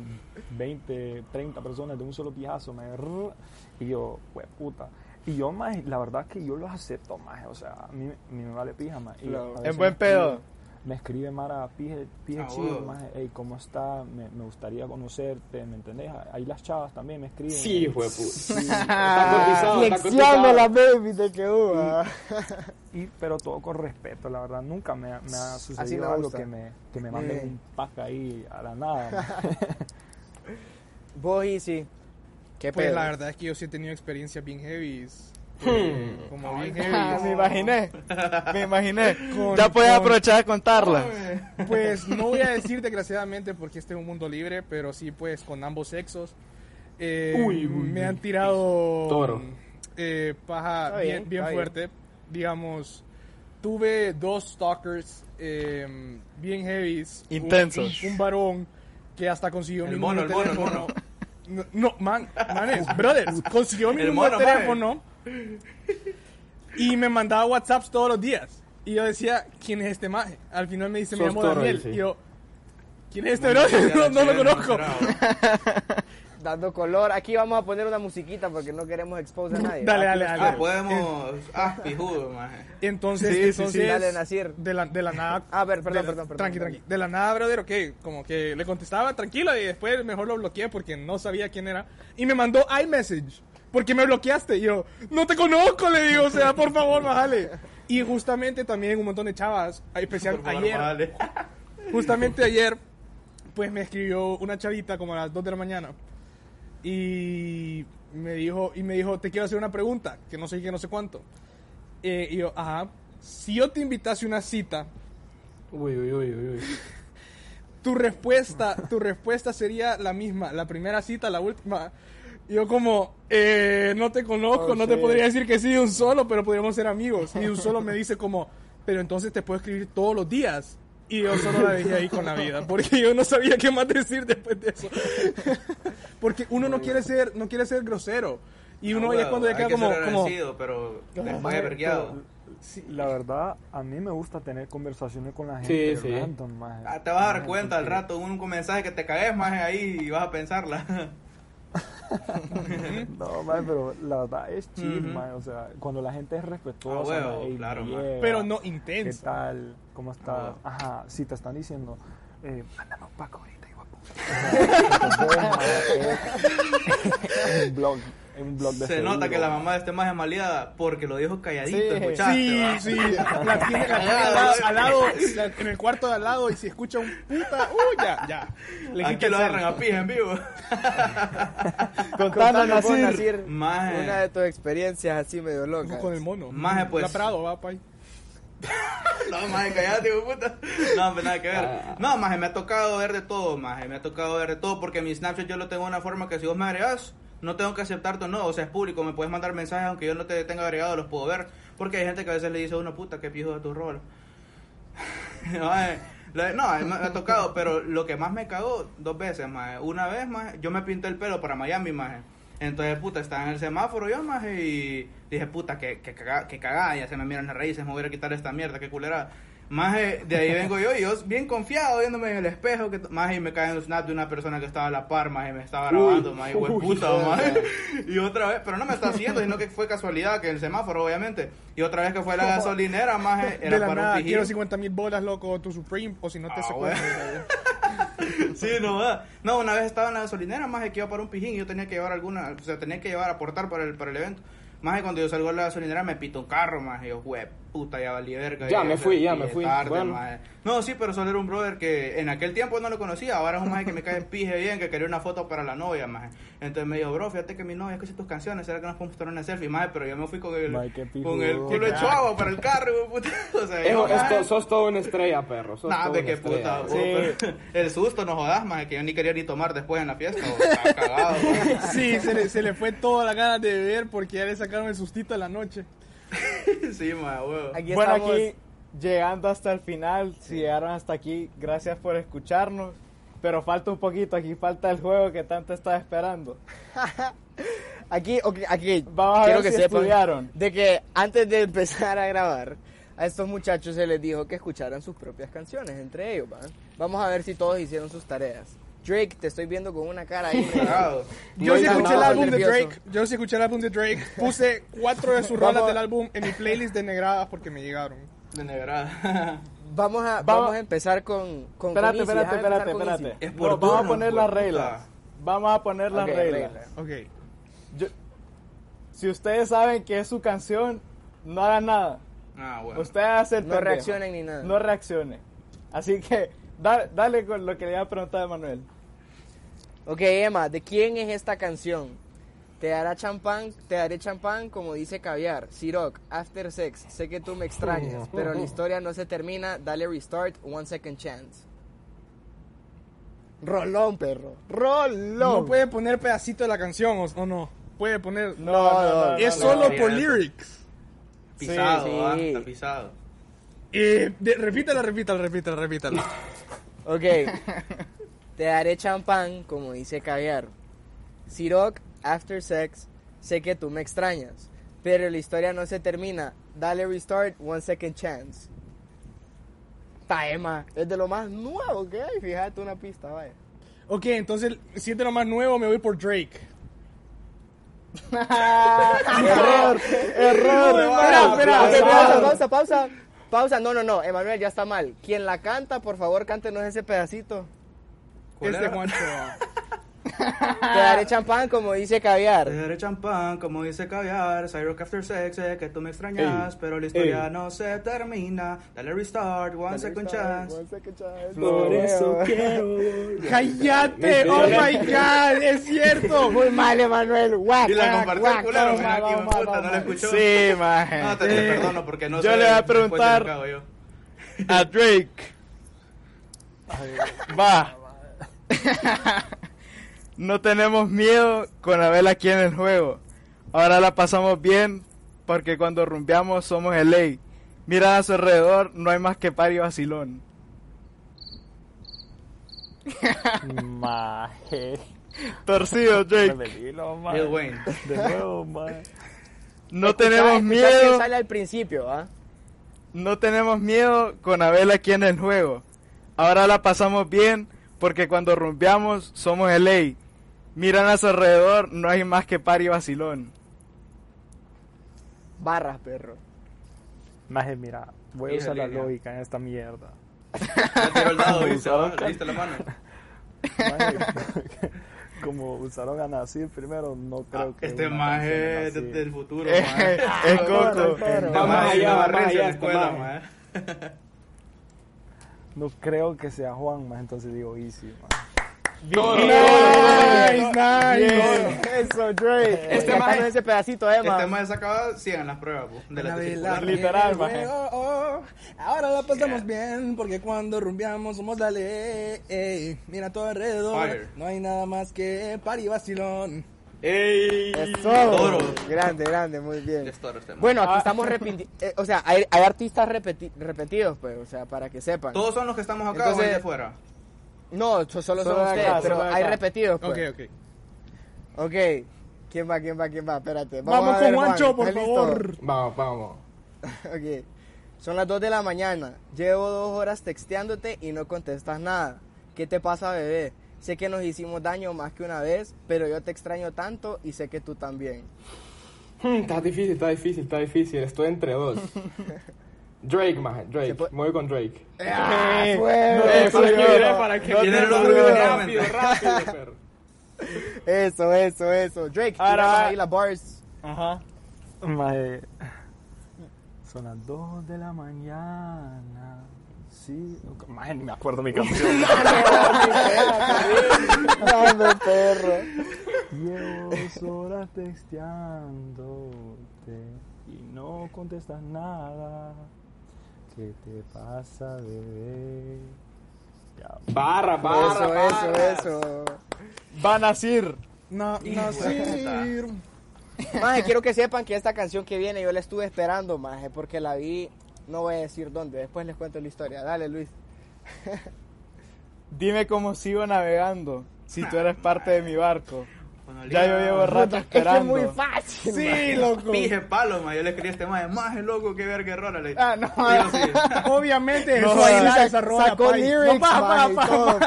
Speaker 7: 20, 30 personas de un solo pijazo, rrr, y yo, pues puta. Y yo, más, la verdad que yo los acepto, más, o sea, a mí, a mí me vale pija, más.
Speaker 3: Claro.
Speaker 4: En buen pedo.
Speaker 7: Me escribe Mara, pije, pije
Speaker 8: Ah,
Speaker 7: chido, más, hey, ¿cómo está? Me, me gustaría conocerte, ¿me entendés? Ahí las chavas también me escriben.
Speaker 5: Sí, hijo de puta.
Speaker 7: Sí,
Speaker 5: Está cotizado, está
Speaker 3: Flexiame la baby de que hubo.
Speaker 7: y, pero todo con respeto, la verdad, nunca me, ha- me ha sucedido algo que me, que me manden
Speaker 3: Eh.
Speaker 7: un pack ahí a la nada.
Speaker 3: Vos sí. ¿Qué
Speaker 9: Pues
Speaker 3: pedo?
Speaker 9: la verdad es que yo sí he tenido experiencias bien heavy.
Speaker 5: Hmm.
Speaker 9: Como bien
Speaker 4: Ah,
Speaker 9: heavy.
Speaker 4: me imaginé, me imaginé.
Speaker 9: Con-
Speaker 4: ya puedes
Speaker 9: con-
Speaker 4: aprovechar de contarla.
Speaker 9: Pues no voy a decir desgraciadamente porque este es un mundo libre, pero sí pues con ambos sexos. Eh,
Speaker 5: Uy, uy,
Speaker 9: me han tirado
Speaker 5: Toro.
Speaker 9: eh, paja
Speaker 3: Está
Speaker 9: bien,
Speaker 3: bien,
Speaker 9: bien fuerte. Digamos, tuve dos stalkers eh, bien heavies. Un-
Speaker 4: Intensos.
Speaker 9: Un, varón que hasta consiguió
Speaker 8: El
Speaker 9: mi
Speaker 8: mono, el mono, el
Speaker 9: teléfono. No, no, man, manes, brothers, consiguió mi número de teléfono y me mandaba WhatsApps todos los días. Y yo decía, ¿quién es este maje? Al final me dice, me llamo Daniel. Y yo, ¿quién es este brother? No, no lo conozco.
Speaker 3: Dando color. Aquí vamos a poner una musiquita porque no queremos exponer a nadie.
Speaker 9: Dale, dale, dale.
Speaker 8: Ah, podemos. Ah, pijudo, maje.
Speaker 9: Entonces,
Speaker 4: Sí, sí, sí.
Speaker 9: entonces
Speaker 3: Dale, Nasir.
Speaker 9: de la, de la nada.
Speaker 3: A ver, perdón,
Speaker 9: la-
Speaker 3: perdón, perdón,
Speaker 9: Tranqui,
Speaker 3: perdón.
Speaker 9: tranqui. De la nada, brother, ok. Como que le contestaba tranquilo y después mejor lo bloqueé porque no sabía quién era. Y me mandó iMessage. Porque me bloqueaste. Y yo, no te conozco, le digo. O sea, por favor, bájale. Y justamente también un montón de chavas, especial
Speaker 8: favor,
Speaker 9: ayer,
Speaker 8: bájale.
Speaker 9: justamente ayer, pues me escribió una chavita como a las 2 de la mañana. Y me dijo, y me dijo, te quiero hacer una pregunta, que no sé qué, no sé cuánto. Eh, y yo, ajá, si yo te invitase a una cita,
Speaker 5: Uy, uy, uy, uy, uy.
Speaker 9: tu respuesta, tu respuesta sería la misma, la primera cita, la última. Y yo como, eh, no te conozco,
Speaker 3: Oh,
Speaker 9: no te podría decir que sí de un solo, pero podríamos ser amigos. Y un solo me dice como, pero entonces te puedo escribir todos los días. Y yo solo la dejé ahí con la vida, porque yo no sabía qué más decir después de eso. porque uno no quiere ser, no quiere ser grosero. Y uno
Speaker 8: Ah,
Speaker 9: ya es cuando ya queda
Speaker 8: que
Speaker 9: como,
Speaker 8: ser
Speaker 9: como
Speaker 8: pero de vergueado.
Speaker 7: La verdad, a mí me gusta tener conversaciones con la gente
Speaker 5: Sí, sí.
Speaker 7: random, maje.
Speaker 8: Ah, te vas a dar cuenta al rato, un, un mensaje que te caes más ahí y vas a pensarla.
Speaker 7: No, maje, pero la verdad es chill, maje, O sea, cuando la gente es respetuosa,
Speaker 8: Ah, claro,
Speaker 9: pero no
Speaker 7: ¿Qué
Speaker 9: intenso.
Speaker 7: tal? ¿Cómo está?
Speaker 8: huevo.
Speaker 7: Ajá, si te están diciendo, eh, Paco ahorita,
Speaker 10: blog, es un blog de
Speaker 8: Se nota
Speaker 10: seguro.
Speaker 8: que la mamá de este más es maleada porque lo dijo calladito,
Speaker 4: Sí,
Speaker 8: ¿escuchaste?
Speaker 9: Sí,
Speaker 8: va?
Speaker 9: sí, la tiene, la tiene al lado, al lado, la- en el cuarto de al lado y si escucha un puta, uh, ya, ya. Le
Speaker 8: Aquí lo agarran a pija en vivo.
Speaker 4: Contanos. Nasir,
Speaker 8: Maje.
Speaker 3: una de tus experiencias así medio locas.
Speaker 9: Con el mono.
Speaker 8: Maje, pues.
Speaker 9: La Prado, va, pay.
Speaker 8: No, maje, callate, puta. No, hombre, nada que ver.
Speaker 5: Ah.
Speaker 8: No, maje, me ha tocado ver de todo, maje. Me ha tocado ver de todo porque mi Snapchat yo lo tengo de una forma que si vos me agregas, no tengo que aceptarte o no. O sea, es público, me puedes mandar mensajes aunque yo no te tenga agregado, los puedo ver. Porque hay gente que a veces le dice a uno, puta, qué pijo de tu rol. No, ha tocado, pero lo que más me cagó dos veces, maje. Una vez, maje, yo me pinté el pelo para Miami, maje. Entonces, puta, estaba en el semáforo yo, maje, y dije, puta, que, que, caga- que cagada, ya se me miran las raíces, me voy a quitar esta mierda, qué culera. Maje, de ahí vengo yo, y yo bien confiado, viéndome en el espejo, que maje, y me cae un snap de una persona que estaba a la par, maje, me estaba grabando, maje, güey, puta, maje. Y otra vez, pero no me está haciendo, sino que fue casualidad, que el semáforo, obviamente. Y otra vez que fue la gasolinera,
Speaker 9: De
Speaker 8: era para
Speaker 9: nada,
Speaker 8: un pijín.
Speaker 9: quiero 50 mil bolas, loco, tu Supreme, o si no te
Speaker 8: Ah. Sí, no, va. No, una vez estaba en la gasolinera, más que iba para un pijín y yo tenía que llevar alguna, o sea, tenía que llevar, aportar para el, para el evento. Más que cuando yo salgo de la gasolinera me pito un carro, más y yo, güey, puta, ya valí verga.
Speaker 5: Ya
Speaker 8: y,
Speaker 5: me fui, ya me fui.
Speaker 8: tarde,
Speaker 5: Bueno.
Speaker 8: maje. No, sí, pero solo era un brother que en aquel tiempo no lo conocía, ahora es un maje que me cae en pije bien, que quería una foto para la novia, maje. Entonces me dijo, bro, fíjate que mi novia escucha tus canciones, ¿será que nos podemos tomar una selfie? Maje, pero yo me fui con el,
Speaker 10: Maje, pijudo.
Speaker 8: con el culo hecho agua para el carro, puta. O sea, yo,
Speaker 5: Hijo,
Speaker 8: maje,
Speaker 5: esto- sos todo una estrella, perro. Sos
Speaker 8: Nah,
Speaker 5: todo
Speaker 8: de qué
Speaker 5: estrella.
Speaker 8: puta. vos, pero El susto, no jodas, más que yo ni quería ni tomar después en la fiesta. o Está cagado.
Speaker 9: Sí, se le, se le fue toda la ganas de beber porque ya le sacaron el sustito en la noche.
Speaker 8: sí, huevo.
Speaker 3: Aquí
Speaker 4: Bueno,
Speaker 3: estamos.
Speaker 4: aquí llegando hasta el final, si llegaron hasta aquí, gracias por escucharnos. Pero falta un poquito, aquí falta el juego que tanto estás esperando.
Speaker 3: Aquí, ok, aquí
Speaker 4: Vamos a ver
Speaker 3: que
Speaker 4: si
Speaker 3: sepan
Speaker 4: estudiaron.
Speaker 3: de que antes de empezar a grabar, a estos muchachos se les dijo que escucharan sus propias canciones entre ellos. ¿va? Vamos a ver si todos hicieron sus tareas. Drake, te estoy viendo con una cara ahí.
Speaker 9: Yo sí escuché el álbum de. Drake. Yo sí escuché el álbum de Drake. Puse cuatro de sus rolas del álbum en mi playlist de negradas porque me llegaron.
Speaker 8: De negrada.
Speaker 3: Vamos a,
Speaker 4: Vamos-
Speaker 3: vamos a empezar con, con
Speaker 4: Espérate,
Speaker 3: con
Speaker 4: espérate, espérate,
Speaker 3: empezar con
Speaker 4: espérate.
Speaker 8: Es por
Speaker 4: No, vamos a poner las reglas. Vamos a poner las reglas.
Speaker 3: reglas.
Speaker 9: Ok.
Speaker 4: Yo- si ustedes saben que es su canción, no hagan nada.
Speaker 8: Ah, bueno.
Speaker 4: Ustedes hacen
Speaker 3: No reaccionen ni nada.
Speaker 4: No reaccionen. Así que da- dale con lo que le iba a preguntar a Manuel.
Speaker 3: Ok, Emma, ¿de quién es esta canción? Te dará champán, te daré champán como dice caviar. Siroc, after sex, sé que tú me extrañas, pero la historia no se termina, dale restart, one second chance. Rolón, perro. Rolón.
Speaker 9: No puede poner pedacito de la canción o, no. Puede poner.
Speaker 4: No, no, no,
Speaker 9: es
Speaker 4: no,
Speaker 9: solo
Speaker 8: no.
Speaker 9: por lyrics.
Speaker 8: Pisado,
Speaker 3: Sí,
Speaker 8: ah,
Speaker 3: sí.
Speaker 8: está pisado.
Speaker 9: Eh, de- repítala, repítala, repítala, repítala.
Speaker 3: Ok. Te daré champán, como dice caviar. Siroc, after sex, sé que tú me extrañas. Pero la historia no se termina. Dale restart, one second chance. Taema, es de lo más nuevo que hay. Fíjate una pista, vaya.
Speaker 9: ok, entonces, si es de lo más nuevo, me voy por Drake.
Speaker 4: error, error.
Speaker 3: Espera, pausa, pausa, pausa. Pausa, no, no, no, Emanuel, ya está mal. Quien la canta, por favor, cántenos ese pedacito.
Speaker 8: ¿Cuál
Speaker 9: Este
Speaker 8: era?
Speaker 9: Juancho.
Speaker 3: Te daré champán, como dice caviar.
Speaker 8: Te daré champán, como dice caviar. Cyrock after sex, sé que tú me extrañas. pero la historia
Speaker 10: ey.
Speaker 8: no se termina. Dale restart, one second chance.
Speaker 3: One second chance.
Speaker 10: Por eso quiero.
Speaker 9: ¡Cállate! ¡Oh my god! ¡Es cierto!
Speaker 3: Muy mal, Emanuel. Guac,
Speaker 8: Y la compartió el culero, mira aquí, me puta, no la escuchó.
Speaker 4: Sí, maje.
Speaker 8: No, te, te perdono porque no
Speaker 4: Yo
Speaker 8: sé.
Speaker 4: le voy a preguntar-. A Drake. Va. no tenemos miedo con Abel aquí en el juego. Ahora la pasamos bien porque cuando rumbeamos somos el ley. Mira a su alrededor, no hay más que pari vacilón.
Speaker 10: Maje.
Speaker 4: Torcido, Drake.
Speaker 10: Revelilo, maje.
Speaker 8: Lil Wayne.
Speaker 10: De nuevo, maje.
Speaker 4: No
Speaker 3: Escucha-
Speaker 4: tenemos miedo.
Speaker 3: quién sale al principio, ¿ah?
Speaker 4: No tenemos miedo con Abel aquí en el juego. Ahora la pasamos bien porque cuando rumbeamos somos el ley. Miran a su alrededor, no hay más que pari vacilón.
Speaker 3: Barras, perro.
Speaker 10: Maje, mira, voy a usar la lógica en esta mierda.
Speaker 8: Tiró el dado, ¿viste? ¿Le diste la mano?
Speaker 10: maje, como usaron a Nasir primero, no creo que.
Speaker 8: Este maje
Speaker 10: de
Speaker 8: del futuro, maje.
Speaker 4: es Coco.
Speaker 10: pero-
Speaker 8: Está
Speaker 5: Va más allá, va más
Speaker 8: Barrencio en la
Speaker 5: allá,
Speaker 8: escuela, maje.
Speaker 10: No creo que sea Juan, más entonces digo Easy, maje.
Speaker 4: Nice, nice.
Speaker 3: Eso, Dre.
Speaker 5: Este
Speaker 3: Este
Speaker 5: maje-
Speaker 3: ese pedacito, Emma.
Speaker 8: Este maje sacaba 100 en las pruebas, po, de la circular.
Speaker 4: Literal, maje.
Speaker 9: Oh, oh, ahora la pasamos bien porque cuando rumbiamos somos dale. ey, mira todo alrededor.
Speaker 8: Fire.
Speaker 9: No hay nada más que pari vacilón.
Speaker 8: ¡Ey!
Speaker 3: Eso.
Speaker 8: Toro.
Speaker 3: Grande, grande, muy bien.
Speaker 8: Es toro este.
Speaker 3: Bueno, aquí estamos repitiendo. o sea, hay, hay artistas repeti- repetidos, pues, o sea, para que sepan.
Speaker 8: ¿Todos son los que estamos acá
Speaker 3: Entonces-
Speaker 8: o de fuera?
Speaker 3: No, so- solo,
Speaker 4: Solo
Speaker 3: son
Speaker 4: de
Speaker 3: ustedes,
Speaker 4: acá,
Speaker 3: pero hay
Speaker 4: acá.
Speaker 3: repetidos, pues.
Speaker 9: Ok, ok.
Speaker 3: Ok. ¿Quién va, quién va, quién va? Espérate.
Speaker 9: Vamos
Speaker 3: a
Speaker 9: con
Speaker 3: Juan,
Speaker 9: Juancho, por favor.
Speaker 5: Vamos, vamos.
Speaker 3: Ok. Son las 2 de la mañana. Llevo dos horas texteándote y no contestas nada. ¿Qué te pasa, bebé? Sé que nos hicimos daño más que una vez, pero yo te extraño tanto y sé que tú también.
Speaker 5: Hmm, está difícil, está difícil, está difícil. Estoy entre dos. Drake, maje, Drake.
Speaker 3: Se puede-
Speaker 5: Me voy con Drake.
Speaker 3: ¡Ah,
Speaker 4: Eh,
Speaker 3: fuego!
Speaker 4: no,
Speaker 5: Eh, para que
Speaker 4: yo-
Speaker 5: mire, para que
Speaker 8: no dudes,
Speaker 5: rápido, rápido, perro.
Speaker 3: Eso, eso, eso. Drake,
Speaker 4: Ahora-
Speaker 3: ahí las bars.
Speaker 4: Ajá.
Speaker 10: Maje, son las 2 de la mañana. Sí, maje, ni me acuerdo mi canción.
Speaker 3: Dame, perro.
Speaker 10: Llevo dos horas texteándote y no contestas nada. ¿Qué te pasa, bebé? Ya,
Speaker 5: Barra, barra,
Speaker 3: Eso, eso, eso.
Speaker 4: Va a nacir.
Speaker 9: No, no.
Speaker 3: Maje, quiero que sepan que esta canción que viene yo la estuve esperando, maje, porque la vi, no voy a decir dónde, después les cuento la historia. Dale, Luis.
Speaker 4: Dime cómo sigo navegando si tú eres parte de mi barco.
Speaker 8: Bueno,
Speaker 4: Ya yo llevo rato
Speaker 3: Es que es
Speaker 4: esperando.
Speaker 3: muy fácil.
Speaker 9: Sí, loco.
Speaker 8: Pije palo, maje. Yo le escribí a este maje, maje loco, qué verga error. Le
Speaker 9: Ah, no,
Speaker 8: sí.
Speaker 9: obviamente
Speaker 4: No,
Speaker 9: eso ahí
Speaker 3: Sacó lyrics,
Speaker 9: No, pa, pa, pa.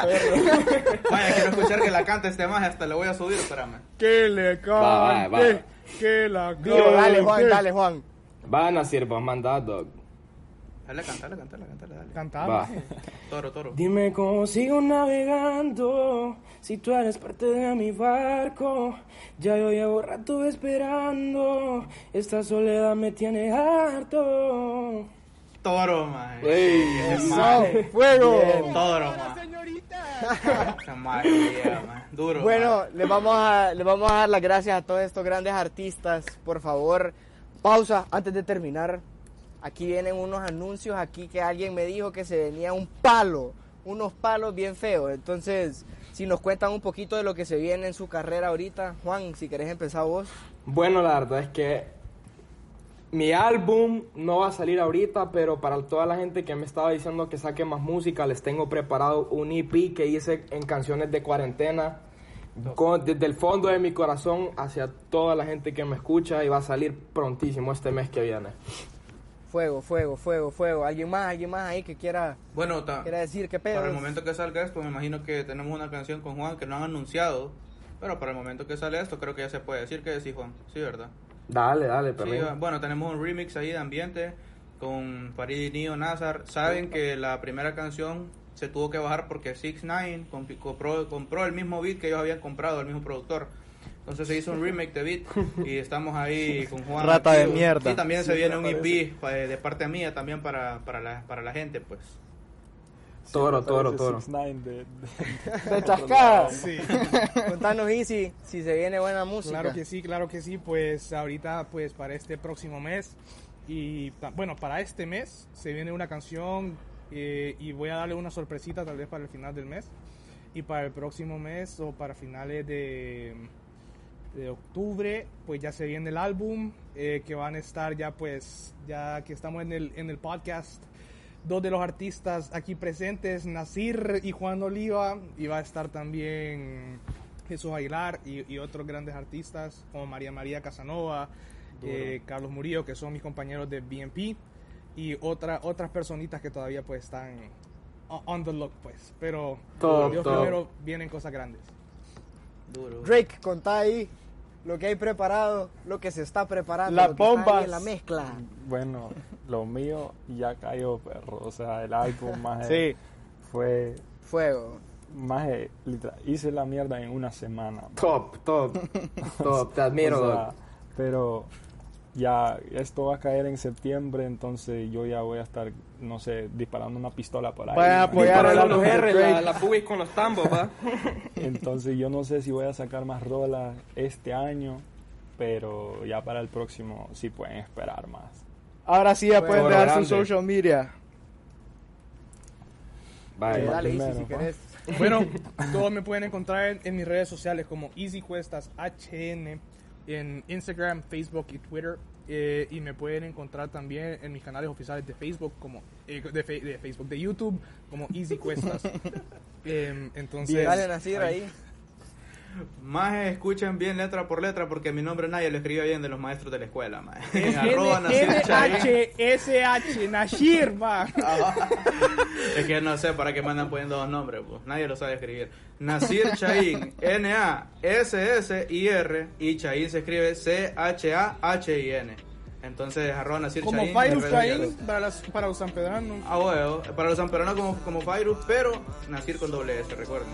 Speaker 8: Vaya, quiero escuchar que la canta este maje, hasta le voy a subir, espérame.
Speaker 9: Que le
Speaker 5: Va, va, va.
Speaker 9: cante, que la
Speaker 3: Dilo, dale, Juan,
Speaker 9: cante.
Speaker 3: dale, Juan.
Speaker 5: Van a ser, vos mandad, dog.
Speaker 8: Dale, cantale, cantale, cantale, dale.
Speaker 9: Cantame.
Speaker 5: Va.
Speaker 8: Toro, toro.
Speaker 5: Dime cómo sigo navegando si tú eres parte de mi barco. Ya yo llevo rato esperando. Esta soledad me tiene harto.
Speaker 8: Toro.
Speaker 5: Ey,
Speaker 8: Ese maje.
Speaker 3: Fuego.
Speaker 8: Toro, maje. Ese maje, yeah, maje. Duro.
Speaker 3: Bueno, les vamos, a, les vamos a dar las gracias a todos estos grandes artistas. Por favor, pausa antes de terminar. Aquí vienen unos anuncios aquí que alguien me dijo que se venía un palo, unos palos bien feos. Entonces, si nos cuentan un poquito de lo que se viene en su carrera ahorita, Juan, si querés empezar vos.
Speaker 5: Bueno, la verdad es que mi álbum no va a salir ahorita, pero para toda la gente que me estaba diciendo que saque más música, les tengo preparado un EP que hice en canciones de cuarentena. desde el fondo de mi corazón hacia toda la gente que me escucha y va a salir prontísimo este mes que viene.
Speaker 3: Fuego, fuego, fuego, fuego. ¿Alguien más, alguien más ahí que quiera,
Speaker 8: Bueno, ta-
Speaker 3: quiera decir qué pedo?
Speaker 8: para el momento que salga esto, me imagino que tenemos una canción con Juan que no han anunciado. Pero para el momento que sale esto, creo que ya se puede decir que decís, Juan. Sí, ¿verdad?
Speaker 5: Dale, dale,
Speaker 8: Sí,
Speaker 5: perrín.
Speaker 8: bueno, tenemos un remix ahí de ambiente con Farid Nio Nazar. Saben que la primera canción se tuvo que bajar porque 6 9 compró, compró el mismo beat que ellos habían comprado, el mismo productor. Entonces se hizo un remake de beat y estamos ahí con Juan.
Speaker 4: Rata de mierda.
Speaker 8: Y también se viene un. EP pa- de parte mía también para, para, la, para la gente, pues.
Speaker 5: Toro,
Speaker 10: Sí,
Speaker 5: toro, toro.
Speaker 10: 6ix9ine de, de-
Speaker 3: De chascada.
Speaker 9: Sí.
Speaker 3: Contanos, Easy, si se viene buena música.
Speaker 9: Claro que sí, claro que sí. Pues ahorita, pues para este próximo mes y bueno, para este mes se viene una canción eh, y voy a darle una sorpresita tal vez para el final del mes. Y para el próximo mes o para finales de, de octubre, pues ya se viene el álbum eh, que van a estar ya pues, ya que estamos en el, en el podcast. Dos de los artistas aquí presentes, Nasir y Juan Oliva, y va a estar también Jesús Aguilar y, y otros grandes artistas como María María Casanova, eh, Carlos Murillo, que son mis compañeros de BNP, y otra, otras personitas que todavía pues están on the look pues, pero
Speaker 5: Top,
Speaker 9: Dios
Speaker 5: top.
Speaker 9: primero vienen cosas grandes.
Speaker 8: Duro.
Speaker 3: Drake, contá ahí lo que hay preparado, lo que se está preparando,
Speaker 4: Las bombas.
Speaker 3: en la mezcla.
Speaker 10: Bueno, lo mío ya cayó, perro. O sea, el álbum más
Speaker 4: Sí.
Speaker 10: fue
Speaker 3: Fuego.
Speaker 7: Literal, hice la mierda en una semana.
Speaker 5: Top, top, top, te admiro.
Speaker 7: O sea, pero ya esto va a caer en septiembre, entonces yo ya voy a estar, no sé, disparando una pistola por ahí.
Speaker 4: Vayan a apoyar
Speaker 5: Para
Speaker 4: al
Speaker 5: los R, la, la pubis con los tambos, va.
Speaker 7: Entonces yo no sé si voy a sacar más rolas este año, pero ya para el próximo sí pueden esperar más.
Speaker 4: Ahora sí ya pueden dejar su social media.
Speaker 3: Eh,
Speaker 5: Vale.
Speaker 3: dale, Easy, si querés.
Speaker 9: Bueno, todos me pueden encontrar en, en mis redes sociales como Easy Cuestas HN en Instagram, Facebook y Twitter. Eh, y me pueden encontrar también en mis canales oficiales de Facebook como eh, de, fe- de Facebook, de YouTube como Easy Cuestas. Em, entonces,
Speaker 3: Dale, ahí.
Speaker 8: Más escuchen bien letra por letra porque mi nombre nadie lo escribía bien de los maestros de la escuela.
Speaker 9: es. N-H-S-H, Nashir, va.
Speaker 8: Es que no sé para qué me andan poniendo dos nombres, pues. Nadie lo sabe escribir. Nasir Chaín, N-A-S-S-I-R, y Chaín se escribe C-H-A-H-I-N. Entonces, arroba Nasir
Speaker 9: Como
Speaker 8: Chaín.
Speaker 9: Fairuz
Speaker 8: sociales.
Speaker 9: para, las- para los sanpedranos.
Speaker 8: Ah, bueno, para los sanperonos como, como Fairuz, pero Nasir con doble S, recuerden.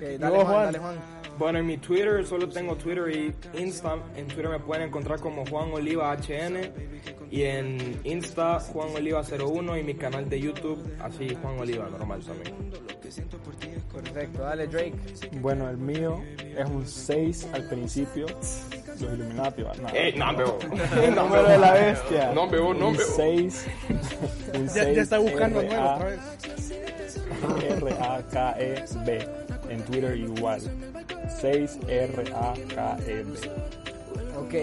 Speaker 3: Dale, Juan,
Speaker 4: Juan.
Speaker 3: dale, Juan.
Speaker 5: Bueno, en mi Twitter solo tengo Twitter y Insta. En Twitter me pueden encontrar como Juan Oliva HN y en Insta Juan Oliva 01 y mi canal de YouTube así Juan Oliva normal también.
Speaker 3: Perfecto, dale, Drake.
Speaker 7: Bueno, el mío es un 6 al principio, los Illuminati, va, nada.
Speaker 5: ¡Ey, no!
Speaker 4: El número de la bestia.
Speaker 5: No, no,
Speaker 7: un
Speaker 5: veo.
Speaker 7: 6, un
Speaker 9: Ya,
Speaker 7: 6
Speaker 9: ya está buscando nuevo
Speaker 7: R-A-
Speaker 9: otra vez.
Speaker 7: R-A-K-E-B. En Twitter igual. 6 R-A-K-E-B.
Speaker 3: Ok,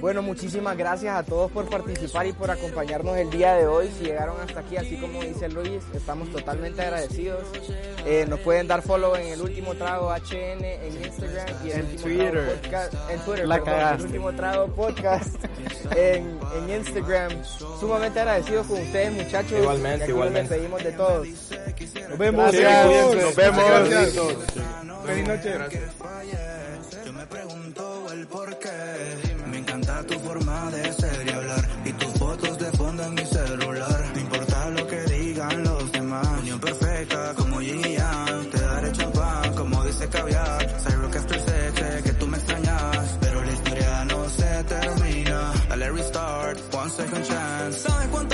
Speaker 3: bueno, muchísimas gracias a todos por participar y por acompañarnos el día de hoy. Si llegaron hasta aquí, así como dice Luis, estamos totalmente agradecidos. Eh, nos pueden dar follow en el último trago HN en Instagram y en, el
Speaker 4: Twitter.
Speaker 3: Podcast, en Twitter,
Speaker 4: La
Speaker 3: perdón, el último trago podcast en, en Instagram. Sumamente agradecidos con ustedes, muchachos.
Speaker 5: Igualmente,
Speaker 3: aquí
Speaker 5: igualmente.
Speaker 3: Nos despedimos de todos.
Speaker 4: Nos vemos.
Speaker 3: Gracias.
Speaker 4: Nos vemos.
Speaker 9: Gracias. Feliz noche.
Speaker 1: Yo me pregunto el porqué. Me encanta tu forma de
Speaker 8: ser y hablar. Y tus fotos de fondo en mi celular. No importa lo que digan los demás. Unión perfecta como yin y yang. Te daré champán como dice caviar. Cyro Caster se que tú me extrañas. Pero la historia no se termina. Dale restart, one second chance. ¿Sabes cuánto